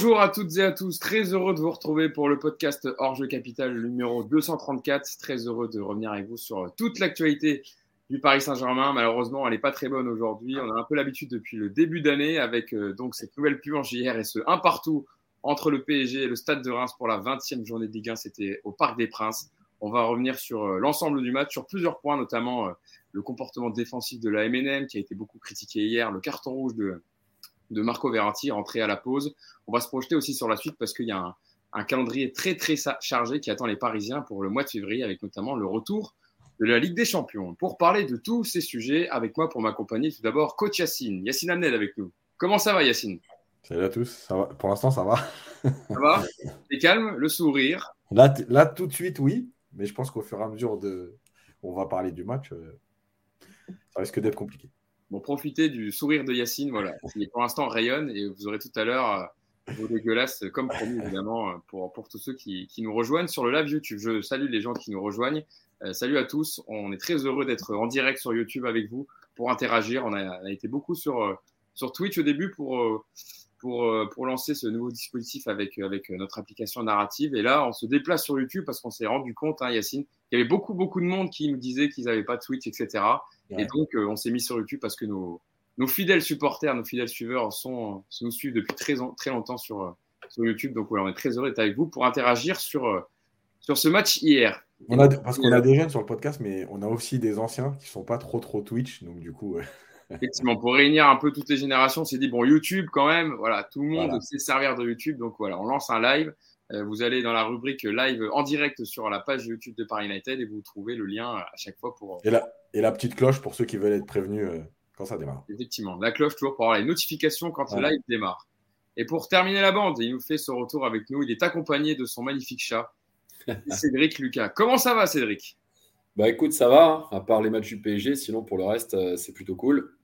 Bonjour à toutes et à tous, très heureux de vous retrouver pour le podcast Hors Capital numéro 234. Très heureux de revenir avec vous sur toute l'actualité du Paris Saint-Germain. Malheureusement, elle n'est pas très bonne aujourd'hui. On a un peu l'habitude depuis le début d'année avec euh, donc cette nouvelle purge hier et ce un partout entre le PSG et le Stade de Reims pour la 20e journée de Ligue 1. C'était au Parc des Princes. On va revenir sur euh, l'ensemble du match, sur plusieurs points, notamment euh, le comportement défensif de la MNM qui a été beaucoup critiqué hier, le carton rouge de de Marco Verratti rentré à la pause. On va se projeter aussi sur la suite parce qu'il y a un, calendrier très très chargé qui attend les Parisiens pour le mois de février avec notamment le retour de la Ligue des Champions. Pour parler de tous ces sujets, avec moi pour m'accompagner, tout d'abord coach Yacine. Yacine Amned avec nous. Comment ça va Yacine? Salut à tous, ça va. pour l'instant ça va. Ça va? T'es calme, le sourire? Là, là tout de suite oui, mais je pense qu'au fur et à mesure de... on va parler du match, euh, ça risque d'être compliqué. Bon, profitez du sourire de Yacine, voilà, qui pour l'instant rayonne et vous aurez tout à l'heure euh, vos dégueulasses, comme promis évidemment, euh, pour, pour tous ceux qui, qui, nous rejoignent sur le live YouTube. Je salue les gens qui nous rejoignent. Euh, salut à tous, on est très heureux d'être en direct sur YouTube avec vous pour interagir. On a, on a été beaucoup sur, sur Twitch au début pour, pour, pour lancer ce nouveau dispositif avec, avec notre application narrative. Et là, on se déplace sur YouTube parce qu'on s'est rendu compte, hein, Yacine, qu'il y avait beaucoup, beaucoup de monde qui nous disait qu'ils n'avaient pas de Twitch, etc. Et donc, euh, on s'est mis sur YouTube parce que nos, nos, fidèles supporters, nos fidèles suiveurs sont, nous suivent depuis très, très longtemps sur, euh, sur YouTube. Donc, voilà, on est très heureux d'être avec vous pour interagir sur, euh, sur ce match hier. On a, parce qu'on a des jeunes sur le podcast, mais on a aussi des anciens qui sont pas trop trop Twitch. Donc, du coup. Effectivement, pour réunir un peu toutes les générations, on s'est dit, bon, YouTube quand même, voilà, tout le monde sait servir de YouTube. Donc, voilà, on lance un live. vous allez dans la rubrique live en direct sur la page YouTube de Paris United et vous trouvez le lien à chaque fois pour. Et la petite cloche pour ceux qui veulent être prévenus euh, quand ça démarre. Effectivement, la cloche toujours pour avoir les notifications quand le live démarre. Et pour terminer la bande, il nous fait son retour avec nous. Il est accompagné de son magnifique chat, Cédric Lucas. Comment ça va, Cédric? Bah écoute, ça va, à part les matchs du PSG. Sinon, pour le reste, euh, c'est plutôt cool.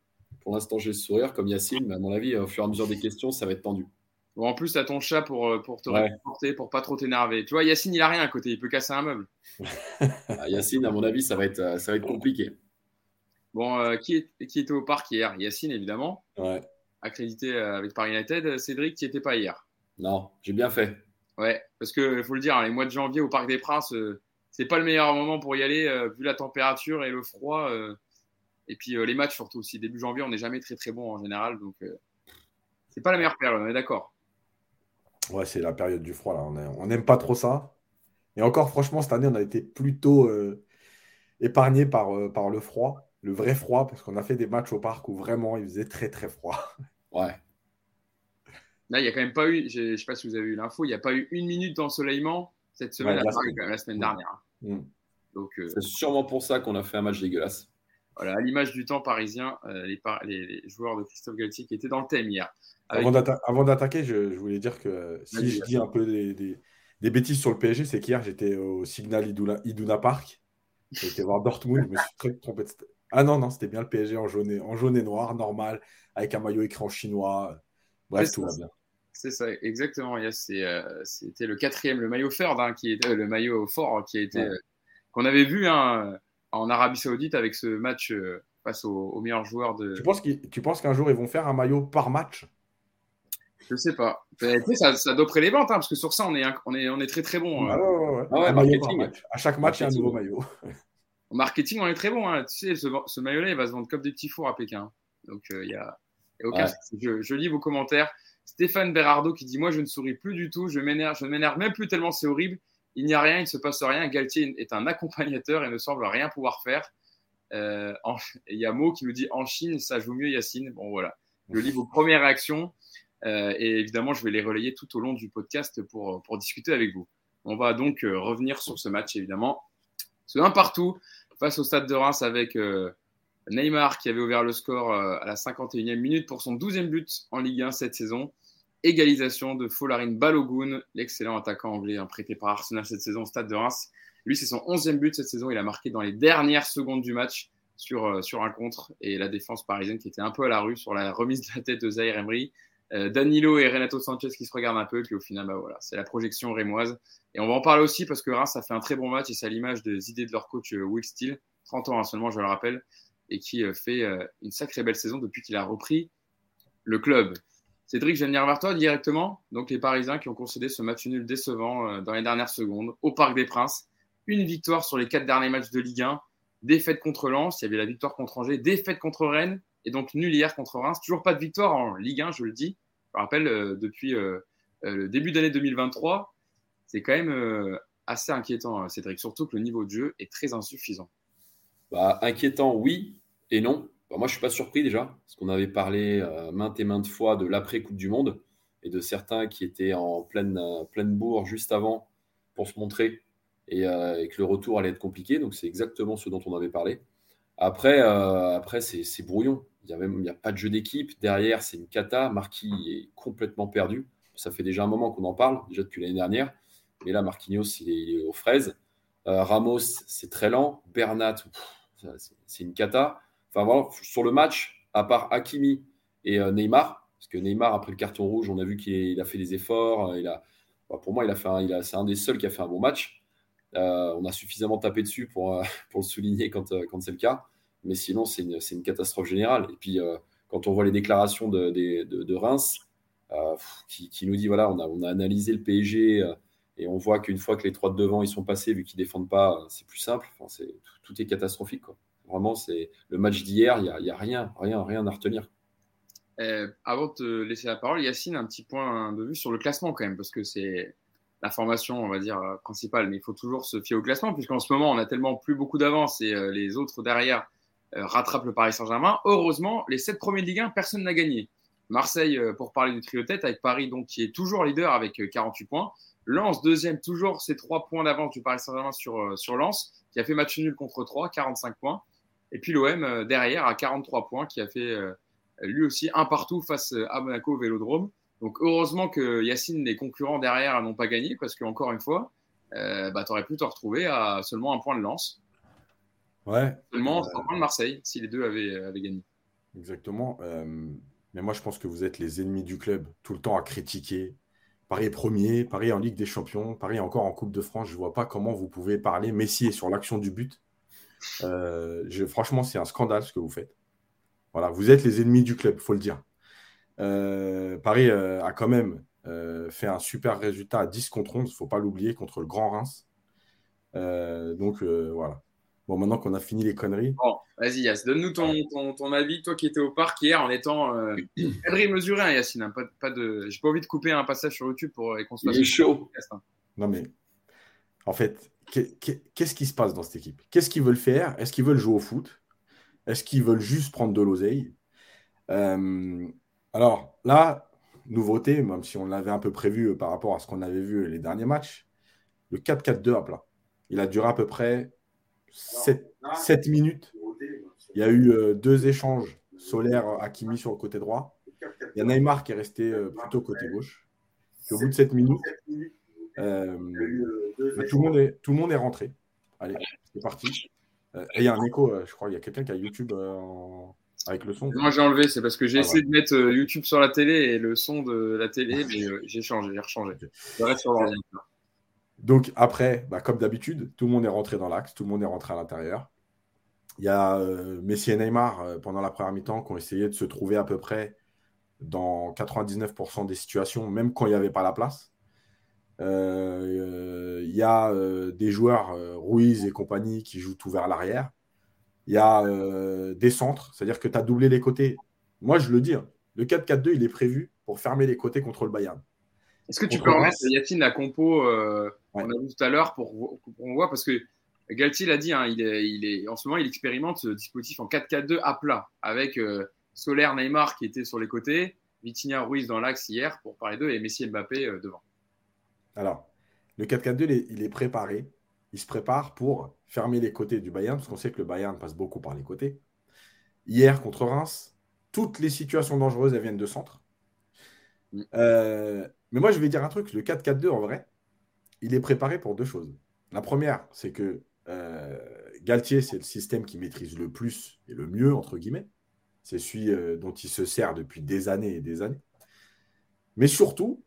Pour l'instant, j'ai le sourire comme Yacine, mais à mon avis, au fur et à mesure des questions, ça va être tendu. Bon, en plus, tu as ton chat pour, euh, pour te ouais. réconforter, pour pas trop t'énerver. Tu vois, Yacine, il a rien à côté, il peut casser un meuble. Ah, Yacine, à mon avis, ça va être, ça va être compliqué. Bon, euh, qui, qui, était au parc hier? Yacine, évidemment. Ouais. Accrédité euh, avec Paris United. Cédric, qui n'étais pas hier? Non, j'ai bien fait. Ouais, parce qu'il faut le dire, hein, les mois de janvier au Parc des Princes, euh, c'est pas le meilleur moment pour y aller, vu la température et le froid. Et puis les matchs, surtout aussi. Début janvier, on n'est jamais très très bon en général. Donc, c'est pas la meilleure période, on est d'accord. Ouais, c'est la période du froid, là. On n'aime pas trop ça. Et encore, franchement, cette année, on a été plutôt épargné par, par le froid le vrai froid, parce qu'on a fait des matchs au parc où vraiment il faisait très très froid. Ouais. Là, il n'y a quand même pas eu, je ne sais pas si vous avez eu l'info, il n'y a pas eu une minute d'ensoleillement cette semaine à Paris, la semaine dernière. Mm. Donc, euh, c'est sûrement pour ça qu'on a fait un match dégueulasse. Voilà, à l'image du temps parisien, euh, les, les, joueurs de Christophe Galtier qui étaient dans le thème hier. Avant d'attaquer, je, je, voulais dire que si je dis un peu des, des, bêtises sur le PSG, c'est qu'hier j'étais au Signal Iduna, Iduna Park. J'étais voir Dortmund, je me suis très trompé. Ah non, non, c'était bien le PSG en jaune, et, en jaune et noir, normal, avec un maillot écran chinois. Bref, tout va bien. C'est ça, exactement. Euh, c'était le quatrième, le maillot fort, hein, qui était euh, le maillot fort qui a été qu'on avait vu hein, en Arabie Saoudite avec ce match face aux, meilleurs joueurs de. Tu penses qu'un jour ils vont faire un maillot par match? Je sais pas. ça, ça doperait les ventes, hein, parce que sur ça on est, on est, on est très très bon. Ah ouais, ouais, ouais. À chaque match, il y a un nouveau maillot. En marketing, on est très bon. Hein. Tu sais, ce, maillot-là, il va se vendre comme des petits fours à Pékin. Donc, euh, il y a, aucun je, je, lis vos commentaires. Stéphane Berardo qui dit Moi, je ne souris plus du tout. Je m'énerve, je m'énerve même plus tellement c'est horrible. Il n'y a rien, il ne se passe rien. Galtier est un accompagnateur et ne semble rien pouvoir faire. Euh, il y a Mo qui nous dit En Chine, ça joue mieux, Yacine. Bon, voilà. Je lis vos premières réactions. Euh, et évidemment, je vais les relayer tout au long du podcast pour, discuter avec vous. On va donc revenir sur ce match, évidemment. C'est un partout face au Stade de Reims avec euh, Neymar qui avait ouvert le score euh, à la 51e minute pour son 12e but en Ligue 1 cette saison. Égalisation de Folarin Balogun, l'excellent attaquant anglais hein, prêté par Arsenal cette saison au Stade de Reims. Lui, c'est son 11e but cette saison. Il a marqué dans les dernières secondes du match sur, euh, sur un contre et la défense parisienne qui était un peu à la rue sur la remise de la tête de Zaire Emery. Danilo et Renato Sanchez qui se regardent un peu, puis au final, bah voilà, c'est la projection rémoise. Et on va en parler aussi parce que Reims a fait un très bon match et c'est à l'image des idées de leur coach euh, Will Steele, 30 ans hein, seulement, je le rappelle, et qui euh, fait euh, une sacrée belle saison depuis qu'il a repris le club. Cédric, je venir vers toi directement. Donc, les Parisiens qui ont concédé ce match nul décevant euh, dans les dernières secondes au Parc des Princes. Une victoire sur les quatre derniers matchs de Ligue 1. Défaite contre Lens, il y avait la victoire contre Angers, défaite contre Rennes et donc nul hier contre Reims. Toujours pas de victoire en Ligue 1, je le dis. Je rappelle, euh, depuis euh, le début d'année 2023, c'est quand même assez inquiétant, Cédric. Surtout que le niveau de jeu est très insuffisant. Bah, inquiétant, oui et non. Bah, moi, je ne suis pas surpris déjà, parce qu'on avait parlé euh, maintes et maintes fois de l'après-Coupe du Monde et de certains qui étaient en pleine, euh, pleine bourre juste avant pour se montrer euh, et, que le retour allait être compliqué. Donc, c'est exactement ce dont on avait parlé. Après, après c'est brouillon. Il n'y a, a pas de jeu d'équipe. Derrière, c'est une cata. Marquis est complètement perdu. Ça fait déjà un moment qu'on en parle, déjà depuis l'année dernière. Mais là, Marquinhos, il est, aux fraises. Ramos, c'est très lent. Bernat, c'est une cata. Sur le match, à part Hakimi et euh, Neymar, parce que Neymar, après le carton rouge, on a vu qu'il a fait des efforts. Euh, bah, pour moi, il a fait c'est un des seuls qui a fait un bon match. Euh, on a suffisamment tapé dessus pour, le souligner quand, c'est le cas. Mais sinon, c'est une, catastrophe générale. Et puis, quand on voit les déclarations de, Reims, qui, nous dit voilà, on a, analysé le PSG et on voit qu'une fois que les trois de devant ils sont passés, vu qu'ils défendent pas, c'est plus simple. Tout, est catastrophique. Vraiment, c'est le match d'hier, il n'y a, a, rien, rien, rien à retenir. Euh, avant de te laisser la parole, Yacine, un petit point de vue sur le classement quand même, parce que c'est la formation, on va dire, euh, principale, mais il faut toujours se fier au classement, puisqu'en ce moment, on a tellement plus beaucoup d'avance et euh, les autres derrière rattrapent le Paris Saint-Germain. Heureusement, les sept premiers de Ligue 1, personne n'a gagné. Marseille, pour parler du trio tête, avec Paris, donc, qui est toujours leader avec 48 points. Lens, deuxième, toujours ces trois points d'avance du Paris Saint-Germain sur, sur Lens, qui a fait match nul contre 3, 45 points. Et puis l'OM euh, derrière à 43 points qui a fait euh, lui aussi un partout face euh, à Monaco au Vélodrome. Donc heureusement que Yacine, les concurrents derrière n'ont pas gagné parce qu'encore une fois, bah, tu aurais pu te retrouver à seulement un point de lance. Ouais. Seulement un point de Marseille si les deux avaient, avaient gagné. Exactement. mais moi, je pense que vous êtes les ennemis du club, tout le temps à critiquer. Paris est premier, Paris en Ligue des Champions, Paris encore en Coupe de France. Je ne vois pas comment vous pouvez parler. Messi est sur l'action du but. Euh, franchement, c'est un scandale ce que vous faites. Voilà, vous êtes les ennemis du club, il faut le dire. Euh, Paris euh, a quand même fait un super résultat à 10 contre 11, il ne faut pas l'oublier, contre le Grand Reims. donc voilà. Bon, maintenant qu'on a fini les conneries. Bon, vas-y, Yass, donne-nous ton, ton, avis, toi qui étais au parc hier en étant euh, mesuré, hein, Yacine. Hein, pas, pas de... J'ai pas envie de couper un passage sur YouTube pour qu'on se chaud. Hein. Non, mais en fait, qu'est-ce qui se passe dans cette équipe? Qu'est-ce qu'ils veulent faire? Est-ce qu'ils veulent jouer au foot? Est-ce qu'ils veulent juste prendre de l'oseille? Euh, Alors là, nouveauté, même si on l'avait un peu prévu euh, par rapport à ce qu'on avait vu les derniers matchs, le 4-4-2 à plat. Il a duré à peu près 7, minutes. Il y a eu euh, deux échanges solaires Hakimi sur le côté droit. Il y a Neymar qui est resté plutôt côté gauche. au bout de 7 minutes, euh, bah, tout, le monde est, tout le monde est rentré. Allez, c'est parti. Euh, et il y a un écho, euh, je crois, il y a quelqu'un qui a YouTube avec le son. Moi j'ai enlevé, c'est parce que j'ai ah, essayé de mettre YouTube sur la télé et le son de la télé, mais j'ai changé, j'ai rechangé. Je reste sur l'ordinateur. Donc après, bah, comme d'habitude, tout le monde est rentré dans l'axe, tout le monde est rentré à l'intérieur. Il y a Messi et Neymar pendant la première mi-temps qui ont essayé de se trouver à peu près dans 99% des situations, même quand il n'y avait pas la place. Euh, il y a euh, des joueurs, euh, Ruiz et compagnie, qui jouent tout vers l'arrière. Il y a des centres, c'est-à-dire que tu as doublé les côtés. Moi, je le dis, hein, le 4-4-2, il est prévu pour fermer les côtés contre le Bayern. Est-ce que tu peux remettre, Yacine, la compo qu'on a vu tout à l'heure pour qu'on voit Parce que Galtier l'a dit, hein, il, est, il est, en ce moment, il expérimente ce dispositif en 4-4-2 à plat, avec Solaire, Neymar qui était sur les côtés, Vitinha, Ruiz dans l'axe hier, pour parler d'eux, et Messi et Mbappé devant. Alors, le 4-4-2, il est préparé. Il se prépare pour fermer les côtés du Bayern, parce qu'on sait que le Bayern passe beaucoup par les côtés. Hier, contre Reims, toutes les situations dangereuses, elles viennent de centre. Euh, mais moi, je vais dire un truc. Le 4-4-2, en vrai, il est préparé pour deux choses. La première, c'est que euh, Galtier, c'est le système qui maîtrise le plus et le mieux, entre guillemets. C'est celui euh, dont il se sert depuis des années et des années. Mais surtout,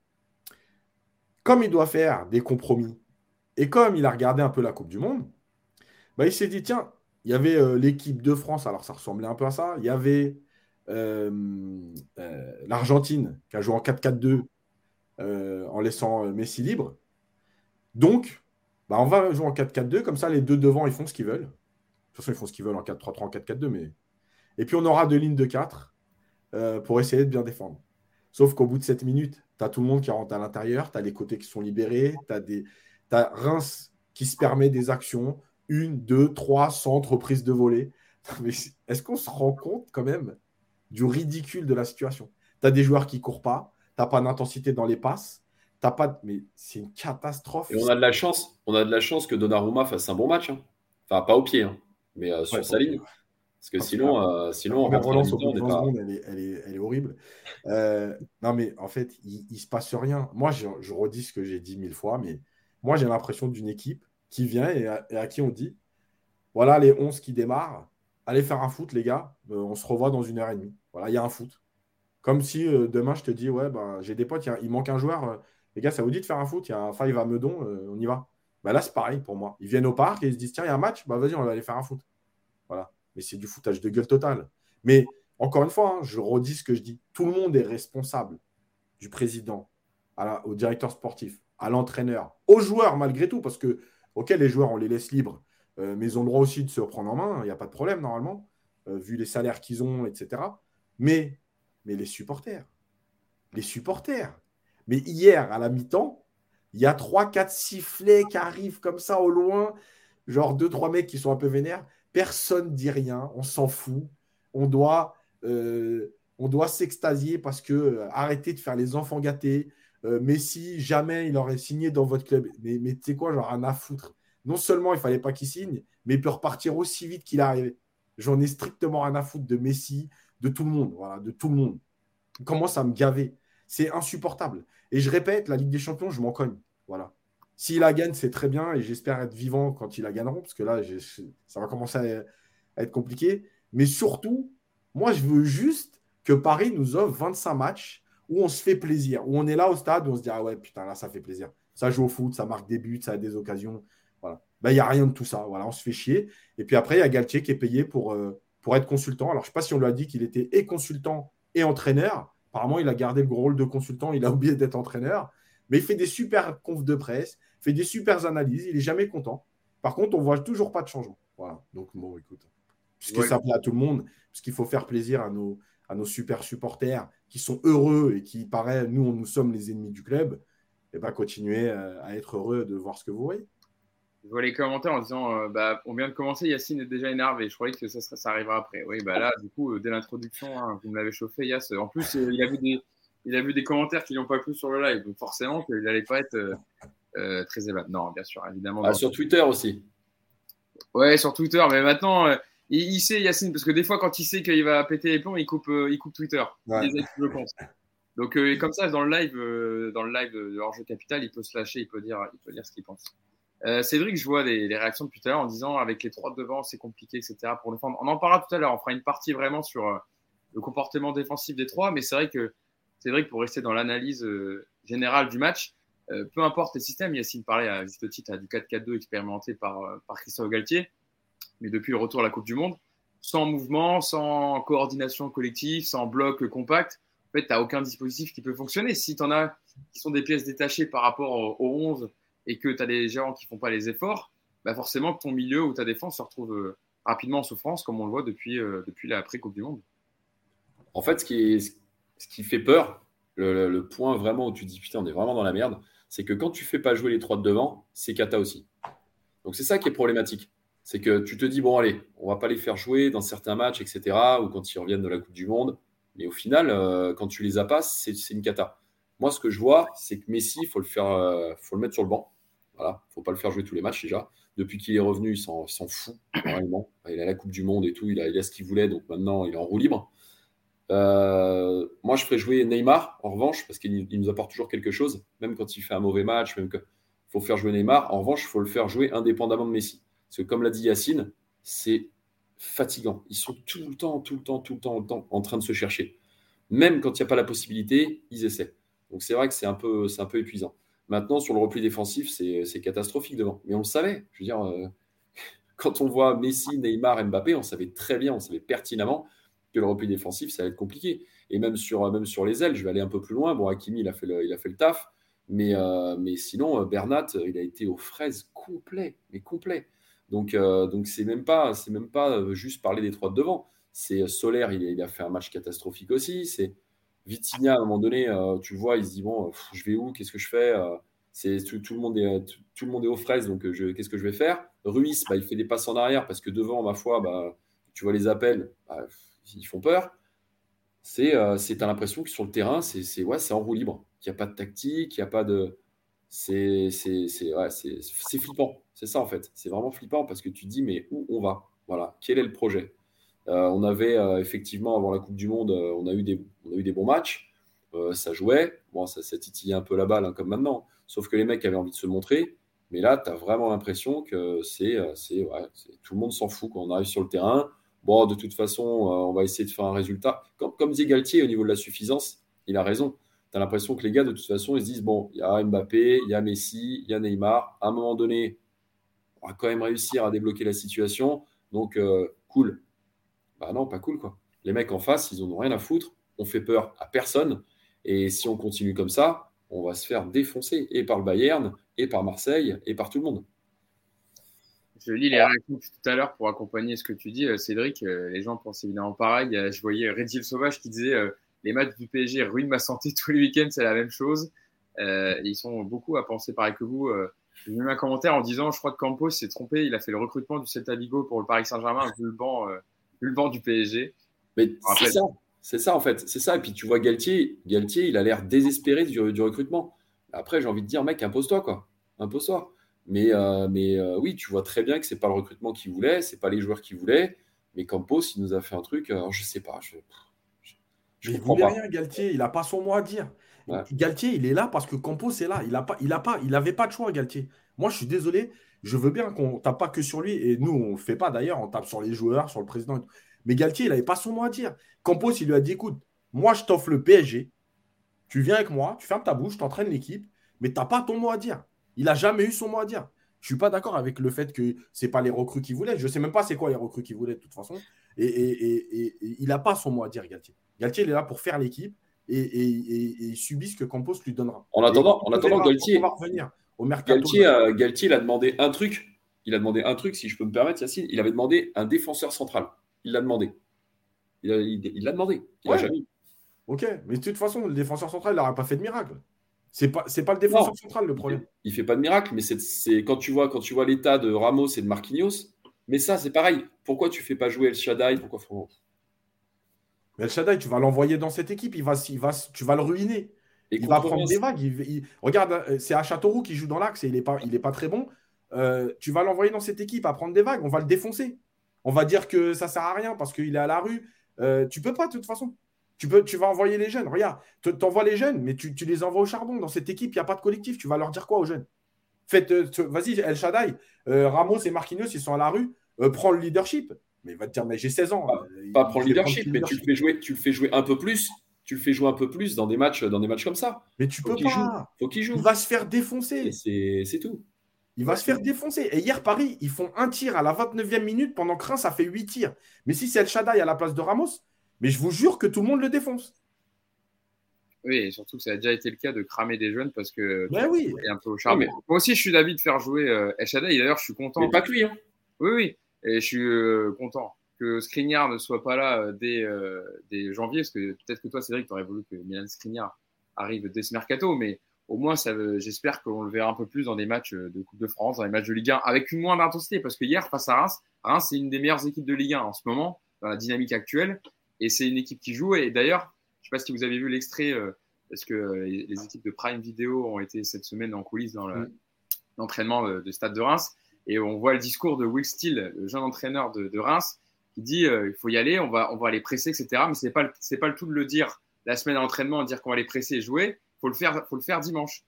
comme il doit faire des compromis, et comme il a regardé un peu la Coupe du Monde, bah, il s'est dit, tiens, il y avait euh, l'équipe de France, alors ça ressemblait un peu à ça, il y avait l'Argentine qui a joué en 4-4-2 en laissant Messi libre. Donc, bah, on va jouer en 4-4-2, comme ça les deux devant ils font ce qu'ils veulent. De toute façon, ils font ce qu'ils veulent en 4-3-3, en 4-4-2, mais. Et puis on aura deux lignes de 4 pour essayer de bien défendre. Sauf qu'au bout de 7 minutes, tu as tout le monde qui rentre à l'intérieur, tu as les côtés qui sont libérés, tu as, des... as Reims qui se permet des actions, une, deux, trois centres, reprises de volée. Est-ce qu'on se rend compte quand même du ridicule de la situation? Tu as des joueurs qui courent pas, tu n'as pas d'intensité dans les passes, t'as pas mais c'est une catastrophe. Et on a de la chance, on a de la chance que Donnarumma fasse un bon match. Hein. Enfin, pas au pied, hein, mais euh, sur sa ligne. Parce que sinon, euh, sinon la relance au bout de 20 secondes, elle est, elle, est, elle est, horrible. Euh, non, mais en fait, il ne se passe rien. Moi, je, je redis ce que j'ai dit mille fois, mais moi, j'ai l'impression d'une équipe qui vient et à, qui on dit voilà les 11 qui démarrent, allez faire un foot, les gars, on se revoit dans une heure et demie. Voilà, il y a un foot. Comme si demain, je te dis ouais, ben, j'ai des potes, il manque un joueur les gars, ça vous dit de faire un foot? Il y a un five à Meudon, euh, on y va. Bah là, c'est pareil pour moi. Ils viennent au parc et ils se disent tiens, il y a un match, bah vas-y, on va aller faire un foot. Voilà. Mais c'est du foutage de gueule total. Mais encore une fois, hein, je redis ce que je dis. Tout le monde est responsable du président, au directeur sportif, à l'entraîneur, aux joueurs malgré tout, parce que, ok, les joueurs, on les laisse libres, euh, mais ils ont le droit aussi de se reprendre en main. Il n'y a pas de problème normalement, euh, vu les salaires qu'ils ont, etc. Mais, mais les supporters, les supporters, mais hier, à la mi-temps, il y a 3-4 sifflets qui arrivent comme ça au loin, genre 2-3 mecs qui sont un peu vénères. Personne ne dit rien, on s'en fout. On doit, euh, on doit s'extasier parce que euh, arrêtez de faire les enfants gâtés. Euh, Messi, jamais il aurait signé dans votre club. Mais, mais tu sais quoi, genre un à foutre. Non seulement il fallait pas qu'il signe, mais il peut repartir aussi vite qu'il est arrivé. J'en ai strictement un à foutre de Messi, de tout le monde. Voilà, de tout le monde. Il commence à me gaver. C'est insupportable. Et je répète, la Ligue des Champions, je m'en cogne. Voilà. S'il la gagne, c'est très bien et j'espère être vivant quand ils la gagneront, parce que là, ça va commencer à, être compliqué. Mais surtout, moi, je veux juste que Paris nous offre 25 matchs où on se fait plaisir, où on est là au stade, où on se dit Ah ouais, putain, là, ça fait plaisir. Ça joue au foot, ça marque des buts, ça a des occasions. Voilà. Ben, il n'y a rien de tout ça. Voilà, on se fait chier. Et puis après, il y a Galtier qui est payé pour, euh, pour être consultant. Alors, je ne sais pas si on lui a dit qu'il était et consultant et entraîneur. Apparemment, il a gardé le rôle de consultant, il a oublié d'être entraîneur. Mais il fait des super confs de presse, fait des super analyses, il est jamais content. Par contre, on voit toujours pas de changement. Voilà. Donc, bon, écoute, puisque ça plaît à tout le monde, puisqu'il faut faire plaisir à nos, à nos super supporters qui sont heureux et qui, paraît, nous, nous sommes les ennemis du club, et eh ben, continuez euh, à être heureux de voir ce que vous voyez je vois les commentaires en disant euh, bah, on vient de commencer, Yacine est déjà énervé. Je croyais que ça, ça arrivera après. Oui, bah là, du coup, euh, dès l'introduction, hein, vous me l'avez chauffé, Yass. En plus, euh, il, a vu des, il a vu des commentaires qui n'ont pas plu sur le live. Donc, forcément, qu'il n'allait pas être très évalué. Non, bien sûr, évidemment. Ah, sur Twitter aussi. Ouais, sur Twitter. Mais maintenant, il, sait, Yacine, parce que des fois, quand il sait qu'il va péter les plombs, il coupe, il coupe Twitter. je pense. Donc, comme ça, dans le live, dans le live de, de Capital, il peut se lâcher, il peut dire, il peut dire ce qu'il pense. Euh, Cédric, je vois les, réactions depuis tout à l'heure en disant avec les trois devant, c'est compliqué, etc. pour le On en parlera tout à l'heure. On fera une partie vraiment sur euh, le comportement défensif des trois. Mais c'est vrai que Cédric, pour rester dans l'analyse euh, générale du match, peu importe les systèmes, Yacine parlait à juste titre du 4-4-2 expérimenté par, par Christophe Galtier, mais depuis le retour à la Coupe du Monde, sans mouvement, sans coordination collective, sans bloc compact, en fait, tu n'as aucun dispositif qui peut fonctionner. Si tu en as qui sont des pièces détachées par rapport aux 11 et que tu as des gérants qui font pas les efforts, bah forcément ton milieu ou ta défense se retrouve euh, rapidement en souffrance, comme on le voit depuis, euh, depuis l'après-Coupe du Monde. En fait, ce qui, ce qui fait peur, le, point vraiment où tu dis putain, on est vraiment dans la merde, c'est que quand tu fais pas jouer les trois de devant, c'est cata aussi. Donc c'est ça qui est problématique. C'est que tu te dis, bon, allez, on va pas les faire jouer dans certains matchs, etc., ou quand ils reviennent de la Coupe du Monde. Mais au final, euh, quand tu les as pas, c'est une cata. Moi, ce que je vois, c'est que Messi, il faut le, faire, faut le mettre sur le banc. Voilà, faut pas le faire jouer tous les matchs déjà. Depuis qu'il est revenu, il s'en fout. Il a la Coupe du Monde et tout, il a, ce qu'il voulait, donc maintenant il est en roue libre. Euh, moi, je ferais jouer Neymar en revanche, parce qu'il nous apporte toujours quelque chose, même quand il fait un mauvais match, même que faut faire jouer Neymar. En revanche, il faut le faire jouer indépendamment de Messi. Parce que comme l'a dit Yacine, c'est fatigant. Ils sont tout le temps, tout le temps, tout le temps, tout le temps en train de se chercher. Même quand il n'y a pas la possibilité, ils essaient. Donc c'est vrai que c'est un peu, un peu épuisant. Maintenant, sur le repli défensif, c'est catastrophique devant. Mais on le savait. Je veux dire, euh, quand on voit Messi, Neymar, Mbappé, on savait très bien, on savait pertinemment que le repli défensif, ça va être compliqué. Et même sur, même sur les ailes, je vais aller un peu plus loin. Bon, Hakimi, il a fait le, il a fait le taf. Mais, euh, mais sinon, Bernat, il a été aux fraises complet, mais complet. Donc, donc c'est même pas, c'est même pas juste parler des trois de devant. C'est Solaire, il, a fait un match catastrophique aussi. C'est Vitinha, à un moment donné, tu vois, il se dit bon, je vais où? Qu'est-ce que je fais c'est tout, le monde est tout, le monde est aux fraises, donc qu'est-ce que je vais faire? Ruiz, bah, il fait des passes en arrière parce que devant, ma foi, bah, tu vois les appels, bah, ils font peur. C'est, euh, c'est l'impression que sur le terrain, c'est, ouais, en roue libre, qu'il n'y a pas de tactique, il n'y a pas de, c'est, ouais, flippant. C'est ça en fait. C'est vraiment flippant parce que tu te dis mais où on va? Voilà, quel est le projet? Euh, On avait euh, effectivement avant la Coupe du Monde, on a eu des, on a eu des bons matchs. ça jouait, bon, ça, ça titillait un peu la balle hein, comme maintenant. Sauf que les mecs avaient envie de se montrer. Mais là, tu as vraiment l'impression que c'est, euh, c'est, tout le monde s'en fout quand on arrive sur le terrain. Bon, de toute façon, euh, on va essayer de faire un résultat. Comme, comme Galtier au niveau de la suffisance, il a raison. Tu l'impression que les gars, de toute façon, ils se disent bon, il y a Mbappé, il y a Messi, il y a Neymar. À un moment donné, on va quand même réussir à débloquer la situation. Donc, euh, cool. Bah non, pas cool, quoi. Les mecs en face, ils n'en ont rien à foutre. On fait peur à personne. Et si on continue comme ça, on va se faire défoncer et par le Bayern, et par Marseille, et par tout le monde. Je lis les réactions tout à l'heure pour accompagner ce que tu dis, euh, Cédric. Euh, les gens pensent évidemment pareil. Je voyais Redil Sauvage qui disait euh, les matchs du PSG ruinent ma santé tous les week-ends, c'est la même chose. ils sont beaucoup à penser pareil que vous. J'ai mis un commentaire en disant Je crois que Campos s'est trompé. Il a fait le recrutement du Celta Vigo pour le Paris Saint-Germain, vu le banc, le banc du PSG. Mais c'est ça. C'est ça, en fait. C'est ça. Et puis, tu vois, Galtier, Galtier il a l'air désespéré du, recrutement. Après, j'ai envie de dire, mec, impose-toi, quoi. Impose-toi. Mais, euh, mais euh, oui, tu vois très bien que c'est pas le recrutement qu'il voulait, c'est pas les joueurs qu'il voulait. Mais Campos, il nous a fait un truc, alors je sais pas. Je, je, il voulait rien, Galtier. Il a pas son mot à dire. Galtier, il est là parce que Campos est là. Il a pas, il a pas, il avait pas de choix, Galtier. Moi, je suis désolé. Je veux bien qu'on tape pas que sur lui. Et nous, on le fait pas d'ailleurs. On tape sur les joueurs, sur le président. Mais Galtier, il n'avait pas son mot à dire. Campos, il lui a dit écoute, moi, je t'offre le PSG. Tu viens avec moi, tu fermes ta bouche, tu entraînes l'équipe, mais tu n'as pas ton mot à dire. Il n'a jamais eu son mot à dire. Je ne suis pas d'accord avec le fait que ce n'est pas les recrues qu'il voulait. Je ne sais même pas c'est quoi les recrues qu'il voulait de toute façon. Et, il n'a pas son mot à dire, Galtier. Galtier, il est là pour faire l'équipe et, il subit ce que Campos lui donnera. En attendant, en attendant Galtier, au Galtier, euh, Galtier, il a demandé un truc. Il a demandé un truc, si je peux me permettre, Yacine. Il avait demandé un défenseur central. Il l'a demandé. Il l'a demandé. Il l'a jamais. Ok, mais de toute façon, le défenseur central, il n'aura pas fait de miracle. C'est pas, c'est pas le défenseur central le problème. Il fait pas de miracle, mais c'est, quand tu vois, quand tu vois l'état de Ramos et de Marquinhos. Mais ça, c'est pareil. Pourquoi tu fais pas jouer El Shaddai? Pourquoi El Shaddai, tu vas l'envoyer dans cette équipe, il va, il va, tu vas le ruiner. il va prendre des vagues. regarde, euh, c'est à Châteauroux qui joue dans l'axe et il n'est pas, il est pas très bon. Euh, tu vas l'envoyer dans cette équipe à prendre des vagues, on va le défoncer. On va dire que ça sert à rien parce qu'il est à la rue. Euh, tu peux pas de toute façon. Tu, peux, tu vas envoyer les jeunes. Regarde, tu envoies les jeunes, mais tu, les envoies au charbon. Dans cette équipe, il n'y a pas de collectif. Tu vas leur dire quoi aux jeunes? Faites, euh, vas-y, El Shaddai, euh, Ramos et Marquinhos, ils sont à la rue. prends le leadership. Mais il va te dire, mais j'ai 16 ans. Pas, prendre le leadership, mais tu le, fais jouer, tu le fais jouer un peu plus. Tu le fais jouer un peu plus dans des matchs, dans des matchs comme ça. Mais tu peux pas. Faut qu'il joue. Il va se faire défoncer. C'est tout. Il va se faire défoncer. Et hier, Paris, ils font un tir à la 29e minute pendant que Reims a fait 8 tirs. Mais si c'est El Shaddai à la place de Ramos, mais je vous jure que tout le monde le défonce. Oui, et surtout que ça a déjà été le cas de cramer des jeunes parce que ben oui. est un peu au charme. Moi aussi, je suis d'avis de faire jouer euh, Shaddai. D'ailleurs, je suis content. Mais pas que lui. Hein. Oui, oui. Et je suis euh, content que Skriniar ne soit pas là euh, dès, euh, dès janvier. Parce que peut-être que toi, Cédric, tu aurais voulu que Milan Skriniar arrive dès ce mercato. Mais au moins, j'espère qu'on le verra un peu plus dans des matchs de Coupe de France, dans les matchs de Ligue 1, avec une moins d'intensité. Parce que hier, face à Reims, Reims, c'est une des meilleures équipes de Ligue 1 en ce moment, dans la dynamique actuelle. Et c'est une équipe qui joue. Et d'ailleurs, je ne sais pas si vous avez vu l'extrait, euh, parce que euh, les, équipes de Prime Video ont été cette semaine en coulisses dans l'entraînement de, Stade de Reims. Et on voit le discours de Will Steele, le jeune entraîneur de, Reims, qui dit euh, il faut y aller, on va, on va les presser, etc. Mais ce n'est pas, pas le tout de le dire la semaine d'entraînement, dire qu'on va les presser et jouer faut le faire, faut le faire dimanche.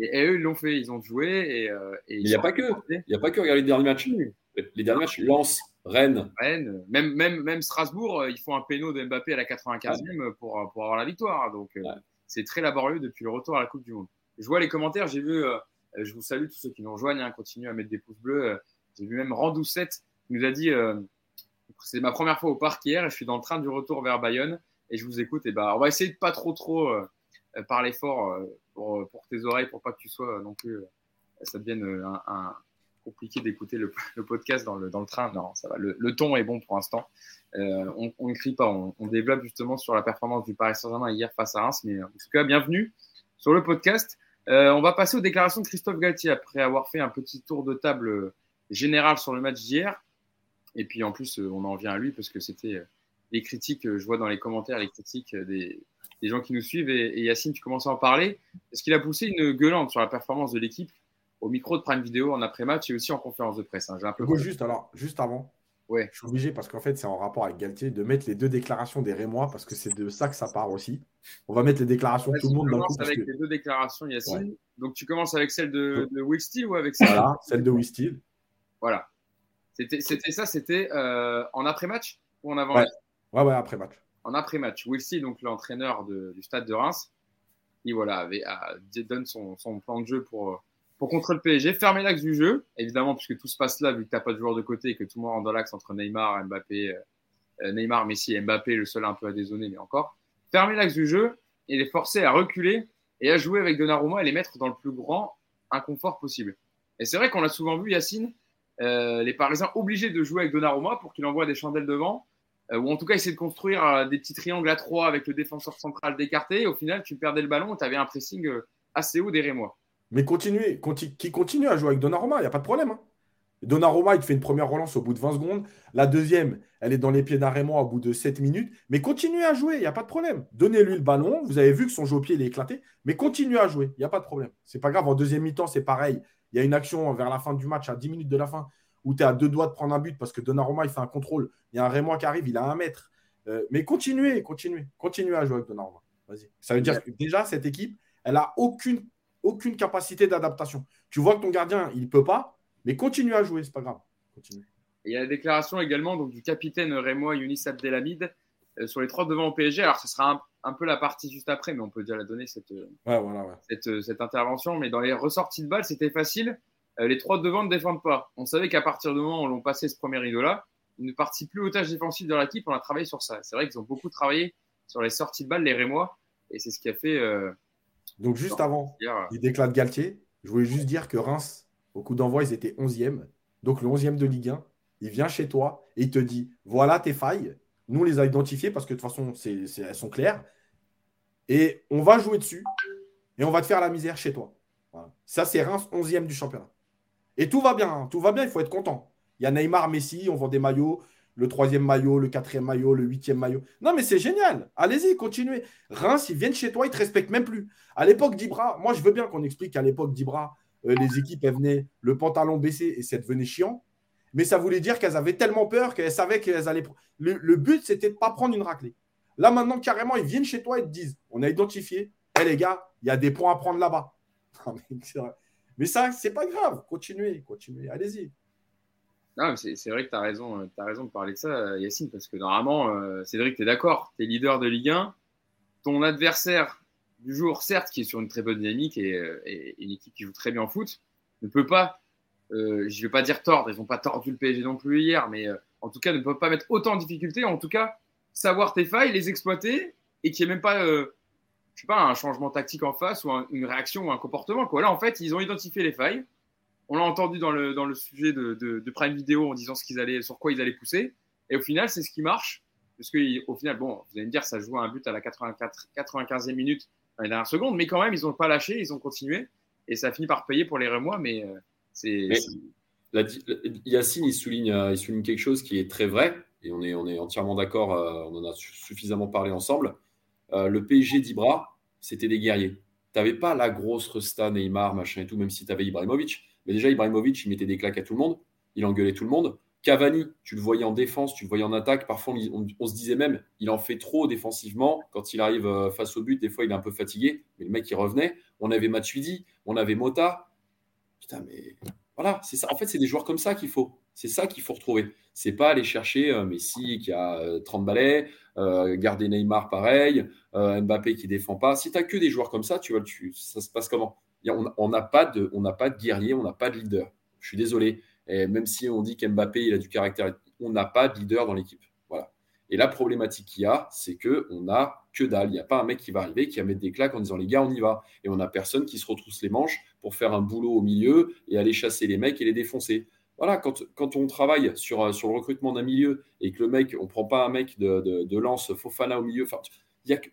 Et, eux, ils l'ont fait, ils ont joué. Et, euh, il n'y a pas que. Il n'y a pas que. Regarde les derniers matchs. Les derniers matchs, Lens, Rennes. Rennes. Même, même, même Strasbourg, euh, ils font un péno de Mbappé à la 95e pour, pour avoir la victoire. Donc, euh, c'est très laborieux depuis le retour à la Coupe du Monde. Je vois les commentaires, j'ai vu, je vous salue tous ceux qui nous rejoignent, hein, continuez à mettre des pouces bleus. j'ai vu même Randoucette qui nous a dit C'est ma première fois au parc hier et je suis dans le train du retour vers Bayonne et je vous écoute. Et bah, on va essayer de pas trop trop euh, parler fort euh, pour, pour, tes oreilles pour pas que tu sois non plus ça devienne un, compliqué d'écouter le, podcast dans le, train. Non, ça va. Le, ton est bon pour l'instant. on, on, ne crie pas, on, développe justement sur la performance du Paris Saint-Germain hier face à Reims. Mais en tout cas, bienvenue sur le podcast. on va passer aux déclarations de Christophe Galtier après avoir fait un petit tour de table général sur le match d'hier. Et puis en plus, euh, on en vient à lui parce que c'était euh, les critiques, euh, je vois dans les commentaires les critiques des, gens qui nous suivent. Et, Yacine, tu commences à en parler. Est-ce qu'il a poussé une gueulante sur la performance de l'équipe au micro de Prime Vidéo en après-match et aussi en conférence de presse hein. J'ai un peu. juste alors, juste avant. Ouais. Je suis obligé parce qu'en fait, c'est en rapport avec Galtier de mettre les deux déclarations des Rémois parce que c'est de ça que ça part aussi. On va mettre les déclarations de tout le monde dans le coup. avec les deux déclarations, Yacine. Donc tu commences avec celle de, de Will Steele ou avec celle Voilà, celle de Will Steele. Voilà. C'était ça, c'était euh, en après-match ou en avant Ouais, ouais, après-match. En après-match. Will donc l'entraîneur du stade de Reims, il voilà, avait, donne son, plan de jeu pour, pour le PSG, fermer l'axe du jeu, évidemment, puisque tout se passe là, vu que tu n'as pas de joueur de côté et que tout le monde rentre dans l'axe entre Neymar, Mbappé, euh, Neymar, Messi et Mbappé, le seul un peu à dézonner, mais encore. Fermer l'axe du jeu et les forcer à reculer et à jouer avec Donnarumma et les mettre dans le plus grand inconfort possible. Et c'est vrai qu'on l'a souvent vu, Yacine, euh, les Parisiens obligés de jouer avec Donnarumma pour qu'il envoie des chandelles devant, euh, ou en tout cas essayer de construire euh, des petits triangles à trois avec le défenseur central décarté. Au final, tu perdais le ballon, tu avais un pressing assez haut des Rémois. Mais continuez, qui continue à jouer avec Donnarumma, il n'y a pas de problème. Hein. Donnarumma, il te fait une première relance au bout de 20 secondes. La deuxième, elle est dans les pieds d'un Rémois au bout de 7 minutes. Mais continuez à jouer, il n'y a pas de problème. Donnez-lui le ballon. Vous avez vu que son jeu au pied, il est éclaté. Mais continuez à jouer, il n'y a pas de problème. C'est pas grave. En deuxième mi-temps, c'est pareil. Il y a une action vers la fin du match, à 10 minutes de la fin, où tu es à deux doigts de prendre un but parce que Donnarumma, il fait un contrôle. Il y a un Raymond qui arrive, il a un mètre. Euh, mais continuez, continuez, continuez à jouer avec Donnarumma. Vas-y. Ça veut dire que déjà, cette équipe, elle n'a aucune, aucune capacité d'adaptation. Tu vois que ton gardien, il ne peut pas, mais continue à jouer, c'est pas grave. Il y a la déclaration également donc, du capitaine Rémois Younis Abdelhamid euh, sur les trois devant au PSG. Alors, ce sera un, peu la partie juste après, mais on peut déjà la donner cette, cette, cette, intervention. Mais dans les ressorties de balles, c'était facile. Euh, les trois devant ne défendent pas. On savait qu'à partir du moment où l'on passait ce premier rideau-là, ils ne participent plus aux tâches défensives de l'équipe. On a travaillé sur ça. C'est vrai qu'ils ont beaucoup travaillé sur les sorties de balles, les Rémois. Et c'est ce qui a fait. Donc, juste avant, il déclare Galtier. Je voulais juste dire que Reims, au coup d'envoi, ils étaient 11e. Donc, le 11e de Ligue 1. Il vient chez toi et il te dit voilà tes failles. Nous, on les a identifiées parce que de toute façon, elles sont claires. Et on va jouer dessus et on va te faire la misère chez toi. Ça, c'est Reims 11e du championnat. Et tout va bien, hein. tout va bien, il faut être content. Il y a Neymar, Messi, on vend des maillots, le troisième maillot, le quatrième maillot, le huitième maillot. Non, mais c'est génial. Allez-y, continuez. Reims, ils viennent chez toi, ils te respectent même plus. À l'époque d'Ibra, moi, je veux bien qu'on explique qu'à l'époque d'Ibra, euh, les équipes, elles venaient le pantalon baissé et ça devenait chiant mais ça voulait dire qu'elles avaient tellement peur qu'elles savaient qu'elles allaient. Le, but, c'était de ne pas prendre une raclée. Là, maintenant, carrément, ils viennent chez toi et te disent on a identifié, hé les gars, il y a des points à prendre là-bas. mais ça, c'est pas grave. Continuez, continuez, allez-y. C'est vrai que tu as raison, euh, raison de parler de ça, Yacine, parce que normalement, euh, Cédric, tu es d'accord, tu es leader de Ligue 1. Ton adversaire du jour, certes, qui est sur une très bonne dynamique et, euh, une équipe qui joue très bien en foot, ne peut pas euh, je ne vais pas dire tordre, ils n'ont pas tordu le PSG non plus hier, mais euh, en tout cas, ne peuvent pas mettre autant de difficultés. En tout cas, savoir tes failles, les exploiter et qu'il n'y ait même pas, euh, sais pas, un changement tactique en face ou une réaction ou un comportement. Là, en fait, ils ont identifié les failles. On l'a entendu dans le, dans le sujet de, de, Prime Video en disant ce qu'ils allaient, sur quoi ils allaient pousser. Et au final, c'est ce qui marche. Parce qu'au final, bon, vous allez me dire, ça joue un but à la 84, 95e minute dans les dernières secondes, mais quand même, ils n'ont pas lâché, ils ont continué. Et ça a fini par payer pour les Rémois, mais c'est. Yacine, il souligne, euh, il souligne quelque chose qui est très vrai, et on est, on est entièrement d'accord, euh, on en a suffisamment parlé ensemble. Euh, le PSG d'Ibra, c'était des guerriers. Tu n'avais pas la grosse resta Neymar, machin et tout, même si tu avais Ibrahimovic. Mais déjà, Ibrahimovic, il mettait des claques à tout le monde, il engueulait tout le monde. Cavani, tu le voyais en défense, tu le voyais en attaque. Parfois, on, se disait même, il en fait trop défensivement. Quand il arrive face au but, des fois, il est un peu fatigué. Mais le mec, il revenait. On avait Matuidi, on avait Mota. Putain, mais voilà, c'est ça. En fait, c'est des joueurs comme ça qu'il faut. C'est ça qu'il faut retrouver. C'est pas aller chercher euh, Messi qui a 30 euh, balais, euh, garder Neymar pareil, Mbappé qui défend pas. Si tu n'as que des joueurs comme ça, tu vois, ça se passe comment? On n'a pas de, on guerrier, on n'a pas de leader. Je suis désolé. Même si on dit qu'Mbappé a du caractère, on n'a pas de leader dans l'équipe. Voilà. Et la problématique qu'il y a, c'est qu'on n'a que dalle. Il n'y a pas un mec qui va arriver, qui va mettre des claques en disant les gars, on y va. Et on n'a personne qui se retrousse les manches pour faire un boulot au milieu et aller chasser les mecs et les défoncer. Voilà, quand, on travaille sur, sur le recrutement d'un milieu et que le mec, on prend pas un mec de, de, lance Fofana au milieu,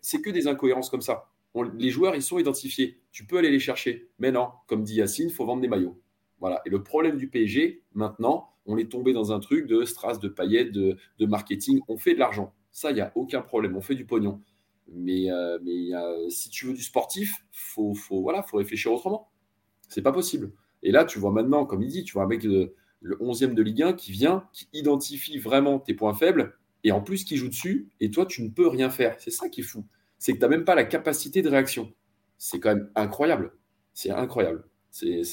c'est que des incohérences comme ça. Les joueurs, ils sont identifiés. Tu peux aller les chercher. Mais non, comme dit Yacine, il faut vendre des maillots. Voilà. Et le problème du PSG, maintenant, on est tombé dans un truc de strass, de paillettes, de, marketing. On fait de l'argent. Ça, il n'y a aucun problème. On fait du pognon. Mais, euh, mais si tu veux du sportif, faut, faut, voilà, faut réfléchir autrement. C'est pas possible. Et là, tu vois maintenant, comme il dit, tu vois un mec le 11e de Ligue 1 qui vient, qui identifie vraiment tes points faibles et en plus qui joue dessus. Et toi, tu ne peux rien faire. C'est ça qui est fou. C'est que tu n'as même pas la capacité de réaction. C'est quand même incroyable. C'est incroyable. C'est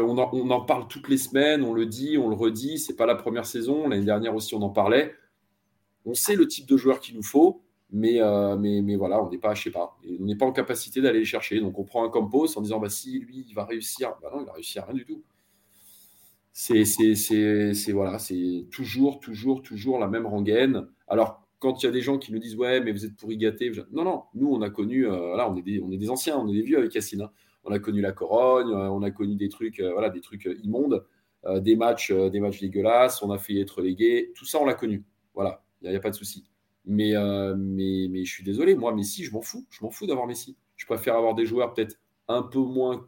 on, en, parle toutes les semaines, on le dit, on le redit. C'est pas la première saison. L'année dernière aussi, on en parlait. On sait le type de joueur qu'il nous faut, mais, euh, mais, mais, voilà, on n'est pas, je sais pas, on n'est pas en capacité d'aller les chercher. Donc on prend un Campos en disant, bah si lui, il va réussir. Bah non, il va réussir rien du tout. C'est voilà, c'est toujours, toujours, toujours la même rengaine. Alors quand il y a des gens qui nous disent ouais, mais vous êtes pourri gâté, non, non, nous on a connu, euh, là on est des, on est des anciens, on est des vieux avec Yacine. Hein on a connu la Corogne, euh, on a connu des trucs, euh, voilà, des trucs immondes, des matchs, des matchs dégueulasses, on a failli être relégué, tout ça on l'a connu. Voilà, il n'y a, pas de souci. Mais, mais, mais je suis désolé, moi, Messi, je m'en fous. Je m'en fous d'avoir Messi. Je préfère avoir des joueurs peut-être un peu moins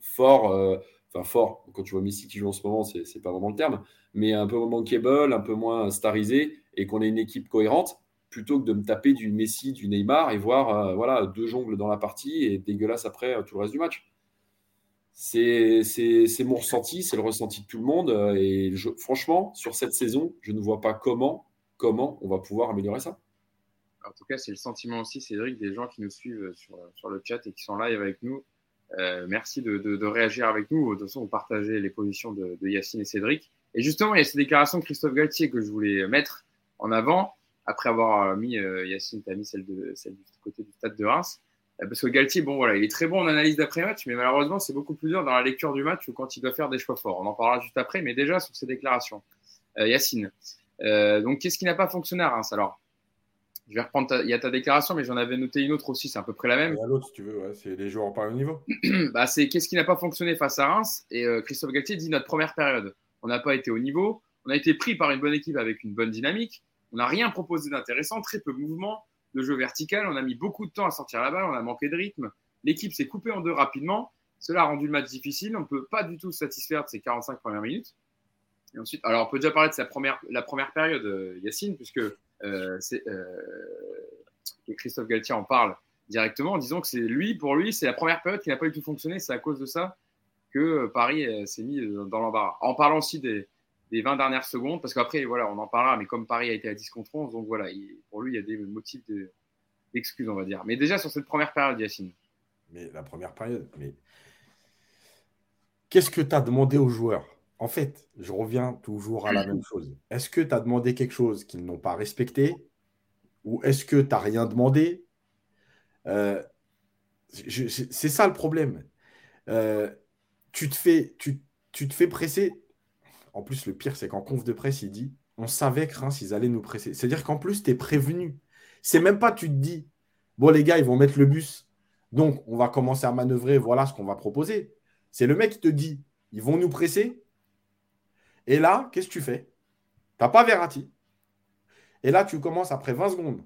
forts. enfin, forts, quand tu vois Messi qui joue en ce moment, c'est pas vraiment le terme. Mais un peu moins bankable, un peu moins starisé et qu'on ait une équipe cohérente plutôt que de me taper du Messi, du Neymar et voir euh, voilà, deux jongles dans la partie et dégueulasse après euh, tout le reste du match. C'est mon ressenti, c'est le ressenti de tout le monde. Euh, et franchement, sur cette saison, je ne vois pas comment, comment on va pouvoir améliorer ça. En tout cas, c'est le sentiment aussi, Cédric, des gens qui nous suivent sur, sur le chat et qui sont live avec nous. merci de, de, réagir avec nous. De toute façon, vous partagez les positions de, Yacine et Cédric. Et justement, il y a ces déclarations de Christophe Galtier que je voulais mettre en avant après avoir euh, mis euh, Yacine, tu as mis celle, de, celle du côté du stade de Reims. Euh, parce que Galtier, bon, voilà, il est très bon en analyse d'après-match, mais malheureusement, c'est beaucoup plus dur dans la lecture du match ou quand il doit faire des choix forts. On en parlera juste après, mais déjà sur ses déclarations. Yacine. donc, qu'est-ce qui n'a pas fonctionné à Reims Alors, je vais reprendre, il y a ta déclaration, mais j'en avais noté une autre aussi, c'est à peu près la même. l'autre, si tu veux, ouais, c'est les joueurs pas au niveau. bah, c'est qu'est-ce qui n'a pas fonctionné face à Reims? Et Christophe Galtier dit notre première période. On n'a pas été au niveau, on a été pris par une bonne équipe avec une bonne dynamique, on n'a rien proposé d'intéressant, très peu de mouvement, de jeu vertical. On a mis beaucoup de temps à sortir la balle, on a manqué de rythme. L'équipe s'est coupée en deux rapidement. Cela a rendu le match difficile. On ne peut pas du tout se satisfaire de ces 45 premières minutes. Et ensuite, alors on peut déjà parler de la première période, euh, Yacine, puisque euh, euh, Christophe Galtier en parle directement en disant que c'est lui, pour lui, c'est la première période qui n'a pas du tout fonctionné. C'est à cause de ça que Paris s'est mis dans l'embarras. En parlant aussi des, les 20 dernières secondes, parce qu'après, voilà, on en parlera, mais comme Paris a été à 10 contre 11, donc voilà, pour lui, il y a des motifs d'excuses, on va dire. Mais déjà, sur cette première période, Yacine. Mais la première période, mais qu'est-ce que tu as demandé aux joueurs? En fait, je reviens toujours à la même chose. Est-ce que tu as demandé quelque chose qu'ils n'ont pas respecté? Ou est-ce que tu n'as rien demandé? Euh, C'est ça le problème. Euh, tu, te fais, tu, tu te fais presser en plus, le pire, c'est qu'en conf de presse, il dit on savait que Reims, ils allaient nous presser. C'est-à-dire qu'en plus, tu es prévenu. C'est même pas, tu te dis bon, les gars, ils vont mettre le bus. Donc, on va commencer à manœuvrer. Voilà ce qu'on va proposer. C'est le mec qui te dit ils vont nous presser. Et là, qu'est-ce que tu fais? Tu n'as pas Verratti. Et là, tu commences après 20 secondes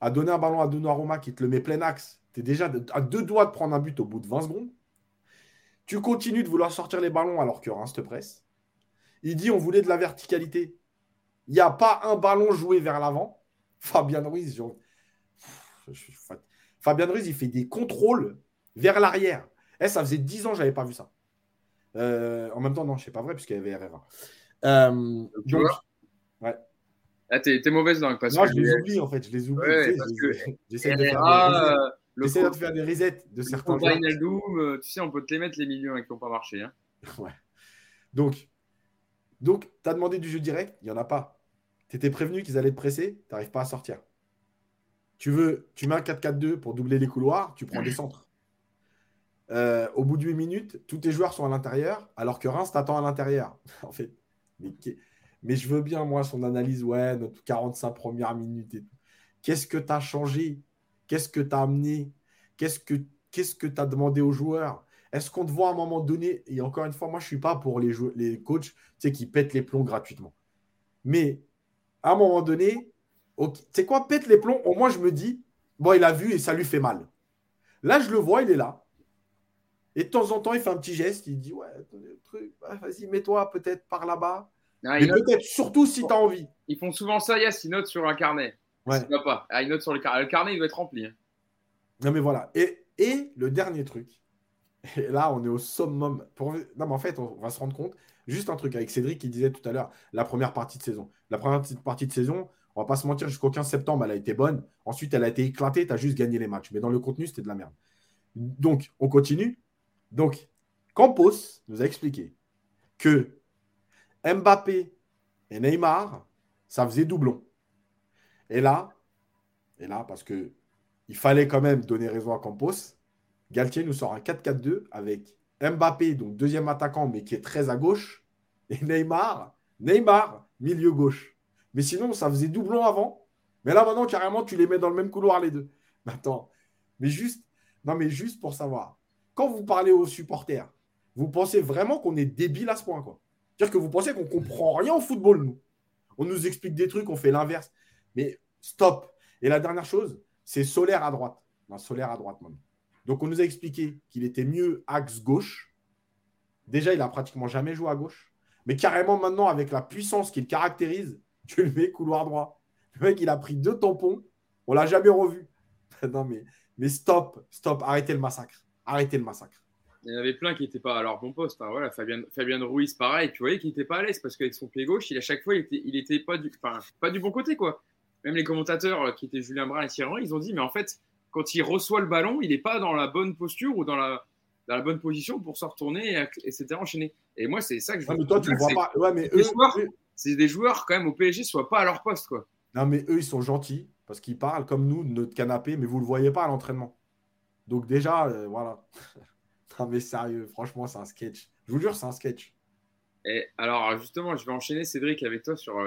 à donner un ballon à Donnarumma qui te le met plein axe. Tu es déjà à deux doigts de prendre un but au bout de 20 secondes. Tu continues de vouloir sortir les ballons alors que Reims te presse. Il dit on voulait de la verticalité. Il n'y a pas un ballon joué vers l'avant. Fabien Ruiz, Fabien Ruiz, il fait des contrôles vers l'arrière. Eh, ça faisait 10 ans que je n'avais pas vu ça. Euh, en même temps, non, je sais pas vrai, puisqu'il y avait RR1. Euh, donc, ouais. Ah, t'es, mauvaise langue. Parce non, je les oublie en fait. Je les oublie. J'essaie de, faire des resets de certains joueurs. Euh, tu sais, on peut te les mettre les millions qui n'ont pas marché. Hein. ouais. Donc, donc, tu as demandé du jeu direct, il n'y en a pas. Tu étais prévenu qu'ils allaient te presser, tu n'arrives pas à sortir. Tu veux, tu mets un 4-4-2 pour doubler les couloirs, tu prends des centres. Euh, au bout de 8 minutes, tous tes joueurs sont à l'intérieur, alors que Reims t'attend à l'intérieur. en fait. Mais, je veux bien, moi, son analyse, ouais, notre 45 premières minutes et tout. Qu'est-ce que tu as changé? Qu'est-ce que tu as amené? Qu'est-ce que qu'est-ce que tu as demandé aux joueurs? Est-ce qu'on te voit à un moment donné Et encore une fois, moi, je ne suis pas pour les, les coachs tu sais, qui pètent les plombs gratuitement. Mais à un moment donné, tu sais quoi, pète les plombs, au moins je me dis, bon, il a vu et ça lui fait mal. Là, je le vois, il est là. Et de temps en temps, il fait un petit geste, il dit, ouais, truc, vas-y, mets-toi peut-être par là-bas. Mais peut-être surtout si tu as envie. Ils font souvent ça, Yass, ils notent sur un carnet. Ouais. pas. Ah, ils notent sur le carnet. Le carnet, il doit être rempli. Hein. Non, mais voilà. Et, et le dernier truc, et là, on est au summum. Non, mais en fait, on va se rendre compte. Juste un truc avec Cédric qui disait tout à l'heure, la première partie de saison. La première partie de saison, on va pas se mentir, jusqu'au 15 septembre, elle a été bonne. Ensuite, elle a été éclatée, tu as juste gagné les matchs. Mais dans le contenu, c'était de la merde. Donc, on continue. Donc, Campos nous a expliqué que Mbappé et Neymar, ça faisait doublon. Et là, et là, parce que il fallait quand même donner raison à Campos, Galtier nous sort un 4-4-2 avec Mbappé, donc deuxième attaquant, mais qui est très à gauche, et Neymar, Neymar, milieu gauche. Mais sinon, ça faisait doublon avant. Mais là, maintenant, carrément, tu les mets dans le même couloir, les deux. Mais attends, mais juste, non, mais juste pour savoir, quand vous parlez aux supporters, vous pensez vraiment qu'on est débile à ce point. C'est-à-dire que vous pensez qu'on comprend rien au football, nous. On nous explique des trucs, on fait l'inverse. Mais stop. Et la dernière chose, c'est Solaire à droite. Non, Solaire à droite, maintenant. Donc, on nous a expliqué qu'il était mieux axe gauche. Déjà, il a pratiquement jamais joué à gauche. Mais carrément, maintenant, avec la puissance qu'il caractérise, tu le mets couloir droit. Le mec, il a pris deux tampons. On l'a jamais revu. non, mais, mais stop, stop. Arrêtez le massacre. Arrêtez le massacre. Il y en avait plein qui n'étaient pas à leur bon poste. Hein. Voilà, Fabien, Fabien Ruiz, pareil. Tu voyais qu'il n'était pas à l'aise parce qu'avec son pied gauche, il, à chaque fois, il était, il était pas, du, pas du bon côté. quoi. Même les commentateurs euh, qui étaient Julien Brun et Thierry ils ont dit mais en fait, quand il reçoit le ballon, il n'est pas dans la bonne posture ou dans la, dans la bonne position pour se retourner, et, etc. enchaîner. Et moi, c'est ça que je veux. mais toi, tu ne vois pas. Ouais, mais eux, c'est des joueurs quand même au PSG, soient pas à leur poste. quoi. Non, mais eux, ils sont gentils parce qu'ils parlent comme nous de notre canapé, mais vous ne le voyez pas à l'entraînement. Donc, déjà, euh, voilà. non, mais sérieux, franchement, c'est un sketch. Je vous jure, c'est un sketch. Et alors, justement, je vais enchaîner, Cédric, avec toi sur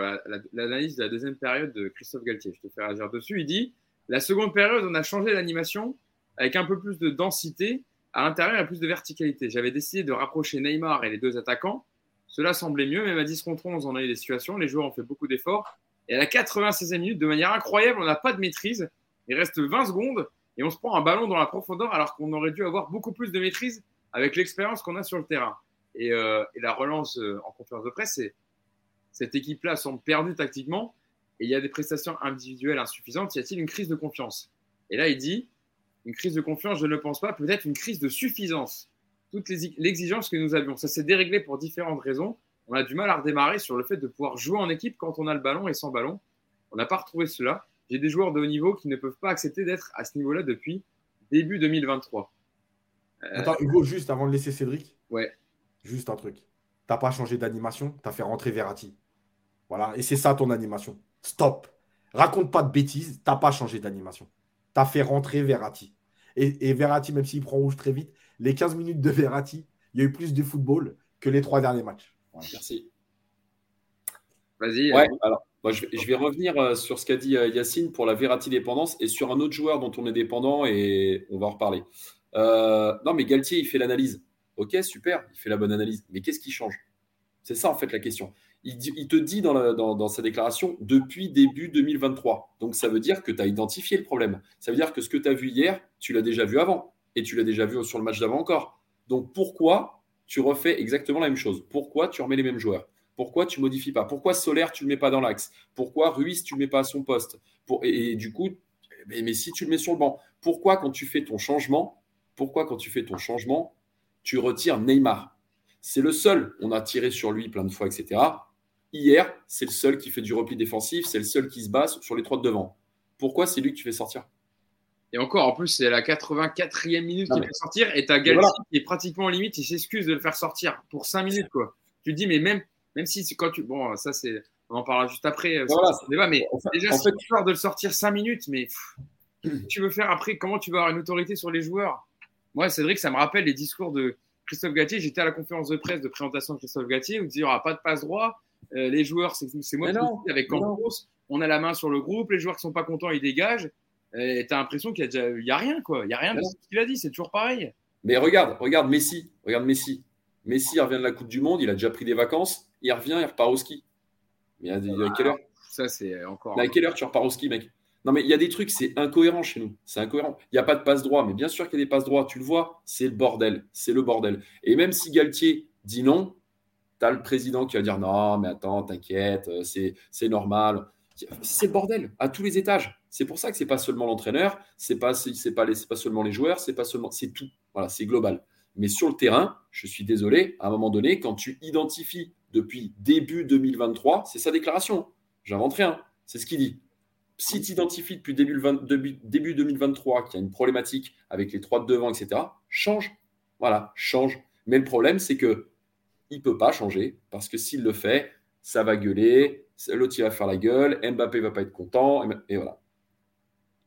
l'analyse de la deuxième période de Christophe Galtier. Je te fais réagir dessus. Il dit La seconde période, on a changé l'animation avec un peu plus de densité. À l'intérieur, a plus de verticalité. J'avais décidé de rapprocher Neymar et les deux attaquants. Cela semblait mieux, même à 10 contre 11, on a eu des situations. Les joueurs ont fait beaucoup d'efforts. Et à la 96e minute, de manière incroyable, on n'a pas de maîtrise. Il reste 20 secondes et on se prend un ballon dans la profondeur alors qu'on aurait dû avoir beaucoup plus de maîtrise avec l'expérience qu'on a sur le terrain. Euh, et, la relance euh, en conférence de presse, cette équipe-là semble perdue tactiquement et il y a des prestations individuelles insuffisantes. Y a-t-il une crise de confiance? Et là, il dit une crise de confiance, je ne pense pas, peut-être une crise de suffisance. Toute l'exigence que nous avions, ça s'est déréglé pour différentes raisons. On a du mal à redémarrer sur le fait de pouvoir jouer en équipe quand on a le ballon et sans ballon. On n'a pas retrouvé cela. J'ai des joueurs de haut niveau qui ne peuvent pas accepter d'être à ce niveau-là depuis début 2023. Euh, Attends, Hugo, juste avant de laisser Cédric. Ouais. Juste un truc. T'as pas changé d'animation, tu as fait rentrer Verratti. Voilà, et c'est ça ton animation. Stop. Raconte pas de bêtises, t'as pas changé d'animation. Tu as fait rentrer Verratti. Et, Verratti, même s'il prend rouge très vite, les 15 minutes de Verratti, il y a eu plus de football que les trois derniers matchs. Merci. Vas-y. Ouais, euh, alors, je, vais, revenir euh, sur ce qu'a dit euh, Yacine pour la Verratti dépendance et sur un autre joueur dont on est dépendant et on va en reparler. non, mais Galtier, il fait l'analyse. Ok, super, il fait la bonne analyse. Mais qu'est-ce qui change? C'est ça en fait la question. Il, te dit dans, sa déclaration depuis début 2023. Donc ça veut dire que tu as identifié le problème. Ça veut dire que ce que tu as vu hier, tu l'as déjà vu avant. Et tu l'as déjà vu sur le match d'avant encore. Donc pourquoi tu refais exactement la même chose? Pourquoi tu remets les mêmes joueurs? Pourquoi tu modifies pas? Pourquoi Solaire, tu ne le mets pas dans l'axe? Pourquoi Ruiz, tu ne le mets pas à son poste? Et, du coup, mais si tu le mets sur le banc, pourquoi quand tu fais ton changement, pourquoi quand tu fais ton changement, tu retires Neymar? C'est le seul, on a tiré sur lui plein de fois, etc. Hier, c'est le seul qui fait du repli défensif, c'est le seul qui se base sur les trois de devant. Pourquoi c'est lui que tu fais sortir? Et encore, en plus, c'est la 84e minute qu'il fait sortir et tu as Galtier qui est pratiquement en limite, il s'excuse de le faire sortir pour 5 minutes. Quoi. Tu te dis, mais même, même si quand tu. Bon, ça, c'est. On en parlera juste après. Euh, débat, mais déjà, c'est fait... de le sortir 5 minutes, mais tu veux faire après Comment tu vas avoir une autorité sur les joueurs? Moi, Cédric, ça me rappelle les discours de Christophe Gatier. J'étais à la conférence de presse de présentation de Christophe Gatier où il dit il n'y aura pas de passe droit. Euh, les joueurs, c'est moi qui avec Campos, on a la main sur le groupe, les joueurs qui sont pas contents, ils dégagent. Et t'as l'impression qu'il y a y a rien quoi, il y a rien de ce qu'il a dit, c'est toujours pareil. Mais regarde, regarde Messi, regarde Messi. Messi revient de la Coupe du Monde, il a déjà pris des vacances, il revient, il repart au ski. Mais à, quelle heure? Ça c'est encore. à quelle heure tu repars au ski, mec? Non mais il y a des trucs, c'est incohérent chez nous, c'est incohérent. Il n'y a pas de passe droit, mais bien sûr qu'il y a des passes droits, tu le vois, c'est le bordel, c'est le bordel. Et même si Galtier dit non, le président qui va dire non, mais attends, t'inquiète, euh, c'est normal. C'est le bordel à tous les étages. C'est pour ça que c'est pas seulement l'entraîneur, c'est pas c'est pas pas seulement les joueurs, c'est pas seulement c'est tout. Voilà, c'est global. Mais sur le terrain, je suis désolé, à un moment donné, quand tu identifies depuis début 2023, c'est sa déclaration. J'invente rien. C'est ce qu'il dit. Si tu identifies depuis début, début 2023 qu'il y a une problématique avec les trois de devant, etc., change. Voilà, change. Mais le problème, c'est que il peut pas changer parce que s'il le fait, ça va gueuler, l'autre il va faire la gueule, Mbappé va pas être content, et voilà.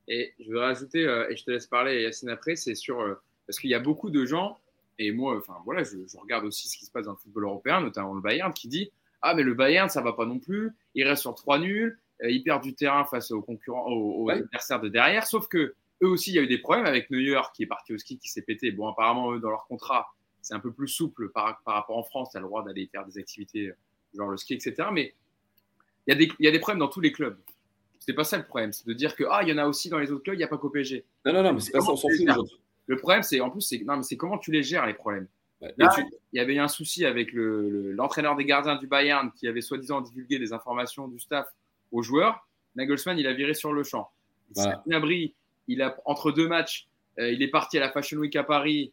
Et je veux rajouter, euh, et je te laisse parler, Yacine, après, c'est sur. Euh, parce qu'il y a beaucoup de gens, et moi, enfin voilà, je, regarde aussi ce qui se passe dans le football européen, notamment le Bayern, qui dit Ah, mais le Bayern, ça va pas non plus, il reste sur trois nuls, euh, il perd du terrain face aux concurrents, aux, adversaires de derrière, sauf que eux aussi, il y a eu des problèmes avec Neuer qui est parti au ski, qui s'est pété. Bon, apparemment, eux, dans leur contrat, c'est un peu plus souple par, par rapport en France, tu as le droit d'aller faire des activités genre le ski, etc. Mais il y, a des, il y a des problèmes dans tous les clubs. C'est pas ça le problème, c'est de dire que ah il y en a aussi dans les autres clubs, il n'y a pas qu'au PSG. Non non non, mais c'est pas ça, on s'en fout Le problème c'est en plus c'est non mais c'est comment tu les gères les problèmes. Là, il y avait eu un souci avec l'entraîneur le, des gardiens du Bayern qui avait soi-disant divulgué des informations du staff aux joueurs. Nagelsmann il a viré sur le champ. Voilà. il a entre deux matchs, euh, il est parti à la Fashion Week à Paris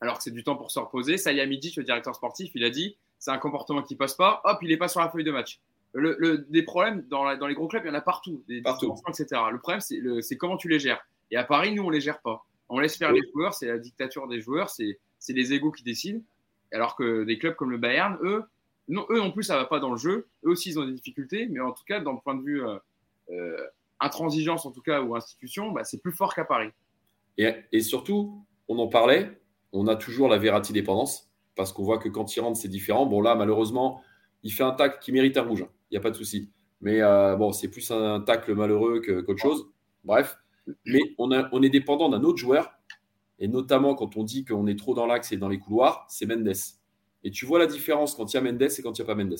alors que c'est du temps pour se reposer. Midi, le directeur sportif, il a dit c'est un comportement qui passe pas. Hop, il est pas sur la feuille de match le, des problèmes dans, dans, les gros clubs, il y en a partout, des partout. etc. Le problème, c'est comment tu les gères. Et à Paris, nous, on les gère pas. On laisse faire les joueurs, c'est la dictature des joueurs, c'est les égaux qui décident. Alors que des clubs comme le Bayern, eux, non, eux non plus, ça va pas dans le jeu. Eux aussi, ils ont des difficultés, mais en tout cas, dans le point de vue euh, euh, intransigeance, en tout cas, ou institution, bah, c'est plus fort qu'à Paris. Et, et, surtout, on en parlait, on a toujours la Verratti dépendance, parce qu'on voit que quand ils rentrent, c'est différent. Bon, là, malheureusement, il fait un tac qui mérite un rouge. Hein il n'y a pas de souci. Mais euh, bon, c'est plus un tacle malheureux qu'autre chose. Bref, mais on, on est dépendant d'un autre joueur, et notamment quand on dit qu'on est trop dans l'axe et dans les couloirs, c'est Mendes. Et tu vois la différence quand il y a Mendes et quand il n'y a pas Mendes.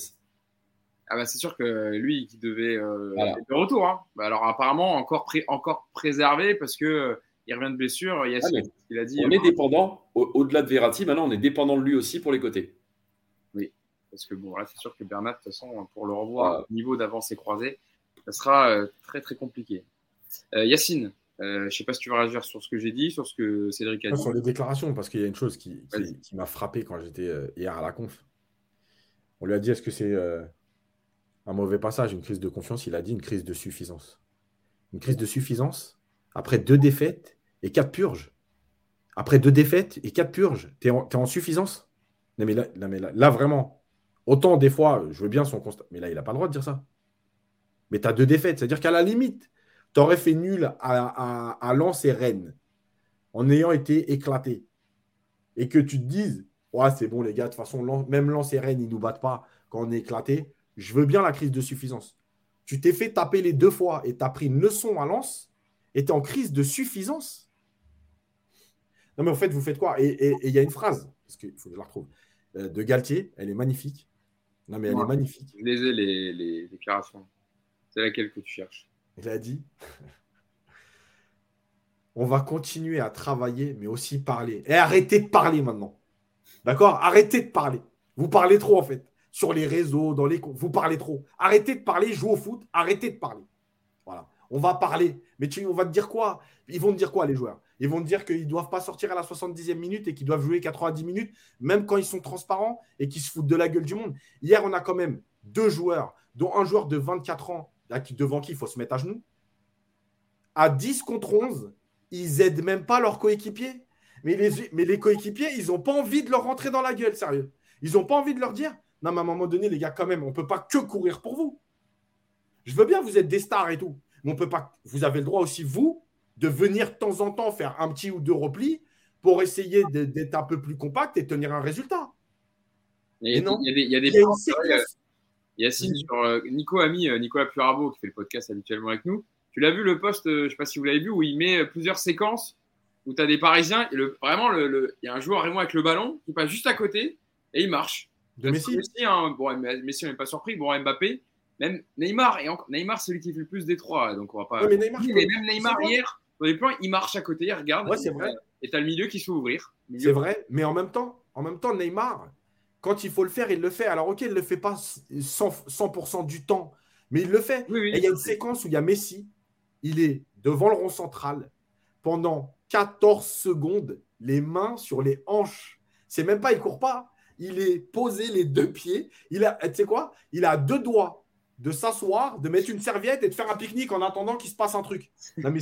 Ah bah c'est sûr que lui qui devait euh, être de retour. Hein. Bah alors apparemment encore, encore préservé parce que il revient de blessure. Il, ah, a dit, on est dépendant, au-delà de Verratti, maintenant on est dépendant de lui aussi pour les côtés. Parce que bon, là, c'est sûr que Bernat, de toute façon, pour le revoir au niveau d'avancée croisée, ça sera euh, très très compliqué. Euh, Yacine, euh, je ne sais pas si tu veux réagir sur ce que j'ai dit, sur ce que Cédric a dit. Sur les déclarations, parce qu'il y a une chose qui, qui, m'a frappé quand j'étais hier à la conf. On lui a dit est-ce que c'est un mauvais passage, une crise de confiance? Il a dit une crise de suffisance. Une crise de suffisance après deux défaites et quatre purges. Après deux défaites et quatre purges, tu es, en suffisance? Non mais, là, mais là, vraiment, Autant des fois, je veux bien son constat, mais là, il n'a pas le droit de dire ça. Mais tu as deux défaites, c'est-à-dire qu'à la limite, tu aurais fait nul à, à, et Rennes en ayant été éclaté. Et que tu te dises, ouais, c'est bon, les gars, de toute façon, même Lens et Rennes, ils ne nous battent pas quand on est éclaté. Je veux bien la crise de suffisance. Tu t'es fait taper les deux fois et tu as pris une leçon à Lens et tu es en crise de suffisance. Non, mais en fait, vous faites quoi? Et il y a une phrase, parce qu'il faut que je la retrouve, euh, de Galtier, elle est magnifique. Non, mais elle est magnifique. Les les, les déclarations. C'est laquelle que tu cherches? Il a dit on va continuer à travailler, mais aussi parler. Et arrêtez de parler maintenant. D'accord? Arrêtez de parler. Vous parlez trop, en fait. Sur les réseaux, dans les. Vous parlez trop. Arrêtez de parler, jouez au foot, arrêtez de parler. Voilà. On va parler. Mais tu, on va te dire quoi? Ils vont te dire quoi, les joueurs? Ils vont te dire qu'ils ne doivent pas sortir à la 70e minute et qu'ils doivent jouer 90 minutes, même quand ils sont transparents et qu'ils se foutent de la gueule du monde. Hier, on a quand même deux joueurs, dont un joueur de 24 ans, devant qui il faut se mettre à genoux. À 10 contre 11, ils n'aident même pas leurs coéquipiers. Mais les, mais les coéquipiers, ils n'ont pas envie de leur rentrer dans la gueule, sérieux. Ils n'ont pas envie de leur dire Non, mais à un moment donné, les gars, quand même, on ne peut pas que courir pour vous. Je veux bien, vous êtes des stars et tout. Mais on peut pas. Vous avez le droit aussi, vous, de venir de temps en temps faire un petit ou deux replis pour essayer d'être un peu plus compact et tenir un résultat. Il y a, non, il y a des, il y a des Yacine, sur euh, Nico Ami, euh, Nicolas Purabo, qui fait le podcast habituellement avec nous. Tu l'as vu le post, je ne sais pas si vous l'avez vu, où il met plusieurs séquences où tu as des Parisiens et le, vraiment, il le, y a un joueur vraiment avec le ballon qui passe juste à côté et il marche. De Messi, hein, bon, Messi, on n'est pas surpris. Bon, Mbappé, même Neymar, et encore, Neymar, c'est lui qui fait le plus des trois, donc on va pas. mais, Neymar, même Neymar hier, plans, il marche à côté, il regarde. Ouais, c'est vrai. Et tu as le milieu qui se fait ouvrir. C'est vrai, mais en même temps, en même temps, Neymar, quand il faut le faire, il le fait. Alors, ok, il ne le fait pas 100%, du temps, mais il le fait. et il y a une séquence où il y a Messi, il est devant le rond central pendant 14 secondes, les mains sur les hanches. C'est même pas, il court pas. Il est posé les deux pieds. Il a, tu sais quoi? Il a deux doigts de s'asseoir, de mettre une serviette et de faire un pique-nique en attendant qu'il se passe un truc. Non mais,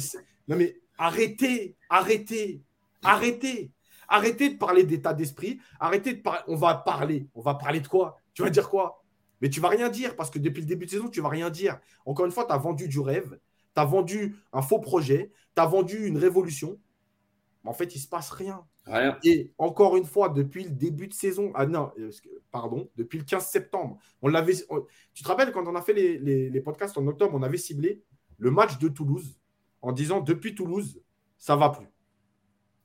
non mais arrêtez, arrêtez, arrêtez. Arrêtez de parler d'état d'esprit. Arrêtez de parler. On va parler. On va parler de quoi? Tu vas dire quoi? Mais tu vas rien dire parce que depuis le début de saison, tu vas rien dire. Encore une fois, tu as vendu du rêve. Tu as vendu un faux projet. Tu as vendu une révolution. Mais en fait, il ne se passe rien. Rien. Et encore une fois, depuis le début de saison, ah non, euh, pardon, depuis le 15 septembre, on l'avait. Tu te rappelles quand on a fait les, les, podcasts en octobre, on avait ciblé le match de Toulouse? En disant depuis Toulouse, ça va plus.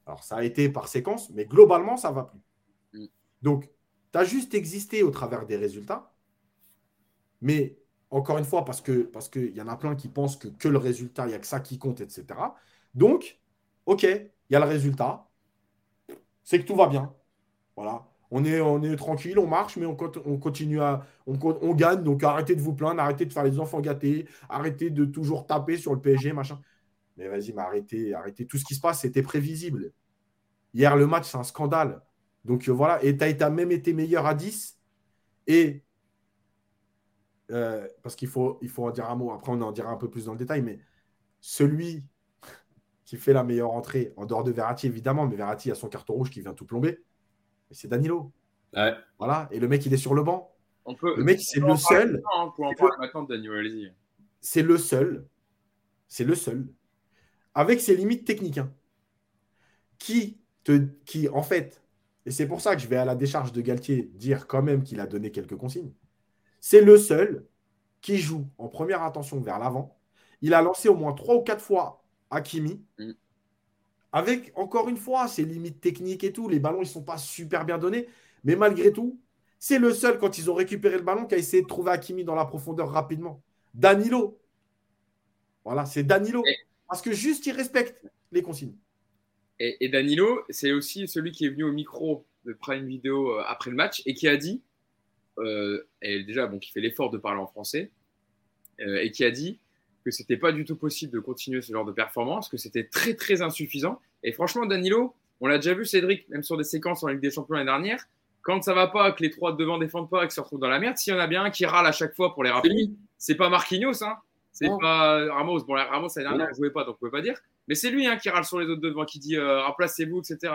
Alors, ça a été par séquence, mais globalement, ça va plus. Mm. Donc, tu as juste existé au travers des résultats. Mais encore une fois, parce qu'il parce que y en a plein qui pensent que, que le résultat, il n'y a que ça qui compte, etc. Donc, OK, il y a le résultat. C'est que tout va bien. Voilà. On est, on est tranquille, on marche, mais on, on continue à. On, on, gagne. Donc arrêtez de vous plaindre, arrêtez de faire les enfants gâtés, arrêtez de toujours taper sur le PSG, machin. Mais vas-y, mais arrêtez, arrêtez. Tout ce qui se passe, c'était prévisible. Hier, le match, c'est un scandale. Donc euh, voilà, et tu as même été meilleur à 10. Et euh, parce qu'il faut, il faut en dire un mot, après on en dira un peu plus dans le détail, mais celui qui fait la meilleure entrée, en dehors de Verratti évidemment, mais Verratti a son carton rouge qui vient tout plomber, c'est Danilo. Voilà, et le mec il est sur le banc. On peut, le mec c'est le seul. C'est le seul. C'est le seul. Avec ses limites techniques. Hein, qui qui, en fait, et c'est pour ça que je vais à la décharge de Galtier dire quand même qu'il a donné quelques consignes, c'est le seul qui joue en première attention vers l'avant. Il a lancé au moins trois ou quatre fois Hakimi. Mm. Avec, encore une fois, ses limites techniques et tout. Les ballons, ils ne sont pas super bien donnés. Mais malgré tout, c'est le seul, quand ils ont récupéré le ballon, qui a essayé de trouver Hakimi dans la profondeur rapidement. Danilo. Voilà, c'est Danilo. Parce que juste, il respecte les consignes. Et, Danilo, c'est aussi celui qui est venu au micro de Prime Video euh, après le match et qui a dit, euh, et déjà, bon, qui fait l'effort de parler en français, euh, et qui a dit que c'était pas du tout possible de continuer ce genre de performance, que c'était très très insuffisant. Et franchement, Danilo, on l'a déjà vu, Cédric, même sur des séquences en Ligue des Champions l'année dernière, quand ça va pas, que les trois devant défendent pas, que se retrouvent dans la merde, s'il y en a bien un qui râle à chaque fois pour les rappeler, c'est pas Marquinhos, hein, c'est pas Ramos. Bon, Ramos l'année dernière, ne jouait pas, donc on peut pas dire. Mais c'est lui hein, qui râle sur les autres devant, qui dit euh, remplacez-vous, etc.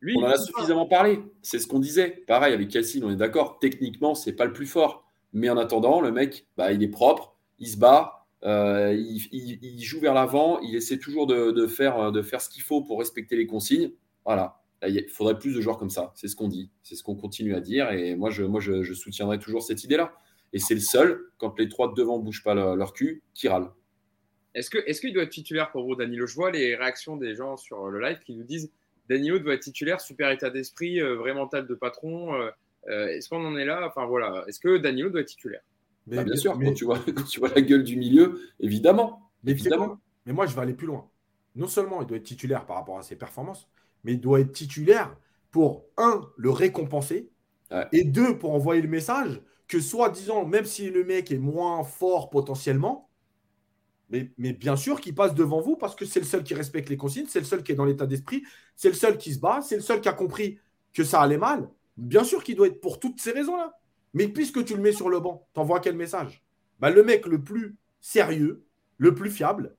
Lui, on en a suffisamment parlé. C'est ce qu'on disait. Pareil avec Cassine, on est d'accord. Techniquement, c'est pas le plus fort. Mais en attendant, le mec, bah, il est propre, il se bat, euh, il, joue vers l'avant, il essaie toujours de, faire, de faire ce qu'il faut pour respecter les consignes. Voilà. Il faudrait plus de joueurs comme ça. C'est ce qu'on dit. C'est ce qu'on continue à dire. Et moi, je, moi, je, soutiendrai toujours cette idée-là. Et c'est le seul, quand les trois de devant ne bougent pas leur, leur cul, qui râle. Est-ce qu'il est doit être titulaire pour vous, Danilo? Je vois les réactions des gens sur le live qui nous disent Danilo doit être titulaire, super état d'esprit, euh, vrai mental de patron. Euh, euh, est-ce qu'on en est là? Enfin voilà, est-ce que Danilo doit être titulaire? Bah, Bien sûr, Quand, tu vois, tu vois la gueule du milieu, évidemment. Mais, évidemment. mais moi, je vais aller plus loin. Non seulement il doit être titulaire par rapport à ses performances, mais il doit être titulaire pour, un, le récompenser, et deux, pour envoyer le message que, soi-disant, même si le mec est moins fort potentiellement, mais, bien sûr qu'il passe devant vous parce que c'est le seul qui respecte les consignes, c'est le seul qui est dans l'état d'esprit, c'est le seul qui se bat, c'est le seul qui a compris que ça allait mal. Bien sûr qu'il doit être pour toutes ces raisons-là. Mais puisque tu le mets sur le banc, t'envoies quel message? Bah, Le mec le plus sérieux, le plus fiable,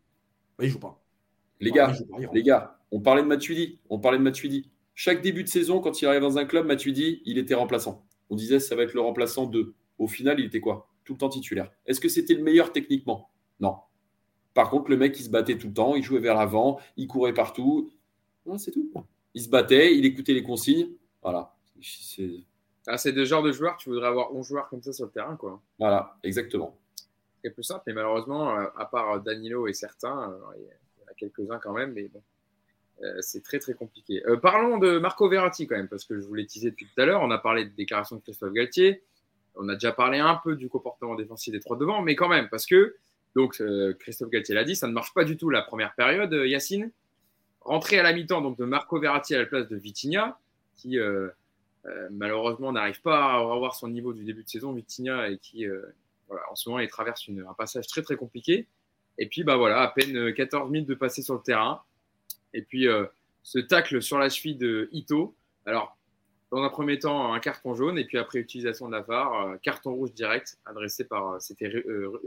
bah, il joue pas. Les gars, les gars, on parlait de Matuidi. On parlait de Matuidi. Chaque début de saison, quand il arrive dans un club, Matuidi, il était remplaçant. On disait ça va être le remplaçant de. Au final, il était quoi? Tout le temps titulaire. Est-ce que c'était le meilleur techniquement? Non. Par contre, le mec, il se battait tout le temps, il jouait vers l'avant, il courait partout. c'est tout. Il se battait, il écoutait les consignes. Voilà. Ah, c'est deux genres de joueurs, tu voudrais avoir 11 joueurs comme ça sur le terrain. Quoi. Voilà, exactement. C'est plus simple, mais malheureusement, à part Danilo et certains, il y en a quelques-uns quand même, mais bon, c'est très très compliqué. parlons de Marco Verratti quand même, parce que je vous l'ai teasé tout à l'heure. On a parlé de déclaration de Christophe Galtier. On a déjà parlé un peu du comportement défensif des trois devant, mais quand même, parce que, donc Christophe Galtier l'a dit, ça ne marche pas du tout la première période, Yacine. Rentré à la mi-temps donc de Marco Verratti à la place de Vitinha, qui malheureusement n'arrive pas à avoir son niveau du début de saison, Vitinha, et qui, en ce moment, il traverse un passage très très compliqué. Et puis, bah voilà, à peine 14 minutes de passer sur le terrain. Et puis, euh, ce tacle sur la cheville de Ito. Alors, dans un premier temps, un carton jaune, et puis après utilisation de la VAR, euh, carton rouge direct, adressé par. Euh, c'était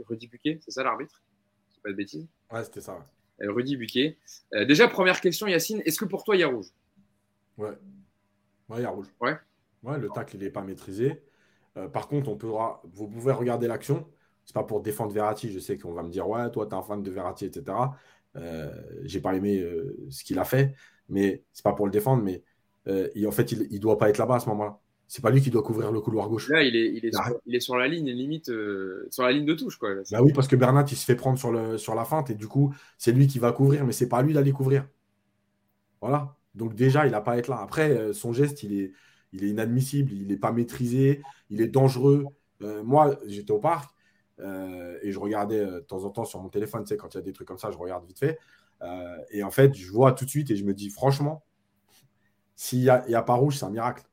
Rudy Buquet, c'est ça l'arbitre? C'est pas de bêtises Ouais, c'était ça. Rudy Buquet. déjà, première question, Yacine, est-ce que pour toi, il y a rouge? Ouais. Ouais, il y a rouge. Ouais. Ouais, le tacle, il n'est pas maîtrisé. par contre, on pourra, vous pouvez regarder l'action. C'est pas pour défendre Verratti. Je sais qu'on va me dire, ouais, toi, tu es un fan de Verratti, etc. Euh, j'ai pas aimé euh, ce qu'il a fait, mais c'est pas pour le défendre, mais euh, en fait, il, il doit pas être là-bas à ce moment-là. C'est pas lui qui doit couvrir le couloir gauche. Là, il est, il est, sur, il est sur, la ligne, limite, sur la ligne de touche. Quoi. Bah oui, parce que Bernat, il se fait prendre sur, le, sur la feinte et du coup, c'est lui qui va couvrir, mais c'est pas lui d'aller couvrir. Voilà. Donc déjà, il n'a pas à être là. Après, son geste, il est, il est inadmissible, il n'est pas maîtrisé, il est dangereux. moi, j'étais au parc, euh, et je regardais euh, de temps en temps sur mon téléphone, tu sais, quand il y a des trucs comme ça, je regarde vite fait. Euh, et en fait, je vois tout de suite et je me dis, franchement, s'il n'y a, a, pas rouge, c'est un miracle.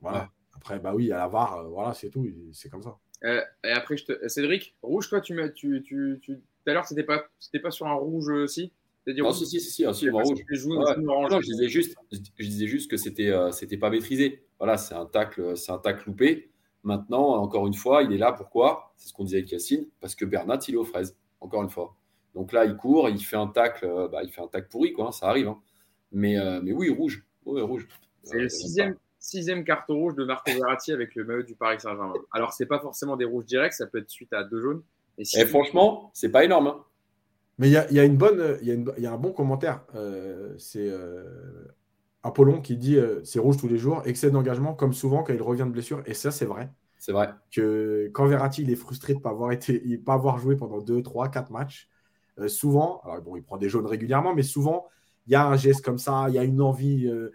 Voilà. Après, bah oui, à la VAR, voilà, c'est tout, c'est comme ça. et après, je te... Cédric, rouge, toi, tu, tu, tu, tu... tout à l'heure, c'était pas, pas sur un rouge aussi non, si, si, si, si, si rouge. je, disais juste, je disais juste que c'était c'était pas maîtrisé. Voilà, c'est un tacle, c'est un tacle loupé. Maintenant, encore une fois, il est là. Pourquoi? C'est ce qu'on disait avec Yacine, parce que Bernat, il est aux fraises. Encore une fois. Donc là, il court, il fait un tacle, euh, bah, il fait un tacle pourri, quoi. Hein, ça arrive. Hein. Mais, euh, mais oui, rouge. rouge. C'est le euh, sixième, carton rouge de Marco Verratti avec le maillot du Paris Saint-Germain. Alors, c'est pas forcément des rouges directs, ça peut être suite à deux jaunes. Et, si franchement, c'est pas énorme. Hein. Mais il y a, une bonne, il y, a un bon commentaire. c'est Apollon qui dit euh, c'est rouge tous les jours, excès d'engagement, comme souvent quand il revient de blessure. Et ça, c'est vrai. C'est vrai. Que quand Verratti il est frustré de ne pas avoir, été, pas avoir joué pendant 2, 3, 4 matchs, euh, souvent, alors bon, il prend des jaunes régulièrement, mais souvent, il y a un geste comme ça, il y a une envie euh,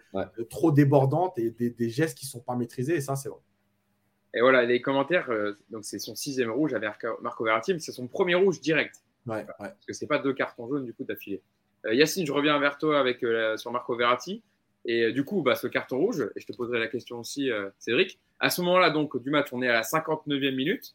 trop débordante et des, gestes qui ne sont pas maîtrisés. Et ça, c'est vrai. Et voilà, les commentaires, donc c'est son sixième rouge avec Marco Verratti, mais c'est son premier rouge direct. Ouais, Parce que c'est pas deux cartons jaunes du coup d'affilée. Yacine, je reviens vers toi avec, sur Marco Verratti. Et euh, du coup, bah, ce carton rouge, et je te poserai la question aussi, euh, Cédric, à ce moment-là donc du match, on est à la 59e minute.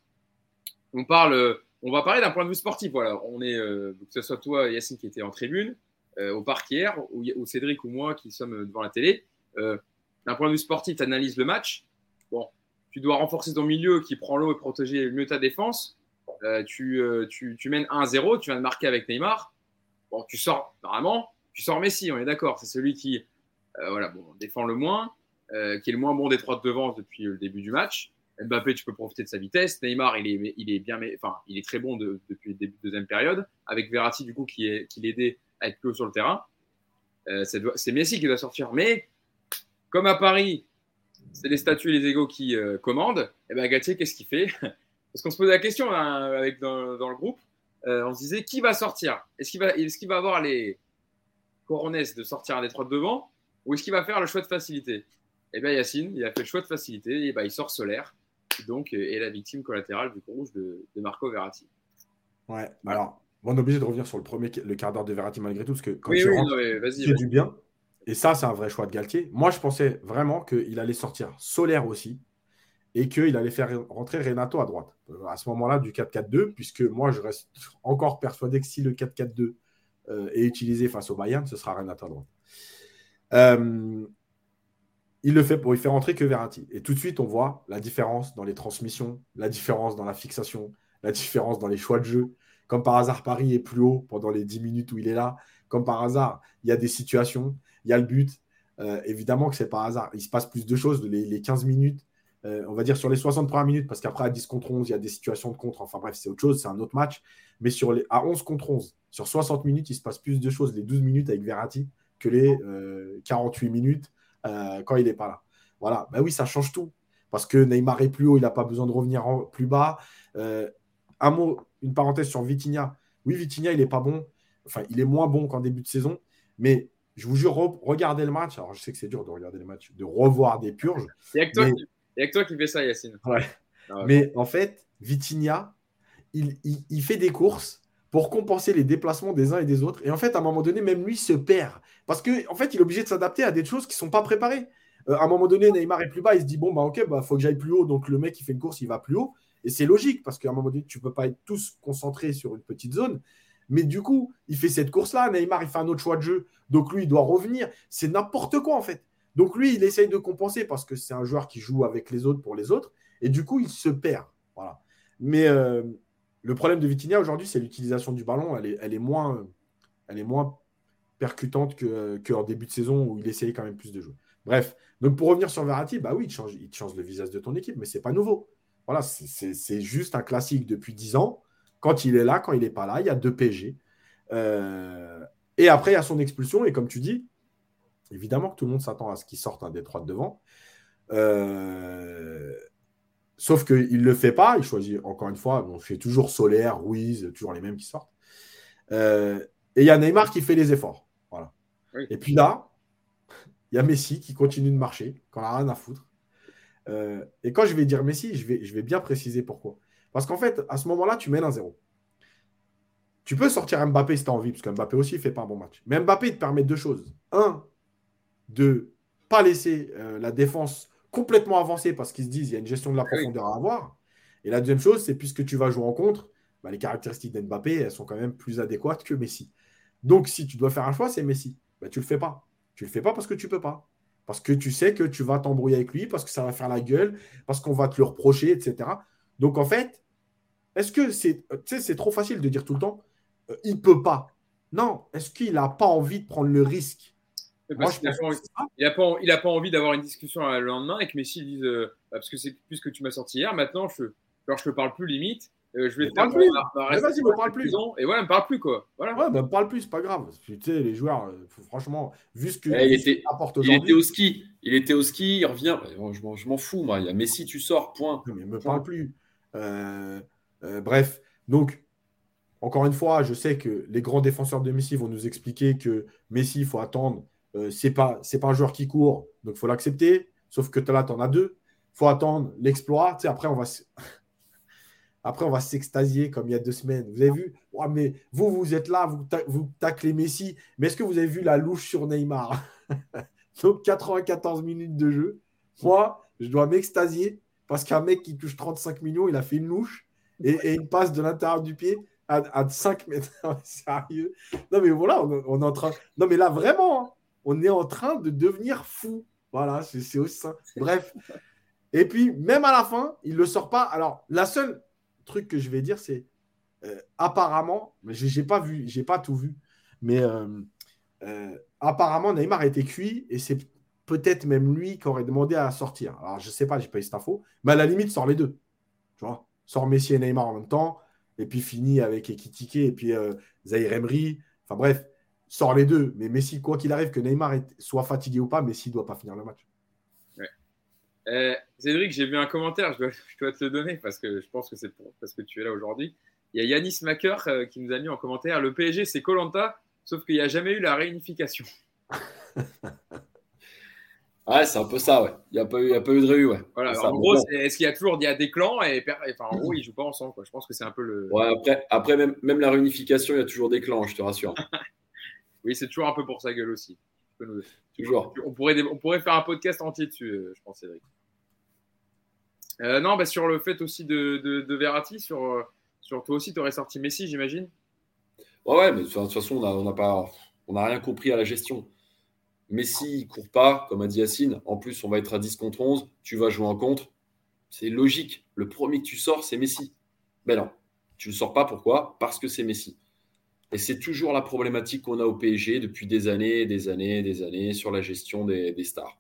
On parle, euh, on va parler d'un point de vue sportif. Voilà, on est, que ce soit toi, Yacine, qui était en tribune, au parc hier, ou, Cédric ou moi qui sommes devant la télé. d'un point de vue sportif, tu analyses le match. Bon, tu dois renforcer ton milieu qui prend l'eau et protéger mieux ta défense. tu, tu, tu, mènes 1-0, tu viens de marquer avec Neymar. Bon, tu sors, normalement, tu sors Messi, on est d'accord. C'est celui qui voilà, bon, défend le moins, euh, qui est le moins bon des trois de devant depuis le début du match. Mbappé, tu peux profiter de sa vitesse. Neymar, il est, il est bien, enfin, il est très bon depuis le début de deuxième période. Avec Verratti, du coup, qui, est, qui l'aidait à être plus haut sur le terrain. Euh, c'est Messi qui doit sortir. Mais comme à Paris, c'est les statuts et les égaux qui commandent, et eh ben Gatier, qu'est-ce qu'il fait? Parce qu'on se posait la question hein, avec, dans, le groupe. on se disait qui va sortir? Est-ce qu'il va, est qu'il va avoir les coronesses de sortir un des trois de devant? Ou est-ce qu'il va faire le choix de facilité? Eh bien, Yacine, il a fait le choix de facilité et ben, il sort solaire, donc euh, est la victime collatérale du rouge de, Marco Verratti. Ouais, alors, on est obligé de revenir sur le premier le quart d'heure de Verratti malgré tout, parce que quand il rentre, c'est du bien. Et ça, c'est un vrai choix de Galtier. Moi, je pensais vraiment qu'il allait sortir solaire aussi et qu'il allait faire rentrer Renato à droite. À ce moment-là, du 4-4-2, puisque moi, je reste encore persuadé que si le 4-4-2 euh, est utilisé face au Bayern, ce sera Renato à droite. Euh, il le fait pour y faire entrer que Verratti. Et tout de suite, on voit la différence dans les transmissions, la différence dans la fixation, la différence dans les choix de jeu. Comme par hasard, Paris est plus haut pendant les 10 minutes où il est là. Comme par hasard, il y a des situations, il y a le but. Euh, évidemment que c'est par hasard. Il se passe plus de choses les, 15 minutes. Euh, on va dire sur les 60 premières minutes, parce qu'après à 10 contre 11, il y a des situations de contre. Enfin bref, c'est autre chose, c'est un autre match. Mais sur les, à 11 contre 11, sur 60 minutes, il se passe plus de choses les 12 minutes avec Verratti que les 48 euh, minutes euh, quand il n'est pas là. Voilà, ben oui, ça change tout. parce que Neymar est plus haut, il n'a pas besoin de revenir plus bas. Euh, un mot, une parenthèse sur Vitinha. Oui, Vitinha, il n'est pas bon. Enfin, il est moins bon qu'en début de saison. Mais je vous jure, regardez le match. Alors, je sais que c'est dur de regarder le match, de revoir des purges. Il n'y a, que toi qui fais ça, Yacine. Ouais. Ah mais en fait, Vitinha, il, il, fait des courses pour compenser les déplacements des uns et des autres. Et en fait, à un moment donné, même lui se perd. Parce qu'en en fait, il est obligé de s'adapter à des choses qui ne sont pas préparées. Euh, à un moment donné, Neymar est plus bas, il se dit bon, bah ok, bah faut que j'aille plus haut. Donc le mec qui fait une course, il va plus haut. Et c'est logique parce qu'à un moment donné, tu ne peux pas être tous concentrés sur une petite zone. Mais du coup, il fait cette course-là. Neymar, il fait un autre choix de jeu. Donc lui, il doit revenir. C'est n'importe quoi en fait. Donc lui, il essaye de compenser parce que c'est un joueur qui joue avec les autres pour les autres. Et du coup, il se perd. Voilà. Mais euh, le problème de Vitinha aujourd'hui, c'est l'utilisation du ballon. Elle est, moins, elle est moins percutante qu'en début de saison où il essayait quand même plus de jouer. Bref, donc pour revenir sur Verratti, bah oui, il change, change le visage de ton équipe, mais c'est pas nouveau. Voilà, c'est juste un classique depuis 10 ans. Quand il est là, quand il n'est pas là, il y a deux PG. Euh, et après, il y a son expulsion. Et comme tu dis, évidemment que tout le monde s'attend à ce qu'il sorte un des trois de devant. Euh, sauf qu'il ne le fait pas. Il choisit encore une fois. Bon, c'est toujours Solaire, Ruiz, toujours les mêmes qui sortent. Euh, et il y a Neymar qui fait les efforts. Voilà. Et puis là, il y a Messi qui continue de marcher quand n'a rien à foutre. Euh, et quand je vais dire Messi, je vais, je vais bien préciser pourquoi. Parce qu'en fait, à ce moment-là, tu mènes un zéro. Tu peux sortir Mbappé si tu as envie, parce que Mbappé aussi ne fait pas un bon match. Mais Mbappé, il te permet deux choses. Un, de pas laisser euh, la défense complètement avancer parce qu'ils se disent qu'il y a une gestion de la profondeur à avoir. Et la deuxième chose, c'est puisque tu vas jouer en contre, bah, les caractéristiques d'Mbappé, elles sont quand même plus adéquates que Messi. Donc, si tu dois faire un choix, c'est Messi. Bah, tu ne le fais pas. Tu ne le fais pas parce que tu ne peux pas. Parce que tu sais que tu vas t'embrouiller avec lui, parce que ça va faire la gueule, parce qu'on va te le reprocher, etc. Donc en fait, est-ce que c'est c'est trop facile de dire tout le temps, euh, il ne peut pas. Non, est-ce qu'il n'a pas envie de prendre le risque? Moi, il n'a pas, il a pas, envie d'avoir une discussion le lendemain et que Messi dise, euh, bah, parce que c'est plus que tu m'as sorti hier, maintenant je ne je te parle plus limite. Euh, je vais te parle plus. vas-y, me parle plus. Et voilà, me parle plus quoi. Voilà. Ouais, me parle plus, c'est pas grave. Tu sais, les joueurs, euh, franchement, vu ce que eh, il, était, il était au ski, il était au ski, il revient. Je m'en fous, moi. Il y a Messi, tu sors, point. mais me parle plus. Euh, bref, donc encore une fois, je sais que les grands défenseurs de Messi vont nous expliquer que Messi, il faut attendre. C'est pas, c'est pas un joueur qui court, donc il faut l'accepter. Sauf que là, tu en as deux. Faut attendre l'exploit. Tu sais, après, on va. Après, on va s'extasier comme il y a deux semaines. Vous avez vu? Mais Vous, vous êtes là, vous, vous taclez Messi. Mais est-ce que vous avez vu la louche sur Neymar? Donc, 94 minutes de jeu. Moi, je dois m'extasier parce qu'un mec qui touche 35 millions, il a fait une louche et, et il passe de l'intérieur du pied à, 5 mètres. Sérieux? Non, mais voilà, on, est en train. Non, mais là, vraiment, hein, on est en train de devenir fou. Voilà, c'est aussi ça. Bref. Et puis, même à la fin, il ne le sort pas. Alors, la seule truc que je vais dire, c'est euh, apparemment, mais j'ai pas vu, j'ai pas tout vu, mais euh, euh, apparemment Neymar été cuit et c'est peut-être même lui qui aurait demandé à sortir. Alors je sais pas, j'ai pas eu cette info, mais à la limite sort les deux, tu vois, sort Messi et Neymar en même temps et puis finit avec Ekitike et puis Zahir Emery. Enfin bref, sort les deux. Mais Messi, quoi qu'il arrive, que Neymar soit fatigué ou pas, Messi doit pas finir le match. Euh, Cédric, j'ai vu un commentaire, je dois, te le donner parce que je pense que c'est parce que tu es là aujourd'hui. Il y a Yanis Macker euh, qui nous a mis en commentaire le PSG, c'est Colanta, sauf qu'il n'y a jamais eu la réunification. ouais, c'est un peu ça, ouais. Il n'y a, pas eu, a pas eu de réu, ouais. Voilà, en gros, est-ce qu'il y a toujours il y a des clans et enfin, en gros, ils ne jouent pas ensemble. Quoi. Je pense que c'est un peu le. Ouais, après, après même, même la réunification, il y a toujours des clans, je te rassure. oui, c'est toujours un peu pour sa gueule aussi. Toujours. On pourrait, on pourrait faire un podcast entier dessus, euh, je pense, Cédric. Euh, non, bah, sur le fait aussi de, de, Verratti, sur, euh, sur toi aussi, tu aurais sorti Messi, j'imagine Ouais, ouais, mais de toute façon, on n'a pas, on rien compris à la gestion. Messi, il court pas, comme a dit Yacine. En plus, on va être à 10 contre 11. Tu vas jouer en contre. C'est logique. Le premier que tu sors, c'est Messi. Mais non, tu ne le sors pas. Pourquoi? Parce que c'est Messi. Et c'est toujours la problématique qu'on a au PSG depuis des années, des années, des années sur la gestion des, stars.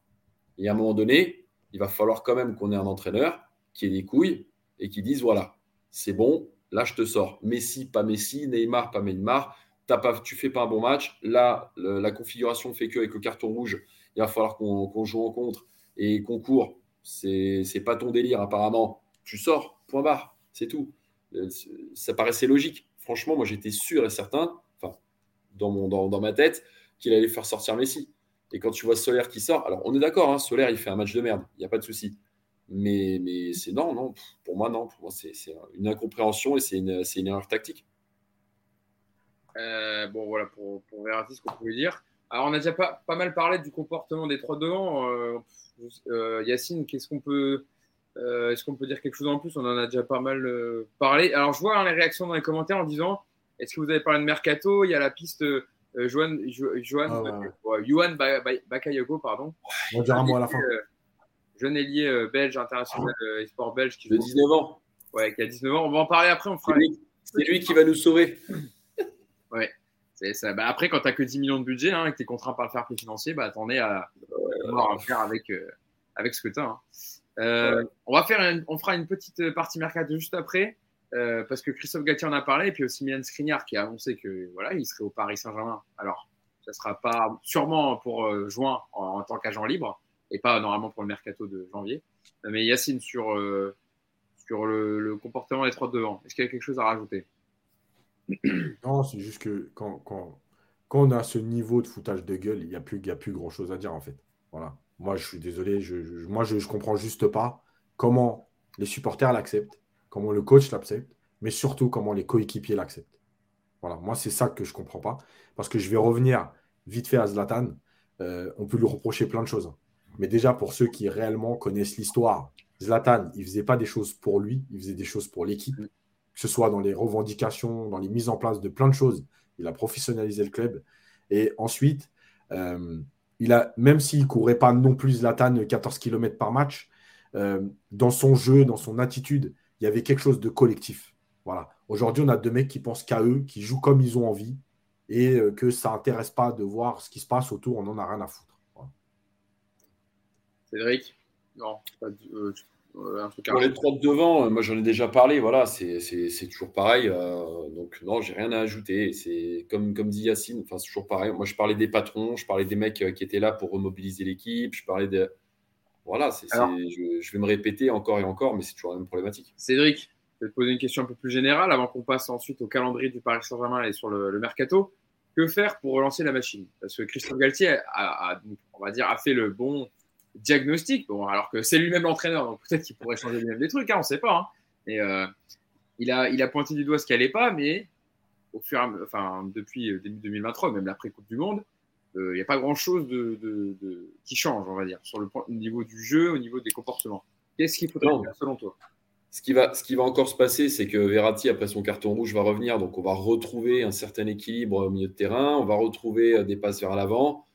Et à un moment donné, il va falloir quand même qu'on ait un entraîneur qui ait des couilles et qui dise voilà, c'est bon, là je te sors. Messi, pas Messi, Neymar, pas Neymar. Pas, tu fais pas un bon match. Là, la configuration fait qu'avec le carton rouge, il va falloir qu'on joue en contre et qu'on court c'est pas ton délire apparemment. Tu sors, point barre, c'est tout. Euh, ça paraissait logique. Franchement, moi j'étais sûr et certain, dans, ma tête, qu'il allait faire sortir Messi. Et quand tu vois Solaire qui sort, alors on est d'accord, hein, Solaire il fait un match de merde, il n'y a pas de souci. Mais, mais c'est non, non, pour moi, non. Pour moi, c'est une incompréhension et c'est une, erreur tactique. Euh, bon, voilà, pour, pour ce qu'on pouvait dire. Alors, on a déjà pas, pas mal parlé du comportement des trois devant. Euh, euh, Yacine, qu'est-ce qu'on peut. Est-ce qu'on peut dire quelque chose en plus? On en a déjà pas mal parlé. Alors, je vois hein, les réactions dans les commentaires en disant est-ce que vous avez parlé de Mercato? Il y a la piste Johan, Johan, ah, Bakayoko, pardon. On dira un mot à la fin jeune ailier euh, belge, international euh, sport belge. Qui de 19 ans. Ouais, qui a 19 ans. On va en parler après. C'est lui, qui va nous sauver. ouais. Ça. Bah, après, quand tu n'as que 10 millions de budget hein, et que tu es contraint par le fair play financier, bah, t'en es à, à faire avec, euh, avec ce que tu as. Hein. On, va faire on fera une petite partie mercato juste après. parce que Christophe Galtier en a parlé, et puis aussi Milan Skriniar qui a annoncé que voilà, il serait au Paris Saint-Germain. Alors, ça sera pas sûrement pour juin en, tant qu'agent libre, et pas normalement pour le mercato de janvier. Mais Yacine, sur, euh, sur le, comportement des trois de devant, est-ce qu'il y a quelque chose à rajouter? Non, c'est juste que quand, quand, quand, on a ce niveau de foutage de gueule, il n'y a plus, a plus grand-chose à dire en fait. Voilà. Moi, je suis désolé, je, moi, je ne comprends juste pas comment les supporters l'acceptent, comment le coach l'accepte, mais surtout comment les coéquipiers l'acceptent. Voilà, moi, c'est ça que je ne comprends pas. Parce que je vais revenir vite fait à Zlatan. Euh, on peut lui reprocher plein de choses. Mais déjà, pour ceux qui réellement connaissent l'histoire, Zlatan, il ne faisait pas des choses pour lui, il faisait des choses pour l'équipe, que ce soit dans les revendications, dans les mises en place de plein de choses. Il a professionnalisé le club. Et ensuite, euh, il a, même s'il ne courait pas non plus Zlatan 14 km par match, euh, dans son jeu, dans son attitude, il y avait quelque chose de collectif. Voilà. Aujourd'hui, on a deux mecs qui pensent qu'à eux, qui jouent comme ils ont envie, et euh, que ça n'intéresse pas de voir ce qui se passe autour, on n'en a rien à foutre. Cédric? Non, pas euh, un truc Pour les trois de devant, euh, moi j'en ai déjà parlé, voilà, c'est toujours pareil. donc non, j'ai rien à ajouter. C'est comme, comme dit Yacine, enfin, c'est toujours pareil. Moi je parlais des patrons, je parlais des mecs qui étaient là pour remobiliser l'équipe, je parlais de. Voilà, je, vais me répéter encore et encore, mais c'est toujours la même problématique. Cédric, je vais te poser une question un peu plus générale avant qu'on passe ensuite au calendrier du Paris Saint-Germain et sur le, mercato. Que faire pour relancer la machine? Parce que Christophe Galtier a, on va dire, a fait le bon, diagnostic. Bon, alors que c'est lui-même l'entraîneur, donc peut-être qu'il pourrait changer lui-même des trucs, hein, on ne sait pas. Hein. Mais euh, il, a, il a pointé du doigt ce qui n'allait pas, mais au fur et enfin, depuis euh, début 2023, même l'après Coupe du Monde, euh, il n'y a pas grand-chose de, de, qui change, on va dire, sur le point, au niveau du jeu, au niveau des comportements. Qu'est-ce qu'il faudrait faire selon toi? Ce qui, va, ce qui va encore se passer, c'est que Verratti, après son carton rouge, va revenir. Donc, on va retrouver un certain équilibre au milieu de terrain. On va retrouver des passes vers l'avant.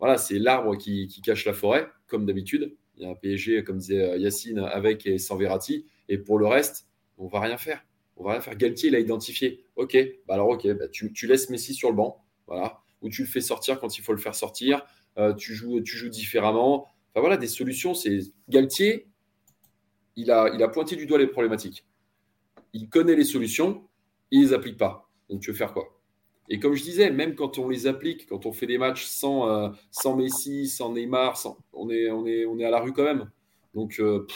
Voilà, c'est l'arbre qui, qui, cache la forêt comme d'habitude. Il y a un PSG, comme disait euh, Yacine, avec et sans Verratti. Et pour le reste, on va rien faire. On va rien faire. Galtier l'a identifié. Ok, bah alors ok, bah tu, laisses Messi sur le banc, voilà, ou tu le fais sortir quand il faut le faire sortir. Euh, tu joues, tu joues différemment. Enfin voilà, des solutions. C'est Galtier. Il a, il a pointé du doigt les problématiques. Il connaît les solutions, il les applique pas. Donc tu veux faire quoi? Et comme je disais, même quand on les applique, quand on fait des matchs sans, euh, sans Messi, sans Neymar, sans, on, est, on, est, on est à la rue quand même. Donc, euh,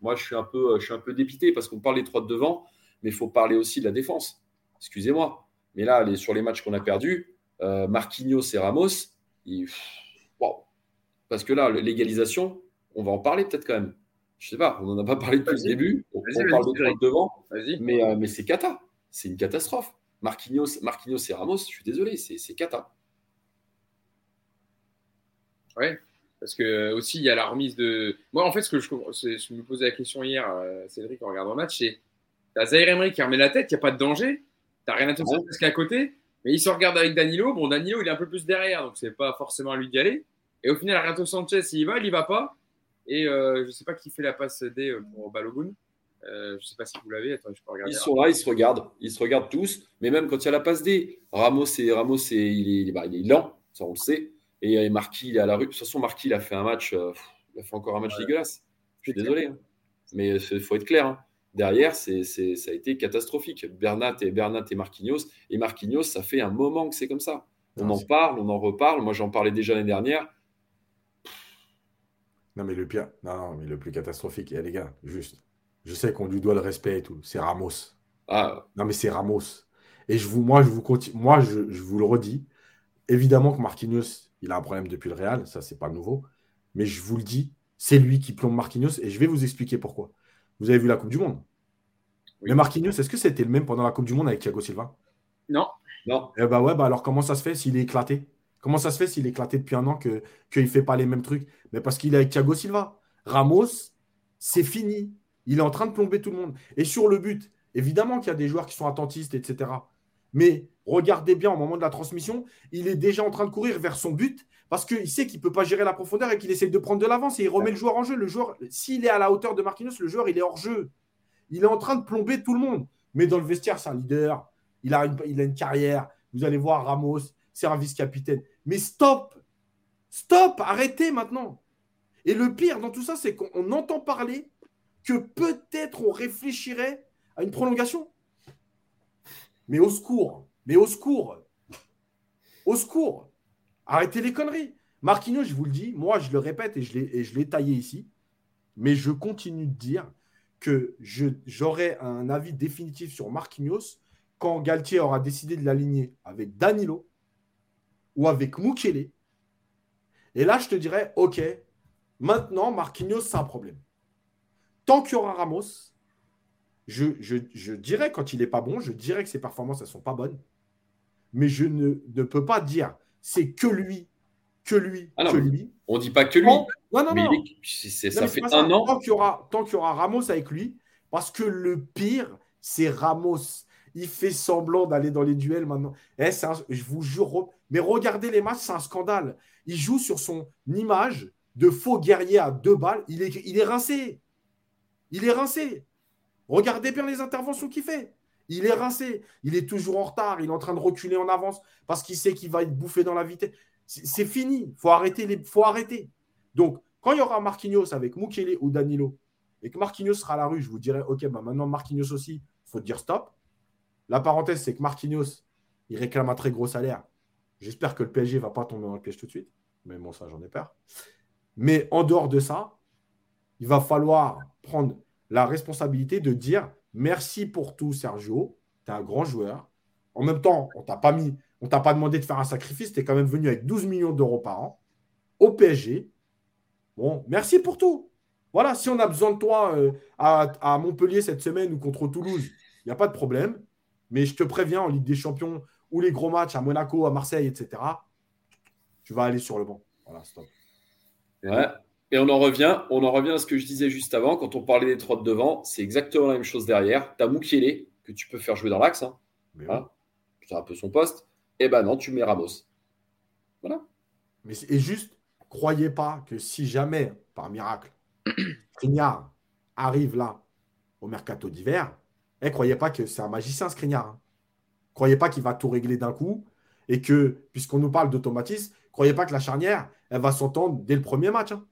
moi, je suis, un peu, je suis un peu dépité parce qu'on parle des trois de devant, mais il faut parler aussi de la défense. Excusez-moi. Mais là, les, sur les matchs qu'on a perdus, euh, Marquinhos et Ramos, parce que là, l'égalisation, on va en parler peut-être quand même. Je sais pas, on n'en a pas parlé depuis le début. On, parle des trois de devant, mais, mais c'est cata. C'est une catastrophe. Marquinhos, Marquinhos et Ramos, je suis désolé, c'est cata. Oui, parce que aussi il y a la remise de. Moi, en fait, ce que je, je me posais la question hier, euh, Cédric, en regardant le match, c'est t'as Zaire Emery qui remet la tête, il n'y a pas de danger, t'as rien à te faire parce qu'à côté, mais il se regarde avec Danilo. Bon, Danilo, il est un peu plus derrière, donc c'est pas forcément à lui d'y aller. Et au final, Renato Sanchez, il y va, il y va pas. Et euh, je sais pas qui fait la passe D euh, pour Balogun. Euh, je ne sais pas si vous l'avez. je peux regarder. Ils sont là, ils se regardent. Ils se regardent tous. Mais même quand il y a la passe D, Ramos, et, Ramos il, est, bah, il est lent, ça on le sait. Et, Marquis, il est à la rue. De toute façon, Marquis, il a fait un match. Euh, il a fait encore un match dégueulasse. Je suis désolé. Hein. Mais il faut être clair. Hein. Derrière, c'est, ça a été catastrophique. Bernat et, Bernat et Marquinhos. Et Marquinhos, ça fait un moment que c'est comme ça. On en parle, on en reparle. Moi, j'en parlais déjà l'année dernière. Non, mais le pire, non, non, mais le plus catastrophique, et les gars, juste, je sais qu'on lui doit le respect et tout, c'est Ramos. Ah. Non, mais c'est Ramos. Et je vous, moi, je vous, continue, moi je, je, vous le redis, évidemment que Marquinhos, il a un problème depuis le Real, ça, c'est pas nouveau, mais je vous le dis, c'est lui qui plombe Marquinhos, et je vais vous expliquer pourquoi. Vous avez vu la Coupe du Monde? Mais Marquinhos, est-ce que c'était le même pendant la Coupe du Monde avec Thiago Silva? Non. Non. Eh bah ouais, bah alors comment ça se fait s'il est éclaté? Comment ça se fait s'il est éclaté depuis un an qu'il ne fait pas les mêmes trucs? Mais parce qu'il est avec Thiago Silva. Ramos, c'est fini. Il est en train de plomber tout le monde. Et sur le but, évidemment qu'il y a des joueurs qui sont attentistes, etc. Mais regardez bien au moment de la transmission, il est déjà en train de courir vers son but parce qu'il sait qu'il ne peut pas gérer la profondeur et qu'il essaie de prendre de l'avance et il remet le joueur en jeu. Le joueur, s'il est à la hauteur de Marquinhos, le joueur, il est hors jeu. Il est en train de plomber tout le monde. Mais dans le vestiaire, c'est un leader. Il a, une, il a une carrière. Vous allez voir Ramos, c'est un vice-capitaine. Mais stop Stop Arrêtez maintenant Et le pire dans tout ça, c'est qu'on entend parler que peut-être on réfléchirait à une prolongation. Mais au secours Mais au secours Au secours Arrêtez les conneries Marquinhos, je vous le dis, moi je le répète et je l'ai taillé ici, mais je continue de dire que j'aurai un avis définitif sur Marquinhos quand Galtier aura décidé de l'aligner avec Danilo, ou avec Mukele. Et là, je te dirais, OK, maintenant, Marquinhos, c'est un problème. Tant qu'il y aura Ramos, je, dirais quand il n'est pas bon, je dirais que ses performances, elles ne sont pas bonnes. Mais je ne, peux pas dire c'est que lui, que lui, ah que lui. On ne dit pas que lui. non, non, non. ça fait un an. Tant qu'il, y aura, tant qu'il y aura Ramos avec lui, parce que le pire, c'est Ramos. Il fait semblant d'aller dans les duels maintenant. Eh, je vous jure, mais regardez les matchs, c'est un scandale. Il joue sur son image de faux guerrier à deux balles. Il est, il est rincé. Il est rincé. Regardez bien les interventions qu'il fait. Il est rincé. Il est toujours en retard. Il est en train de reculer en avance parce qu'il sait qu'il va être bouffé dans la vitesse. C'est fini. Il faut arrêter. Les... faut arrêter. Donc, quand il y aura Marquinhos avec Mukele ou Danilo et que Marquinhos sera à la rue, je vous dirai, OK, bah maintenant Marquinhos aussi, il faut dire stop. La parenthèse, c'est que Marquinhos, il réclame un très gros salaire. J'espère que le PSG ne va pas tomber dans le piège tout de suite. Mais bon, ça, j'en ai peur. Mais en dehors de ça, il va falloir prendre la responsabilité de dire merci pour tout, Sergio. Tu es un grand joueur. En même temps, on t'a pas mis, on t'a pas demandé de faire un sacrifice. Tu es quand même venu avec 12 millions d'euros par an au PSG. Bon, merci pour tout. Voilà, si on a besoin de toi euh, à, Montpellier cette semaine ou contre Toulouse, il n'y a pas de problème. Mais je te préviens, en Ligue des Champions ou les gros matchs à Monaco, à Marseille, etc., tu vas aller sur le banc. Voilà, stop. Ouais. Et on en revient, on en revient à ce que je disais juste avant, quand on parlait des trois de devant, c'est exactement la même chose derrière. Tu as Moukielé, que tu peux faire jouer dans l'axe, hein. c'est un peu son poste. Et eh ben non, tu mets Ramos. Voilà. Mais et juste, croyez pas que si jamais, par miracle, Skriniar arrive là au mercato d'hiver, eh, croyez pas que c'est un magicien, Skriniar. Hein. Croyez pas qu'il va tout régler d'un coup et que, puisqu'on nous parle d'automatisme, croyez pas que la charnière, elle va s'entendre dès le premier match. Hein.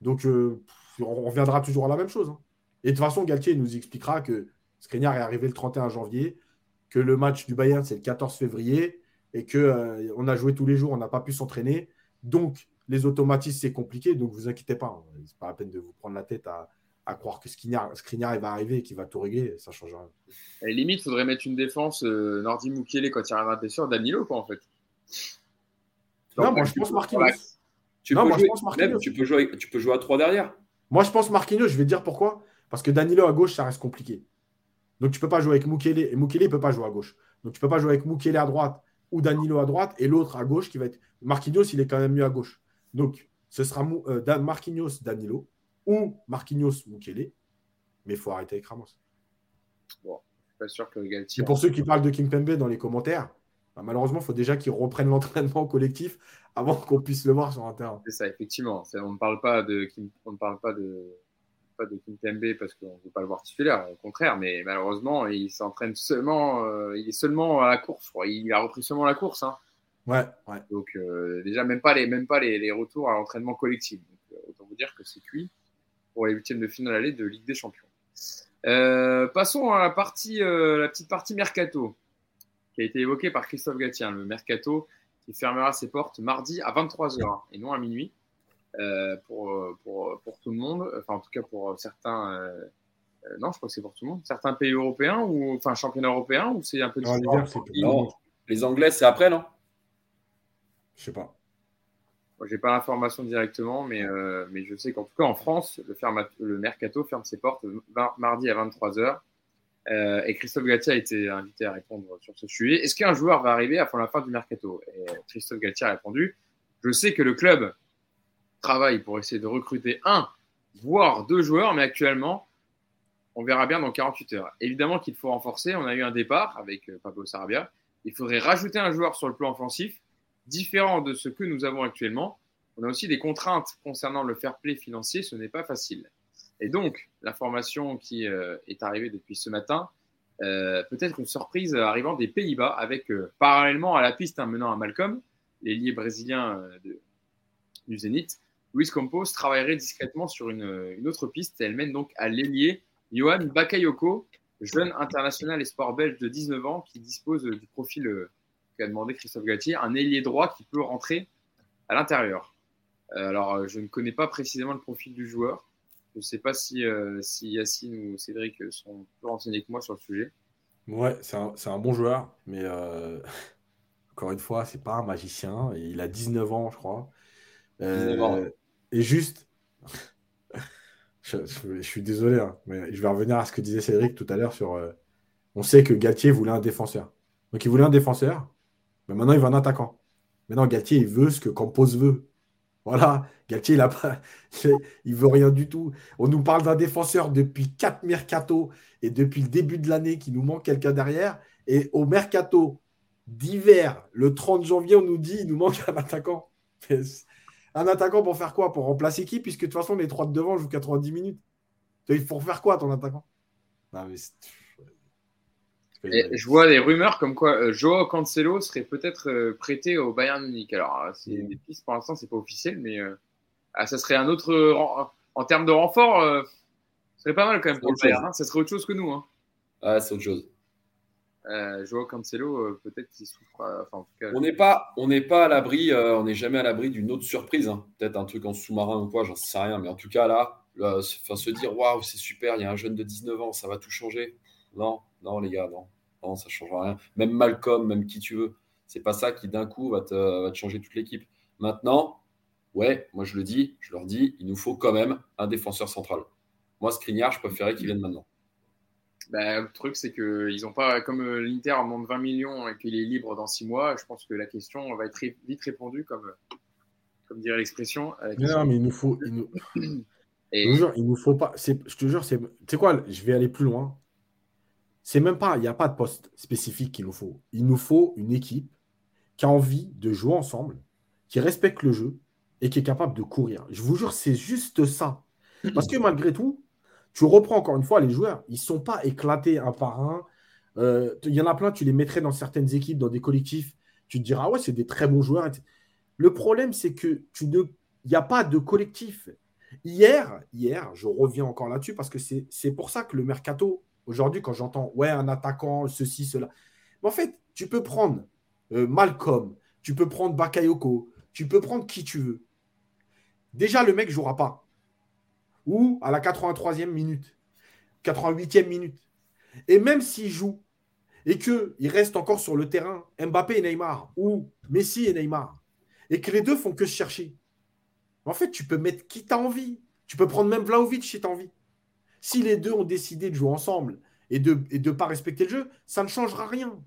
Donc, euh, on reviendra toujours à la même chose. Hein. Et de toute façon, Galtier nous expliquera que Skriniar est arrivé le 31 janvier, que le match du Bayern, c'est le 14 février, et qu'on euh, on a joué tous les jours, on n'a pas pu s'entraîner. Donc, les automatismes, c'est compliqué. Donc, vous inquiétez pas. C'est pas la peine de vous prendre la tête à, à croire que Skriniar, va arriver et qu'il va tout régler, ça change rien. Et limite, il faudrait mettre une défense euh, Nordi Mukele quand il arrivera à sûr, Danilo, quoi, en fait. non, moi je pense Marquinhos. Tu, non, peux moi, jouer, je pense Marquinhos. tu, peux jouer, tu peux jouer à 3 derrière. Moi je pense Marquinhos, je vais te dire pourquoi. Parce que Danilo à gauche, ça reste compliqué. Donc tu peux pas jouer avec Mukele. Et Mukele ne peut pas jouer à gauche. Donc tu peux pas jouer avec Mukele à droite ou Danilo à droite et l'autre à gauche qui va être. Marquinhos, il est quand même mieux à gauche. Donc ce sera euh, Marquinhos, Danilo ou Marquinhos Mukele, mais il faut arrêter avec Ramos. Bon, je suis pas sûr que Galtier. Et pour ceux qui parlent de Kimpembe dans les commentaires, bah, malheureusement, il faut déjà qu'ils reprennent l'entraînement collectif avant qu'on puisse le voir sur un terrain. C'est ça, effectivement. On ne parle pas de on parle pas de pas de Kimpembe parce qu'on ne veut pas le voir titulaire, au contraire, mais malheureusement, il s'entraîne seulement, euh, il est seulement à la course. Il a repris seulement la course. Hein. Ouais, ouais. Donc euh, déjà même pas les même pas les, les retours à l'entraînement collectif. Donc, euh, autant vous dire que c'est cuit pour les huitièmes de finale aller de Ligue des Champions. Passons à la, partie, la petite partie mercato qui a été évoquée par Christophe Gatien. Le mercato qui fermera ses portes mardi à 23h et non à minuit. pour, pour, pour, tout le monde, enfin en tout cas pour certains. non, je crois que c'est pour tout le monde. Certains pays européens ou enfin championnat européen ou c'est un peu différent? Les Anglais, c'est après, non? Je sais pas. Je n'ai pas l'information directement, mais, euh, mais je sais qu'en tout cas en France, le, le, mercato ferme ses portes mardi à 23h. Euh, et Christophe Gatti a été invité à répondre sur ce sujet. Est-ce qu'un joueur va arriver avant la fin du mercato? Et Christophe Gatti a répondu Je sais que le club travaille pour essayer de recruter un, voire deux joueurs, mais actuellement, on verra bien dans 48 heures. Évidemment qu'il faut renforcer. On a eu un départ avec euh, Pablo Sarabia. Il faudrait rajouter un joueur sur le plan offensif différent de ce que nous avons actuellement. On a aussi des contraintes concernant le fair play financier, ce n'est pas facile. Et donc, l'information qui euh, est arrivée depuis ce matin, euh, peut-être une surprise arrivant des Pays-Bas avec, euh, parallèlement à la piste hein, menant à Malcolm, l'ailier brésilien du Zénith, Luis Campos travaillerait discrètement sur une, autre piste. Elle mène donc à l'ailier Johan Bakayoko, jeune international espoir belge de 19 ans qui dispose du profil a demandé Christophe Gatier, un ailier droit qui peut rentrer à l'intérieur. Alors, je ne connais pas précisément le profil du joueur. Je ne sais pas si, euh, si Yacine ou Cédric sont plus renseignés que moi sur le sujet. Ouais, c'est un, un, bon joueur, mais encore une fois, c'est pas un magicien. Et il a 19 ans, je crois. Et juste, je, suis désolé, hein, mais je vais revenir à ce que disait Cédric tout à l'heure sur. on sait que Galtier voulait un défenseur. Donc il voulait un défenseur. Mais maintenant, il veut un attaquant. Maintenant, Galtier, il veut ce que Campos veut. Voilà, Galtier, il a veut rien du tout. On nous parle d'un défenseur depuis 4 mercato et depuis le début de l'année qui nous manque quelqu'un derrière. Et au mercato d'hiver, le 30 janvier, on nous dit il nous manque un attaquant. Un attaquant pour faire quoi? Pour remplacer qui? Puisque de toute façon, les trois de devant jouent 90 minutes. Il faut faire quoi ton attaquant? Non, mais je vois des rumeurs comme quoi euh, Joao Cancelo serait peut-être euh, prêté au Bayern Munich. Alors, euh, c'est des pistes pour l'instant, c'est pas officiel, mais ah, ça serait un autre. En termes de renfort, ce serait pas mal quand même pour le Bayern. Hein. Ça serait autre chose que nous. Hein. Ah, c'est autre chose. Joao Cancelo, peut-être qu'il souffre. On n'est pas, on n'est pas à l'abri, on n'est jamais à l'abri d'une autre surprise. Hein. Peut-être un truc en sous-marin ou quoi, j'en sais rien. Mais en tout cas, là, se dire waouh, c'est super, il y a un jeune de 19 ans, ça va tout changer. Non, non, les gars, non. Non, ça ne change rien. Même Malcolm, même qui tu veux. C'est pas ça qui d'un coup va te, changer toute l'équipe. Maintenant, ouais, moi je le dis, je leur dis, il nous faut quand même un défenseur central. Moi, Skriniar, je préférais qu'il vienne maintenant. Bah, le truc, c'est qu'ils n'ont pas, comme euh, l'Inter en demande 20 millions et qu'il est libre dans 6 mois, je pense que la question va être vite répondue, comme, comme dirait l'expression. Non, mais il nous faut. Il nous... Et... il nous faut pas. Je te jure, c'est. Tu sais quoi, je vais aller plus loin. C'est même pas, il n'y a pas de poste spécifique qu'il nous faut. Il nous faut une équipe qui a envie de jouer ensemble, qui respecte le jeu et qui est capable de courir. Je vous jure, c'est juste ça. Parce que malgré tout, tu reprends encore une fois les joueurs, ils ne sont pas éclatés un par un. Euh, il y en a plein, tu les mettrais dans certaines équipes, dans des collectifs, tu te diras, ah ouais, c'est des très bons joueurs. Le problème, c'est que tu ne, il n'y a pas de collectif. Hier, hier, je reviens encore là-dessus parce que c'est pour ça que le mercato, Aujourd'hui, quand j'entends, ouais, un attaquant, ceci, cela. Mais en fait, tu peux prendre euh, Malcolm, tu peux prendre Bakayoko, tu peux prendre qui tu veux. Déjà, le mec ne jouera pas. Ou à la 83e minute, 88e minute. Et même s'il joue et qu'il reste encore sur le terrain Mbappé et Neymar, ou Messi et Neymar, et que les deux font que se chercher, en fait, tu peux mettre qui tu as envie. Tu peux prendre même Vlaovic si tu as envie. Si les deux ont décidé de jouer ensemble et de ne pas respecter le jeu, ça ne changera rien.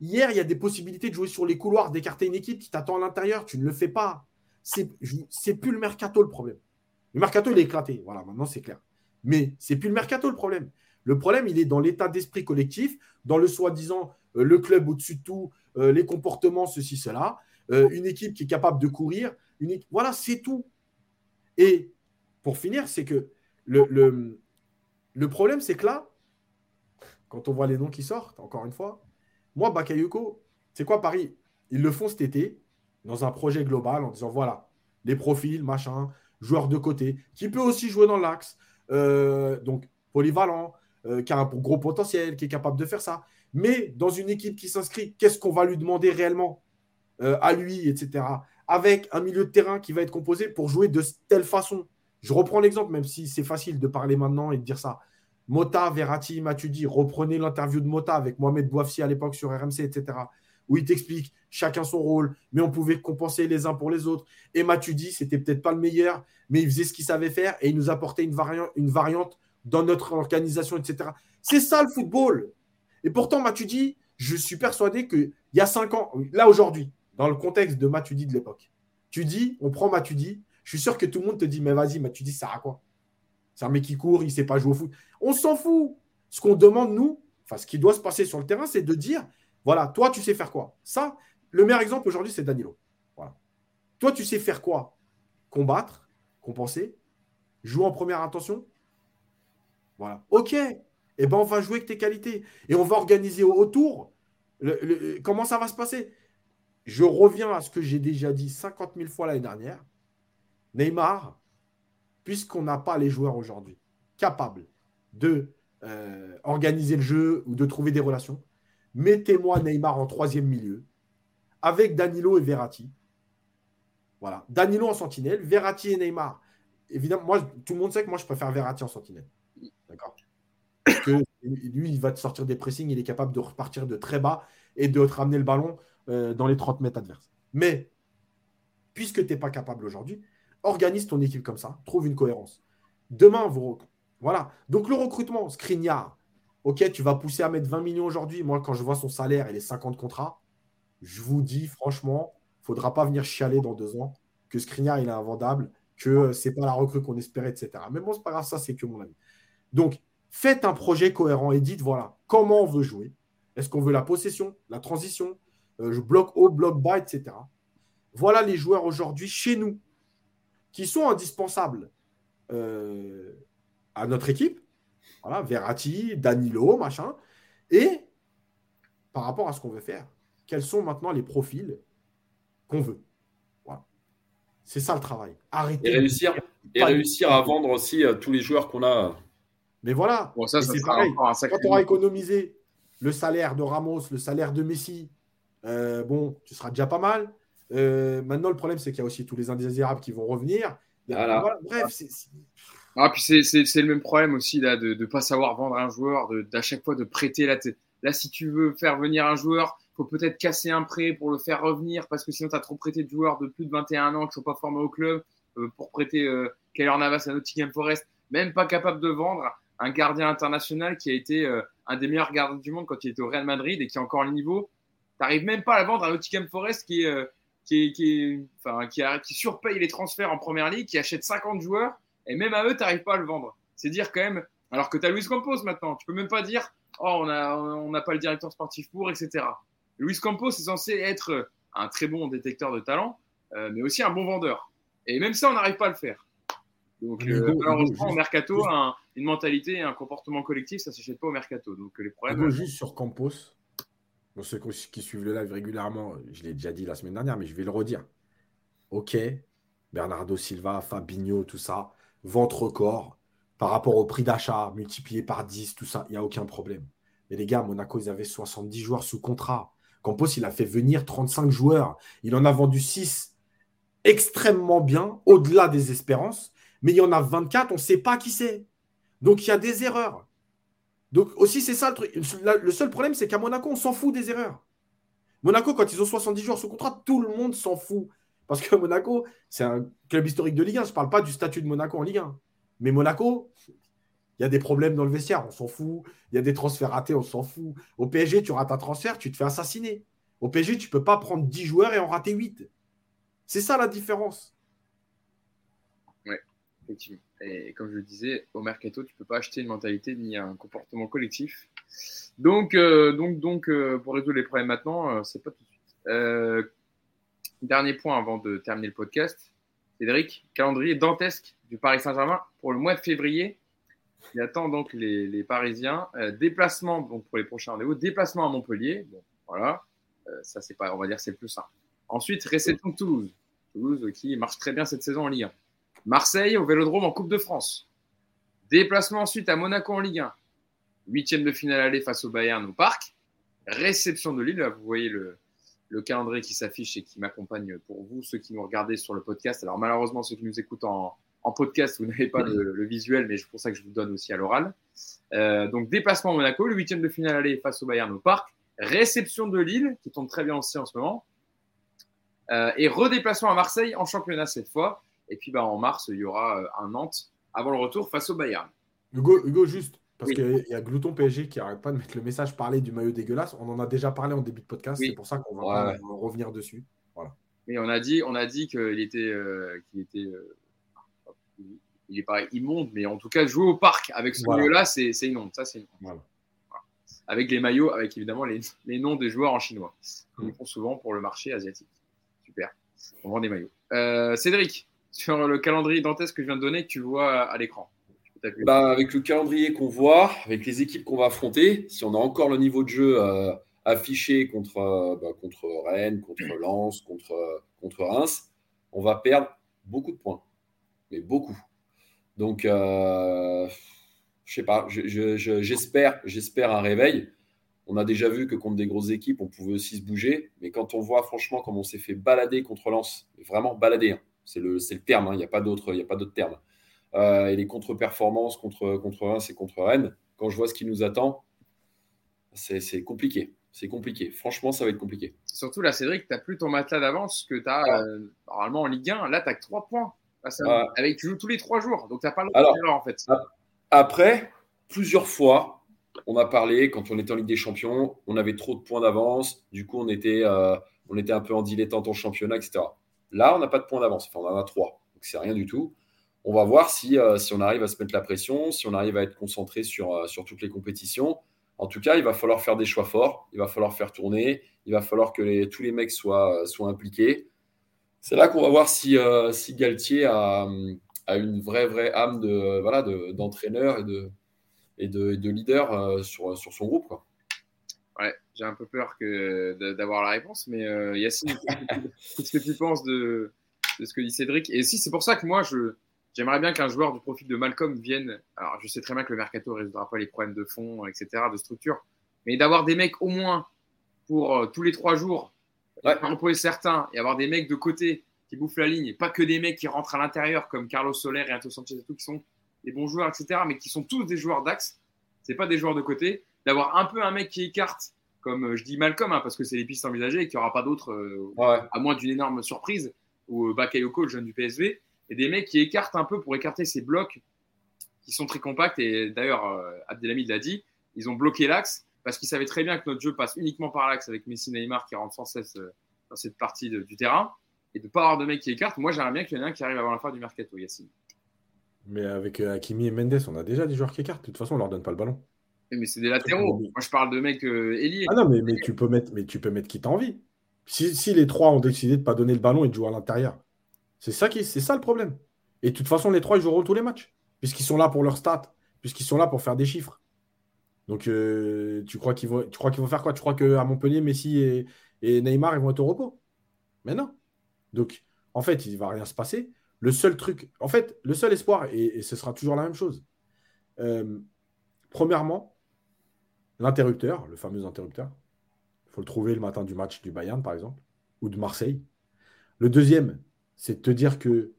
Hier, il y a des possibilités de jouer sur les couloirs, d'écarter une équipe qui t'attend à l'intérieur. Tu ne le fais pas. C'est plus le mercato le problème. Le mercato, il est éclaté. Voilà, maintenant c'est clair. Mais c'est plus le mercato le problème. Le problème, il est dans l'état d'esprit collectif, dans le soi-disant euh, le club au-dessus de tout, euh, les comportements, ceci, cela, euh, une équipe qui est capable de courir. Voilà, c'est tout. Et pour finir, c'est que le problème, c'est que là, quand on voit les noms qui sortent, encore une fois, moi, Bakayoko, c'est quoi Paris? Ils le font cet été, dans un projet global, en disant voilà, les profils, machin, joueurs de côté, qui peut aussi jouer dans l'axe, euh, donc polyvalent, euh, qui a un gros potentiel, qui est capable de faire ça. Mais dans une équipe qui s'inscrit, qu'est-ce qu'on va lui demander réellement euh, à lui, etc. avec un milieu de terrain qui va être composé pour jouer de telle façon. Je reprends l'exemple, même si c'est facile de parler maintenant et de dire ça. Mota, Verratti, Matuidi, reprenez l'interview de Mota avec Mohamed Bouafsi à l'époque sur RMC, etc. Où il t'explique chacun son rôle, mais on pouvait compenser les uns pour les autres. Et Matuidi, c'était peut-être pas le meilleur, mais il faisait ce qu'il savait faire et il nous apportait une, variante dans notre organisation, etc. C'est ça le football. Et pourtant, Matuidi, je suis persuadé qu'il y a cinq ans, là aujourd'hui, dans le contexte de Matuidi de l'époque, tu dis, on prend Matuidi, je suis sûr que tout le monde te dit, mais vas-y, Matuidi, ça sert à quoi? C'est un mec qui court, il ne sait pas jouer au foot. On s'en fout. Ce qu'on demande, nous, enfin, ce qui doit se passer sur le terrain, c'est de dire, voilà, toi, tu sais faire quoi? Ça, le meilleur exemple aujourd'hui, c'est Danilo. Voilà. Toi, tu sais faire quoi? Combattre, compenser, jouer en première intention? Voilà. OK, eh ben, on va jouer avec tes qualités. Et on va organiser autour. comment ça va se passer? Je reviens à ce que j'ai déjà dit 50 000 fois l'année dernière. Neymar, puisqu'on n'a pas les joueurs aujourd'hui capables de euh, organiser le jeu ou de trouver des relations, mettez-moi Neymar en troisième milieu avec Danilo et Verratti. Voilà. Danilo en sentinelle, Verratti et Neymar. Évidemment, moi, tout le monde sait que moi, je préfère Verratti en sentinelle. D'accord? Que lui, il va te sortir des pressings, il est capable de repartir de très bas et de te ramener le ballon euh, dans les 30 mètres adverses. Mais, puisque tu n'es pas capable aujourd'hui, organise ton équipe comme ça, trouve une cohérence. Demain, vous. Voilà. Donc, le recrutement, Skriniar, ok, tu vas pousser à mettre 20 millions aujourd'hui. Moi, quand je vois son salaire et les 50 contrats, je vous dis franchement, il ne faudra pas venir chialer dans deux ans que Skriniar, il est invendable, que c'est pas la recrue qu'on espérait, etc. Mais bon, c'est pas grave, ça, c'est que mon ami. Donc, Faites un projet cohérent et dites voilà, comment on veut jouer. Est-ce qu'on veut la possession, la transition, euh, je bloque haut, bloc bas, etc. Voilà les joueurs aujourd'hui chez nous qui sont indispensables euh, à notre équipe. Voilà, Verratti, Danilo, machin. Et par rapport à ce qu'on veut faire, quels sont maintenant les profils qu'on veut? Voilà. C'est ça le travail. Arrêtez. Et réussir, et réussir à vendre aussi euh, tous les joueurs qu'on a mais voilà, c'est pareil. Quand on aura économisé le salaire de Ramos, le salaire de Messi, euh, bon, tu seras déjà pas mal. Euh, maintenant, le problème, c'est qu'il y a aussi tous les indésirables qui vont revenir. bref, c'est. Ah, puis c'est le même problème aussi là, de ne pas savoir vendre un joueur, d'à chaque fois de prêter tête. Là, si tu veux faire venir un joueur, il faut peut-être casser un prêt pour le faire revenir parce que sinon, tu as trop prêté de joueurs de plus de 21 ans qui ne sont pas formés au club euh, pour prêter euh, Navas à Nottingham Forest, même pas capable de vendre un gardien international qui a été euh, un des meilleurs gardiens du monde quand il était au Real Madrid et qui a encore le niveau. Tu n'arrives même pas à la vendre à Nottingham Forest qui, euh, qui, qui, enfin, qui, qui, surpaye les transferts en première ligue, qui achète 50 joueurs et même à eux, tu n'arrives pas à le vendre. C'est dire quand même, alors que tu as Luis Campos maintenant, tu peux même pas dire, oh, on n'a on pas le directeur sportif pour, etc. Luis Campos est censé être un très bon détecteur de talent, euh, mais aussi un bon vendeur. Et même ça, on n'arrive pas à le faire. Donc, euh, malheureusement, au mercato, une mentalité et un comportement collectif, ça ne s'achète pas au mercato. Donc, les problèmes. juste sur Campos, ceux qui suivent le live régulièrement, je l'ai déjà dit la semaine dernière, mais je vais le redire. Ok, Bernardo Silva, Fabinho, tout ça, ventre record par rapport au prix d'achat multiplié par 10, tout ça, il n'y a aucun problème. Mais les gars, Monaco, ils avaient 70 joueurs sous contrat. Campos, il a fait venir 35 joueurs. Il en a vendu 6 extrêmement bien, au-delà des espérances mais il y en a 24, on ne sait pas qui c'est. Donc il y a des erreurs. Donc aussi, c'est ça le truc. Le seul problème, c'est qu'à Monaco, on s'en fout des erreurs. Monaco, quand ils ont 70 joueurs sous contrat, tout le monde s'en fout. Parce que Monaco, c'est un club historique de Ligue 1. Je ne parle pas du statut de Monaco en Ligue 1. Mais Monaco, il y a des problèmes dans le vestiaire, on s'en fout. Il y a des transferts ratés, on s'en fout. Au PSG, tu rates un transfert, tu te fais assassiner. Au PSG, tu ne peux pas prendre 10 joueurs et en rater 8. C'est ça la différence. Effectivement. Et comme je le disais, au mercato, tu ne peux pas acheter une mentalité ni un comportement collectif. Donc, euh, donc, donc euh, pour résoudre les problèmes maintenant, euh, c'est pas tout de suite. dernier point avant de terminer le podcast. Cédric, calendrier dantesque du Paris Saint-Germain pour le mois de février. Il attend donc les, Parisiens. déplacement donc pour les prochains rendez-vous. Déplacement à Montpellier. Voilà. ça, c'est pas, on va dire, c'est le plus simple. Ensuite, réception de Toulouse. Toulouse qui marche très bien cette saison en Ligue 1. Marseille au Vélodrome en Coupe de France. Déplacement ensuite à Monaco en Ligue 1. Huitième de finale aller face au Bayern au Parc. Réception de Lille, vous voyez le, le calendrier qui s'affiche et qui m'accompagne pour vous, ceux qui nous regardez sur le podcast. Alors malheureusement, ceux qui nous écoutent en, podcast, vous n'avez pas le, visuel, mais c'est pour ça que je vous donne aussi à l'oral. Euh, donc déplacement à Monaco, le huitième de finale aller face au Bayern au Parc, réception de Lille, qui tombe très bien aussi en ce moment, euh, et redéplacement à Marseille en championnat cette fois. Et puis bah, en mars, il y aura euh, un Nantes avant le retour face au Bayern. Hugo, Hugo juste, parce qu'il y a Glouton PSG qui n'arrête pas de mettre le message parler du maillot dégueulasse. On en a déjà parlé en début de podcast, c'est pour ça qu'on va, revenir dessus. Voilà. Mais on a dit, on a dit qu'il était, euh, qu'il était, euh, il est pas immonde, mais en tout cas jouer au parc avec ce maillot-là, c'est, c'est immonde. Ça, c'est Avec les maillots, avec évidemment les, les, noms des joueurs en chinois. Ils font souvent pour le marché asiatique. Super. On vend des maillots. Euh, Cédric, sur le calendrier dantesque que je viens de donner, tu vois à l'écran. Bah, avec le calendrier qu'on voit, avec les équipes qu'on va affronter, si on a encore le niveau de jeu euh, affiché contre, euh, bah, contre Rennes, contre Lens, contre, contre Reims, on va perdre beaucoup de points. Mais beaucoup. Donc, euh, je sais pas, j'espère j'espère un réveil. On a déjà vu que contre des grosses équipes, on pouvait aussi se bouger. Mais quand on voit franchement comme on s'est fait balader contre Lens, vraiment balader, hein, c'est le, le, terme, hein, il n'y a pas d'autre terme. Euh, et les contre-performances contre, contre Reims et contre Rennes, quand je vois ce qui nous attend, c'est compliqué. C'est compliqué. Franchement, ça va être compliqué. Surtout là, Cédric, tu n'as plus ton matelas d'avance que tu as euh, normalement en Ligue 1. Là, tu as que 3 points. avec, tu joues tous les 3 jours. Donc, tu n'as pas le droit en fait. Après, plusieurs fois, on a parlé, quand on était en Ligue des Champions, on avait trop de points d'avance. Du coup, on était, euh, on était un peu en dilettante en championnat, etc. Là, on n'a pas de points d'avance. Enfin, on en a 3. Donc, c'est rien du tout on va voir si, euh, on arrive à se mettre la pression, si on arrive à être concentré sur, euh, sur toutes les compétitions. En tout cas, il va falloir faire des choix forts, il va falloir faire tourner, il va falloir que tous les mecs soient, euh, soient impliqués. C'est là qu'on va voir si, si Galtier a, une vraie, vraie âme de, voilà, d'entraîneur et, de, et, de, de leader sur, son groupe. J'ai un peu peur que d'avoir la réponse, mais Yacine, qu'est-ce que tu penses de, de ce que dit Cédric? Et si c'est pour ça que moi, je, J'aimerais bien qu'un joueur du profil de Malcolm vienne. Alors, je sais très bien que le mercato ne résoudra pas les problèmes de fond, etc., de structure, mais d'avoir des mecs au moins pour euh, tous les trois jours, ouais. reposer certains et avoir des mecs de côté qui bouffent la ligne, et pas que des mecs qui rentrent à l'intérieur comme Carlos Soler et Anto Sanchez et tout, qui sont des bons joueurs, etc., mais qui sont tous des joueurs d'axe. C'est pas des joueurs de côté. D'avoir un peu un mec qui écarte, comme euh, je dis Malcolm, hein, parce que c'est les pistes envisagées et qu'il n'y aura pas d'autres, euh, à moins d'une énorme surprise, ou Bakayoko, le jeune du PSV et des mecs qui écartent un peu pour écarter ces blocs qui sont très compacts. Et d'ailleurs, euh, Abdelhamid l'a dit, ils ont bloqué l'axe parce qu'ils savaient très bien que notre jeu passe uniquement par l'axe avec Messi Neymar qui rentre sans cesse euh, dans cette partie du terrain. Et de ne pas avoir de mecs qui écartent, moi j'aimerais bien qu'il y en ait un qui arrive avant la fin du mercato, Yacine. Mais avec euh, Hakimi et Mendes, on a déjà des joueurs qui écartent. De toute façon, on leur donne pas le ballon. Mais c'est des latéraux. Moi, je parle de mecs euh, Ah non, mais, mais, tu peux mettre, mais tu peux mettre qui t'as envie. Si, si, les trois ont décidé de ne pas donner le ballon et de jouer à l'intérieur, c'est ça, qui, c'est ça le problème. Et de toute façon, les trois, ils joueront tous les matchs, puisqu'ils sont là pour leur stats, puisqu'ils sont là pour faire des chiffres. Donc, euh, tu crois qu'ils vont, tu crois qu'ils vont faire quoi? Tu crois qu'à Montpellier, Messi et, Neymar, ils vont être au repos? Mais non. Donc, en fait, il ne va rien se passer. Le seul truc, en fait, le seul espoir, et, ce sera toujours la même chose. Euh, premièrement, l'interrupteur, le fameux interrupteur, il faut le trouver le matin du match du Bayern, par exemple, ou de Marseille. Le deuxième, c'est de te dire que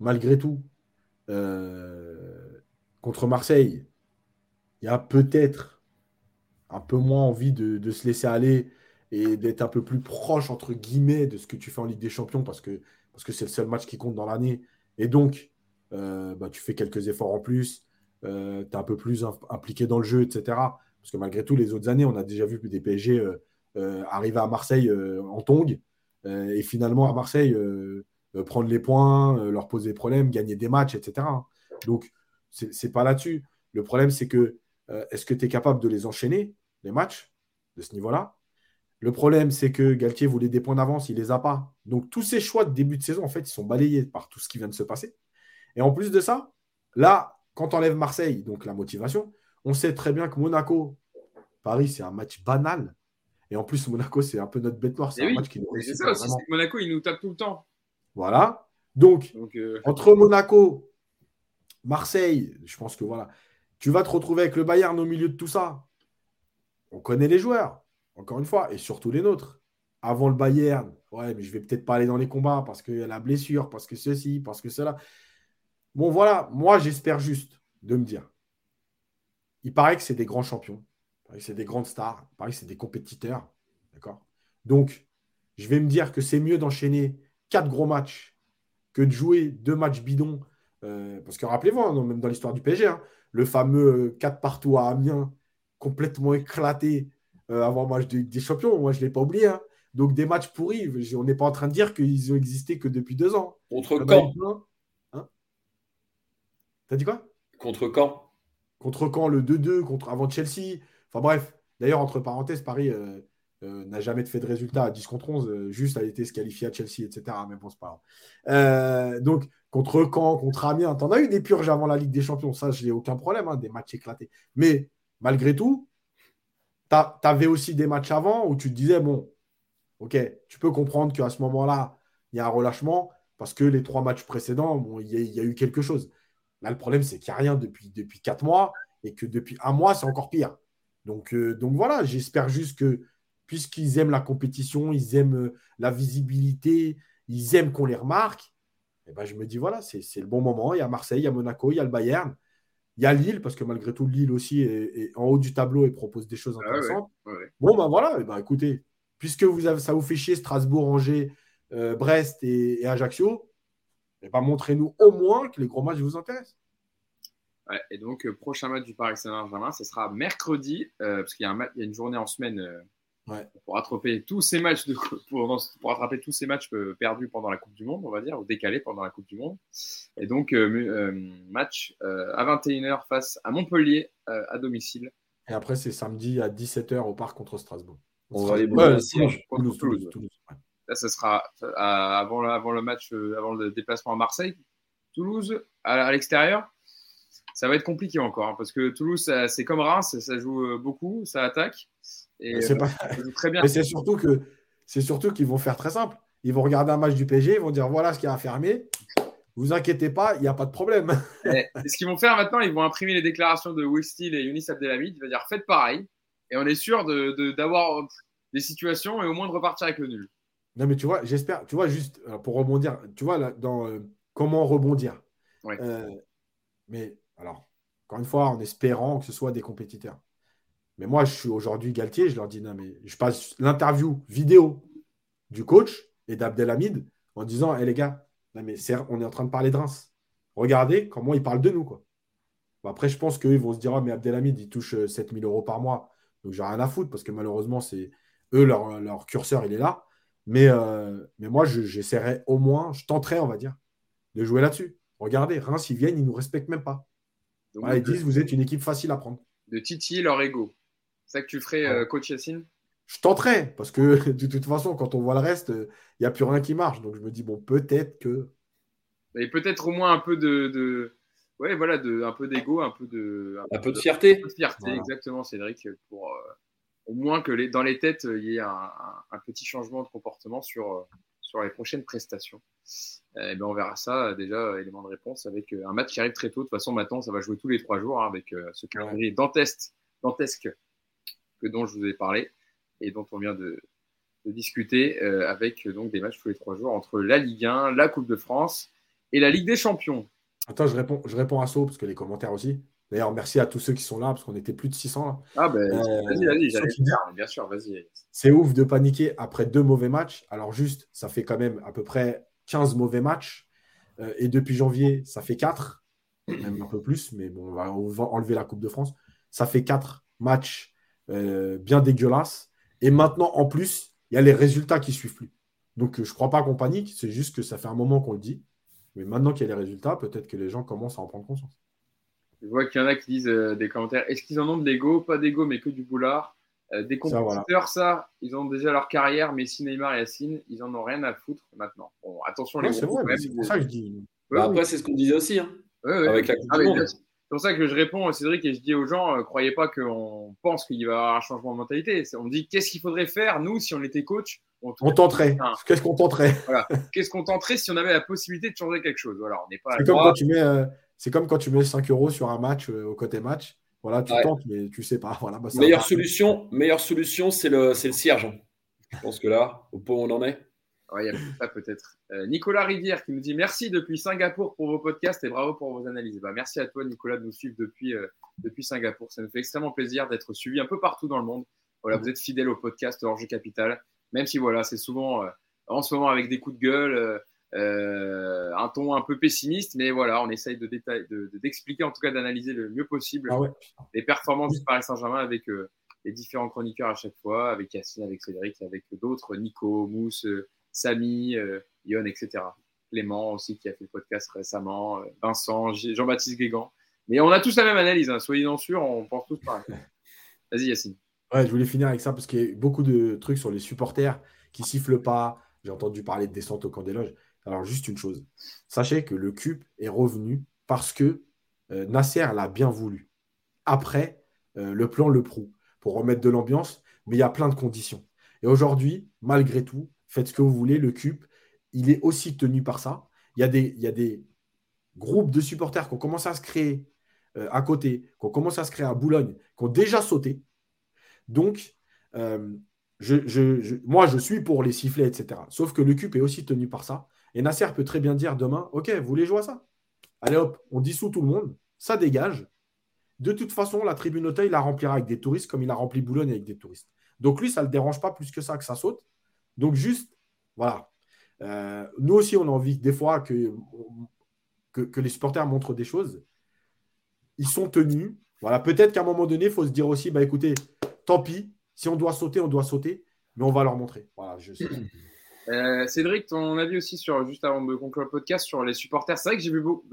malgré tout, euh, contre Marseille, il y a peut-être un peu moins envie de, se laisser aller et d'être un peu plus proche, entre guillemets, de ce que tu fais en Ligue des Champions parce que parce que c'est le seul match qui compte dans l'année. Et donc, euh, bah, tu fais quelques efforts en plus, euh, tu es un peu plus impliqué dans le jeu, etc. Parce que malgré tout, les autres années, on a déjà vu des PSG arriver à Marseille en tongue. et finalement, à Marseille, euh, prendre les points, euh, leur poser des problèmes, gagner des matchs, etc. Donc, ce n'est pas là-dessus. Le problème, c'est que euh, est-ce que tu es capable de les enchaîner, les matchs, de ce niveau-là? Le problème, c'est que Galtier voulait des points d'avance, il ne les a pas. Donc, tous ces choix de début de saison, en fait, ils sont balayés par tout ce qui vient de se passer. Et en plus de ça, là, quand on enlève Marseille, donc la motivation, on sait très bien que Monaco, Paris, c'est un match banal. Et en plus, Monaco, c'est un peu notre bête noire. C'est un match qui nous C'est ça aussi, Monaco, il nous tape tout le temps. Voilà. Donc, euh, entre Monaco, Marseille, je pense que voilà, tu vas te retrouver avec le Bayern au milieu de tout ça. On connaît les joueurs, encore une fois, et surtout les nôtres. avant le Bayern, ouais, mais je vais peut-être pas aller dans les combats parce qu'il y a la blessure, parce que ceci, parce que cela. Bon, voilà, moi, j'espère juste de me dire. Il paraît que c'est des grands champions, il paraît que c'est des grandes stars, il paraît que c'est des compétiteurs. D'accord? Donc, je vais me dire que c'est mieux d'enchaîner quatre gros matchs que de jouer deux matchs bidons. Euh, parce que rappelez-vous, hein, même dans l'histoire du PSG, hein, le fameux 4 partout à Amiens, complètement éclaté euh, avant le match des champions, moi je ne l'ai pas oublié. Hein. Donc des matchs pourris, on n'est pas en train de dire qu'ils ont existé que depuis deux ans. Contre quand? T'as dit quoi? Contre quand? Contre quand le 2-2 contre avant Chelsea? Enfin bref. D'ailleurs, entre parenthèses, Paris euh, euh, n'a jamais fait de résultat à 10 contre 11, euh, juste a été se à Chelsea, etc. Mais bon, c'est pas grave. donc, contre Caen, contre Amiens, t'en as eu des purges avant la Ligue des Champions, ça, je n'ai aucun problème, hein, des matchs éclatés. Mais malgré tout, tu avais aussi des matchs avant où tu te disais, bon, ok, tu peux comprendre qu'à ce moment-là, il y a un relâchement parce que les trois matchs précédents, il y, a eu quelque chose. Là, le problème, c'est qu'il n'y a rien depuis, depuis quatre mois et que depuis un mois, c'est encore pire. Donc, euh, donc voilà, j'espère juste que puisqu'ils aiment la compétition, ils aiment euh, la visibilité, ils aiment qu'on les remarque, et eh ben, je me dis voilà, c'est le bon moment. Il y a Marseille, il y a Monaco, il y a le Bayern, il y a Lille, parce que malgré tout, Lille aussi est, en haut du tableau et propose des choses ah intéressantes. Bon, ben voilà, ben, écoutez, puisque vous avez, ça vous fait chier Strasbourg, Angers, euh, Brest et, Ajaccio, et ben, montrez-nous au moins que les gros matchs vous intéressent. et donc, euh, prochain match du Paris Saint-Germain, ce sera mercredi, parce qu'il y, a une journée en semaine pour rattraper tous ces matchs de, pour, pour, rattraper tous ces matchs euh, perdus pendant la Coupe du Monde, on va dire, ou décalés pendant la Coupe du Monde. Et donc euh, euh, match à 21h face à Montpellier à domicile. Et après c'est samedi à 17h au parc contre Strasbourg. On va aller Toulouse, Toulouse, Là, ce sera avant, avant le match, avant le déplacement à Marseille. Toulouse à, l'extérieur, ça va être compliqué encore hein, parce que Toulouse, c'est comme Reims, ça joue beaucoup, ça attaque. Et c'est pas... très bien. Mais c'est surtout que c'est surtout qu'ils vont faire très simple. Ils vont regarder un match du PSG, ils vont dire voilà ce qu'il y a à fermer. Vous inquiétez pas, il n'y a pas de problème. ce qu'ils vont faire maintenant, ils vont imprimer les déclarations de Will Steele et Younis Abdelhamid. Il va dire faites pareil. Et on est sûr d'avoir de, des situations et au moins de repartir avec le nul. Non, mais tu vois, j'espère, tu vois, juste euh, pour rebondir, tu vois, là, dans euh, comment rebondir. Euh, mais alors, encore une fois, en espérant que ce soit des compétiteurs. Mais moi, je suis aujourd'hui Galtier, je leur dis non, mais je passe l'interview vidéo du coach et d'Abdelhamid en disant hé eh, les gars, mais on est en train de parler de Reims. Regardez comment ils parlent de nous. Quoi. après, je pense qu'ils vont se dire oh, mais Abdelhamid, il touche 7000 euh, euros par mois. Donc, j'ai rien à foutre parce que malheureusement, c'est eux, leur, curseur, il est là. Mais, euh, mais moi, j'essaierai au moins, je tenterai, on va dire, de jouer là-dessus. Regardez, Reims, ils viennent, ils ne nous respectent même pas. ils disent vous êtes une équipe facile à prendre. De titiller leur ego. C'est ça que tu ferais, euh, coach Yacine? Je tenterais, parce que de toute façon, quand on voit le reste, il n'y a plus rien qui marche. Donc je me dis, bon, peut-être que. Et peut-être au moins un peu de. Ouais, voilà, de, un peu d'ego, un peu de. Un, peu, de fierté. Un peu de fierté, exactement, Cédric, pour euh, au moins que les, dans les têtes, il y ait un, petit changement de comportement sur, euh, sur les prochaines prestations. Et ben on verra ça déjà, élément de réponse, avec un match qui arrive très tôt. De toute façon, maintenant, ça va jouer tous les trois jours hein, avec ce calendrier dantesque, dantesque dont je vous ai parlé et dont on vient de, discuter euh, avec donc des matchs tous les trois jours entre la Ligue 1, la Coupe de France et la Ligue des Champions. Attends, je réponds, je réponds à ça parce que les commentaires aussi. D'ailleurs, merci à tous ceux qui sont là parce qu'on était plus de 600 là. Ah ben, vas-y, vas-y, bien sûr, vas-y. C'est ouf de paniquer après deux mauvais matchs. Alors juste, ça fait quand même à peu près 15 mauvais matchs. Euh, et depuis janvier, ça fait 4, même un peu plus, mais bon, on va, on va enlever la Coupe de France. Ça fait 4 matchs euh, bien dégueulasse. Et maintenant, en plus, il y a les résultats qui suivent plus. Donc, je ne crois pas qu'on panique, c'est juste que ça fait un moment qu'on le dit. Mais maintenant qu'il y a les résultats, peut-être que les gens commencent à en prendre conscience. Je vois qu'il y en a qui disent euh, des commentaires est-ce qu'ils en ont de l'ego? Pas d'ego, mais que du boulard. Euh, des compétiteurs, ça, ils ont déjà leur carrière, mais si Neymar et Yacine, ils en ont rien à foutre maintenant. Bon, attention, les C'est pour ça que je dis. Bah, après, c'est ce qu'on disait aussi. Hein, avec la ah, c'est pour ça que je réponds, Cédric, et je dis aux gens, ne euh, croyez pas qu'on pense qu'il va y avoir un changement de mentalité. On dit, qu'est-ce qu'il faudrait faire, nous, si on était coach? On, tenterait. Qu'est-ce qu'on tenterait? Qu'est-ce qu'on tenterait si on avait la possibilité de changer quelque chose? Voilà, C'est comme, quand tu mets, euh, comme quand tu mets 5 euros sur un match euh, au côté match. Voilà, tu tentes, mais tu sais pas. Voilà, bah, meilleure, solution, meilleure solution, c'est le, le cierge. Je pense que là, au point où on en est. il y a ça peut-être. Euh, Nicolas Rivière qui nous dit merci depuis Singapour pour vos podcasts et bravo pour vos analyses. Bah, merci à toi, Nicolas, de nous suivre depuis, euh, depuis Singapour. Ça nous fait extrêmement plaisir d'être suivi un peu partout dans le monde. Voilà, vous êtes fidèles au podcast Orge Capital, même si voilà, c'est souvent en ce moment avec des coups de gueule. Euh, un ton un peu pessimiste, mais voilà, on essaye de d'expliquer, en tout cas d'analyser le mieux possible ah les performances du Paris Saint-Germain avec euh, les différents chroniqueurs à chaque fois, avec Yacine, avec Cédric, avec d'autres, Nico, Mousse, Samy, euh, Yon, etc. Clément aussi qui a fait le podcast récemment, Vincent, Jean-Baptiste Guégan. Mais on a tous la même analyse, hein, soyez-en sûrs, on pense tous pareil. Vas-y Yacine. Ouais, je voulais finir avec ça parce qu'il y a beaucoup de trucs sur les supporters qui sifflent pas. J'ai entendu parler de descente au camp des loges. Alors, juste une chose. Sachez que le cube est revenu parce que euh, Nasser l'a bien voulu. Après, euh, le plan le prouve pour remettre de l'ambiance, mais il y a plein de conditions. Et aujourd'hui, malgré tout, faites ce que vous voulez, le cube, il est aussi tenu par ça. Il y a des, groupes de supporters qui ont commencé à se créer euh, à côté, qui ont commencé à se créer à Boulogne, qui ont déjà sauté. Donc, moi, je suis pour les sifflets, etc. Sauf que le cube est aussi tenu par ça. Et Nasser peut très bien dire demain, OK, vous voulez jouer à ça? Allez hop, on dissout tout le monde, ça dégage. De toute façon, la tribune Auteuil la remplira avec des touristes comme il a rempli Boulogne avec des touristes. Donc lui, ça ne le dérange pas plus que ça que ça saute. Donc juste, voilà. Euh, nous aussi, on a envie des fois que, les supporters montrent des choses. Ils sont tenus. Voilà, peut-être qu'à un moment donné, il faut se dire aussi, bah écoutez, tant pis, si on doit sauter, on doit sauter, mais on va leur montrer. Voilà, je sais. Euh, Cédric, ton avis aussi sur, juste avant de conclure le podcast, sur les supporters. C'est vrai que j'ai vu, beaucoup,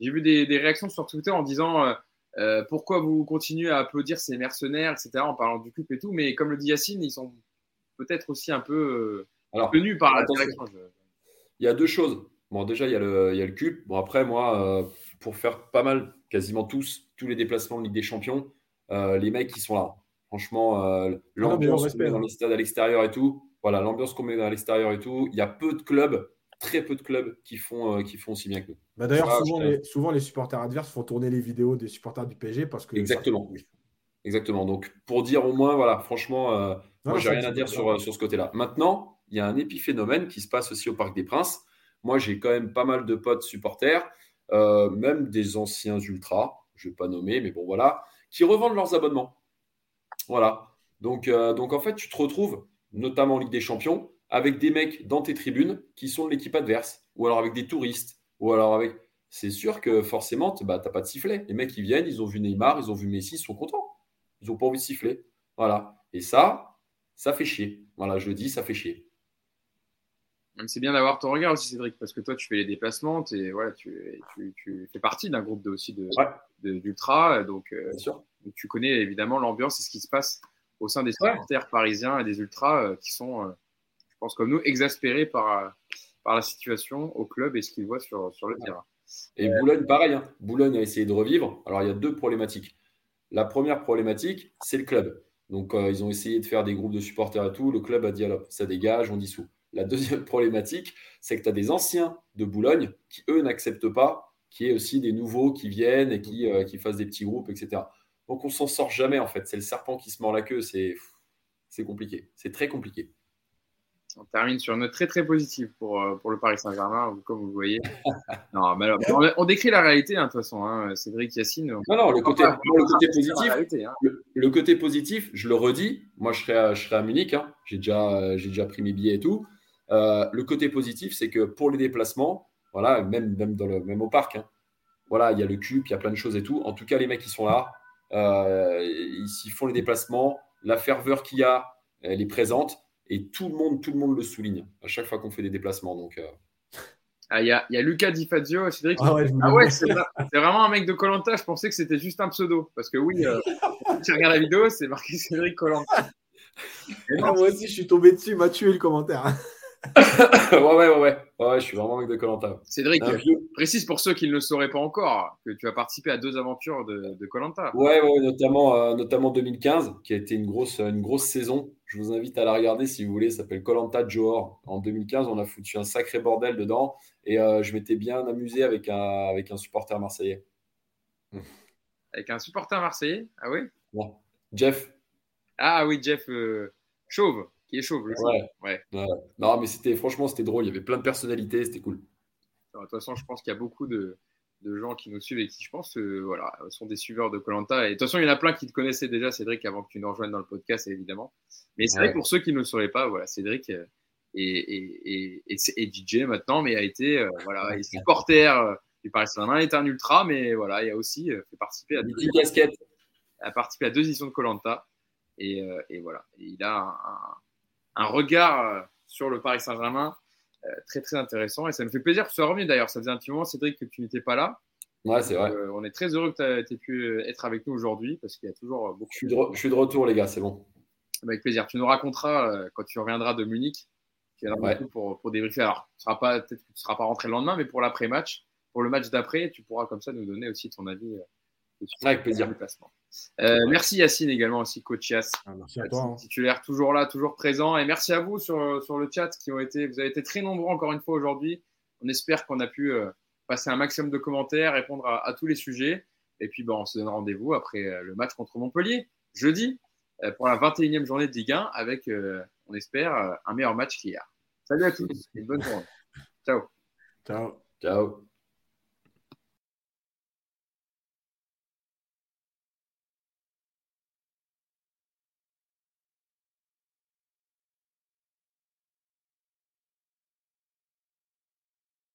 j'ai vu des, réactions sur Twitter en disant euh, euh, pourquoi vous continuez à applaudir ces mercenaires, etc., en parlant du club et tout? Mais comme le dit Yacine, ils sont peut-être aussi un peu Alors, tenus par la direction. Il y a deux choses. Bon, déjà, il y a le, il y a le CUP. Bon, après, moi, pour faire pas mal, quasiment tous, tous les déplacements de Ligue des Champions, les mecs, qui sont là. Franchement, l'ambiance dans les stades à l'extérieur et tout, voilà, l'ambiance qu'on met à l'extérieur et tout, il y a peu de clubs, très peu de clubs qui font, euh, qui font aussi bien que nous. Bah D'ailleurs, souvent, les, supporters adverses font tourner les vidéos des supporters du PSG parce que. Exactement. Exactement. Donc, pour dire au moins, voilà, franchement, euh, moi, j'ai rien à dire sur, sur ce côté-là. Maintenant, il y a un épiphénomène qui se passe aussi au Parc des Princes. Moi, j'ai quand même pas mal de potes supporters, euh, même des anciens ultras, je ne vais pas nommer, mais bon, voilà, qui revendent leurs abonnements. Voilà. Donc, donc en fait, tu te retrouves notamment en Ligue des Champions, avec des mecs dans tes tribunes qui sont de l'équipe adverse, ou alors avec des touristes, ou alors avec. C'est sûr que forcément, tu n'as pas de sifflet. Les mecs, ils viennent, ils ont vu Neymar, ils ont vu Messi, ils sont contents. Ils n'ont pas envie de siffler. Voilà. Et ça, ça fait chier. Voilà, je le dis, ça fait chier. C'est bien d'avoir ton regard aussi, Cédric, parce que toi, tu fais les déplacements, es, voilà, tu, tu, fais partie d'un groupe de, aussi d'ultra, donc, euh, donc, tu connais évidemment l'ambiance et ce qui se passe au sein des supporters parisiens et des ultras euh, qui sont, euh, je pense comme nous, exaspérés par, euh, par la situation au club et ce qu'ils voient sur, sur le terrain. Et Boulogne, pareil. Hein. Boulogne a essayé de revivre. Alors, il y a deux problématiques. La première problématique, c'est le club. Donc, ils ont essayé de faire des groupes de supporters et tout. Le club a dit alors, ça dégage, on dissout. La deuxième problématique, c'est que tu as des anciens de Boulogne qui, eux, n'acceptent pas qu'il y ait aussi des nouveaux qui viennent et qui, qui fassent des petits groupes, etc. Donc on s'en sort jamais en fait. C'est le serpent qui se mord la queue. C'est c'est compliqué. C'est très compliqué. On termine sur une note très très positive pour, euh, pour le Paris Saint-Germain, comme vous le voyez. non, mais on, décrit la réalité, hein, de toute façon, hein, Cédric Yacine. Non, non, le côté, positif, hein. le, côté positif, je le redis, moi je serai à, je serai à Munich, hein. j'ai déjà, j'ai déjà pris mes billets et tout. Euh, le côté positif, c'est que pour les déplacements, voilà, même, même, dans le, même au parc, voilà, il y a le cube, il y a plein de choses et tout. En tout cas, les mecs qui sont là, euh, ils font les déplacements, la ferveur qu'il y a, elle est présente et tout le monde, tout le monde le souligne à chaque fois qu'on fait des déplacements. Donc, euh. ah, il y, a, y, a, Lucas Di Fazio, Cédric. Ah ouais, ah c'est vraiment un mec de Colanta. Je pensais que c'était juste un pseudo. Parce que oui, euh, tu regardes la vidéo, c'est marqué Cédric Colanta. moi aussi, je suis tombé dessus, il m'a tué le commentaire. Ouais, ouais, ouais, ouais. je suis vraiment avec de Colanta. Cédric, précise pour ceux qui ne le sauraient pas encore que tu as participé à deux aventures de Colanta. ouais, ouais, notamment, euh, notamment 2015, qui a été une grosse, une grosse saison. Je vous invite à la regarder si vous voulez. Ça s'appelle Colanta Johor. En 2015, on a foutu un sacré bordel dedans et euh, je m'étais bien amusé avec un, avec un supporter marseillais. Avec un supporter marseillais? Ah oui? Jeff. Ah oui, Jeff euh, Chauve. Qui est chaud. Ouais. Non, mais c'était franchement, c'était drôle. Il y avait plein de personnalités, c'était cool. De toute façon, je pense qu'il y a beaucoup de, gens qui nous suivent et qui, je pense, voilà, sont des suiveurs de Colanta. Et de toute façon, il y en a plein qui te connaissaient déjà, Cédric, avant que tu nous rejoignes dans le podcast, évidemment. Mais c'est vrai pour ceux qui ne le sauraient pas, voilà, Cédric est, est, DJ maintenant, mais a été euh, voilà, supporter euh, du Paris Saint-Germain, est un ultra, mais voilà, il a aussi euh, fait participer à deux, a participé à deux éditions de Colanta. Et, et, voilà, il a un, un regard sur le Paris Saint-Germain euh, très très intéressant. Et ça me fait plaisir que tu sois revenu d'ailleurs. Ça faisait un petit moment, Cédric, que tu n'étais pas là. Ouais, c'est vrai. Euh, on est très heureux que tu aies pu être avec nous aujourd'hui parce qu'il y a toujours beaucoup. Je suis de, je suis de retour, les gars, c'est bon. Avec plaisir. Tu nous raconteras euh, quand tu reviendras de Munich. Tu ouais. pour, pour débriefer. Alors, tu pas, peut-être que tu ne seras pas rentré le lendemain, mais pour l'après-match, pour le match d'après, tu pourras comme ça nous donner aussi ton avis. Avec plaisir. Euh, merci Yacine également aussi, coach Yass. Ah, merci à toi. Hein. Titulaire, toujours là, toujours présent. Et merci à vous sur, sur le chat qui ont été, vous avez été très nombreux encore une fois aujourd'hui. On espère qu'on a pu euh, passer un maximum de commentaires, répondre à, tous les sujets. Et puis, bon, on se donne rendez-vous après euh, le match contre Montpellier, jeudi, pour la 21e journée de Ligue 1, avec, on espère, un meilleur match qu'hier. Salut à tous et bonne journée. Ciao. Ciao. Ciao.